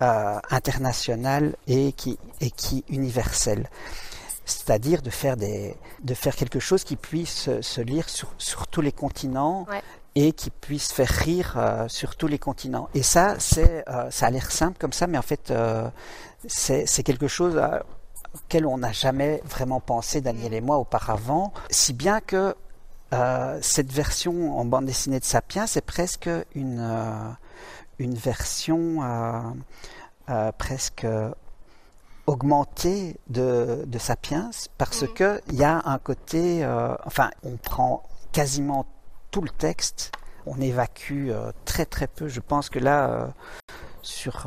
euh, international et qui, et qui universel c'est-à-dire de faire des, de faire quelque chose qui puisse se lire sur, sur tous les continents Ouais. et qui puisse faire rire euh, sur tous les continents. Et ça, c'est, euh, ça a l'air simple comme ça, mais en fait, euh, c'est, quelque chose euh, auquel on n'a jamais vraiment pensé, Daniel et moi, auparavant, si bien que cette version en bande dessinée de Sapiens, c'est presque une, une version presque augmentée de, de Sapiens parce que il y a un côté, euh, enfin, on prend quasiment tout le texte, on évacue euh, très très peu. Je pense que là, euh, sur,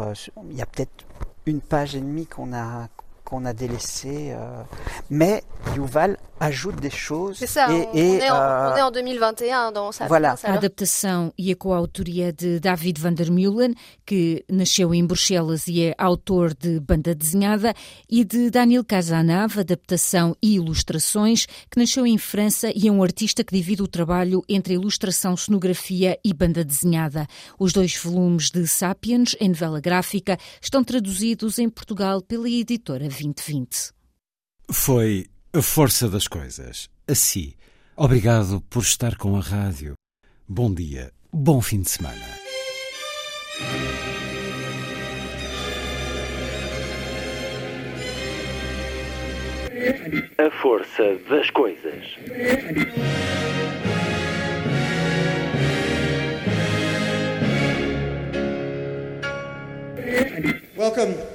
il y a peut-être une page et demie qu'on a qu'on a délaissé. euh, mais Yuval ajoute des choses. C'est ça, et, on, et, on est en, euh, on est en 2021 dans sa Voilà. A adaptação e a coautoria de David van der Meulen, que nasceu em Bruxelas e é autor de banda desenhada, e de Daniel Casanave, adaptação e ilustrações, que nasceu em França e é um artista que divide o trabalho entre ilustração, cenografia e banda desenhada. Os dois volumes de Sapiens, em novela gráfica, estão traduzidos em Portugal pela editora 2020. Foi a força das coisas. Assim, obrigado por estar com a rádio. Bom dia, bom fim de semana. A força das coisas. Welcome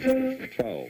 12.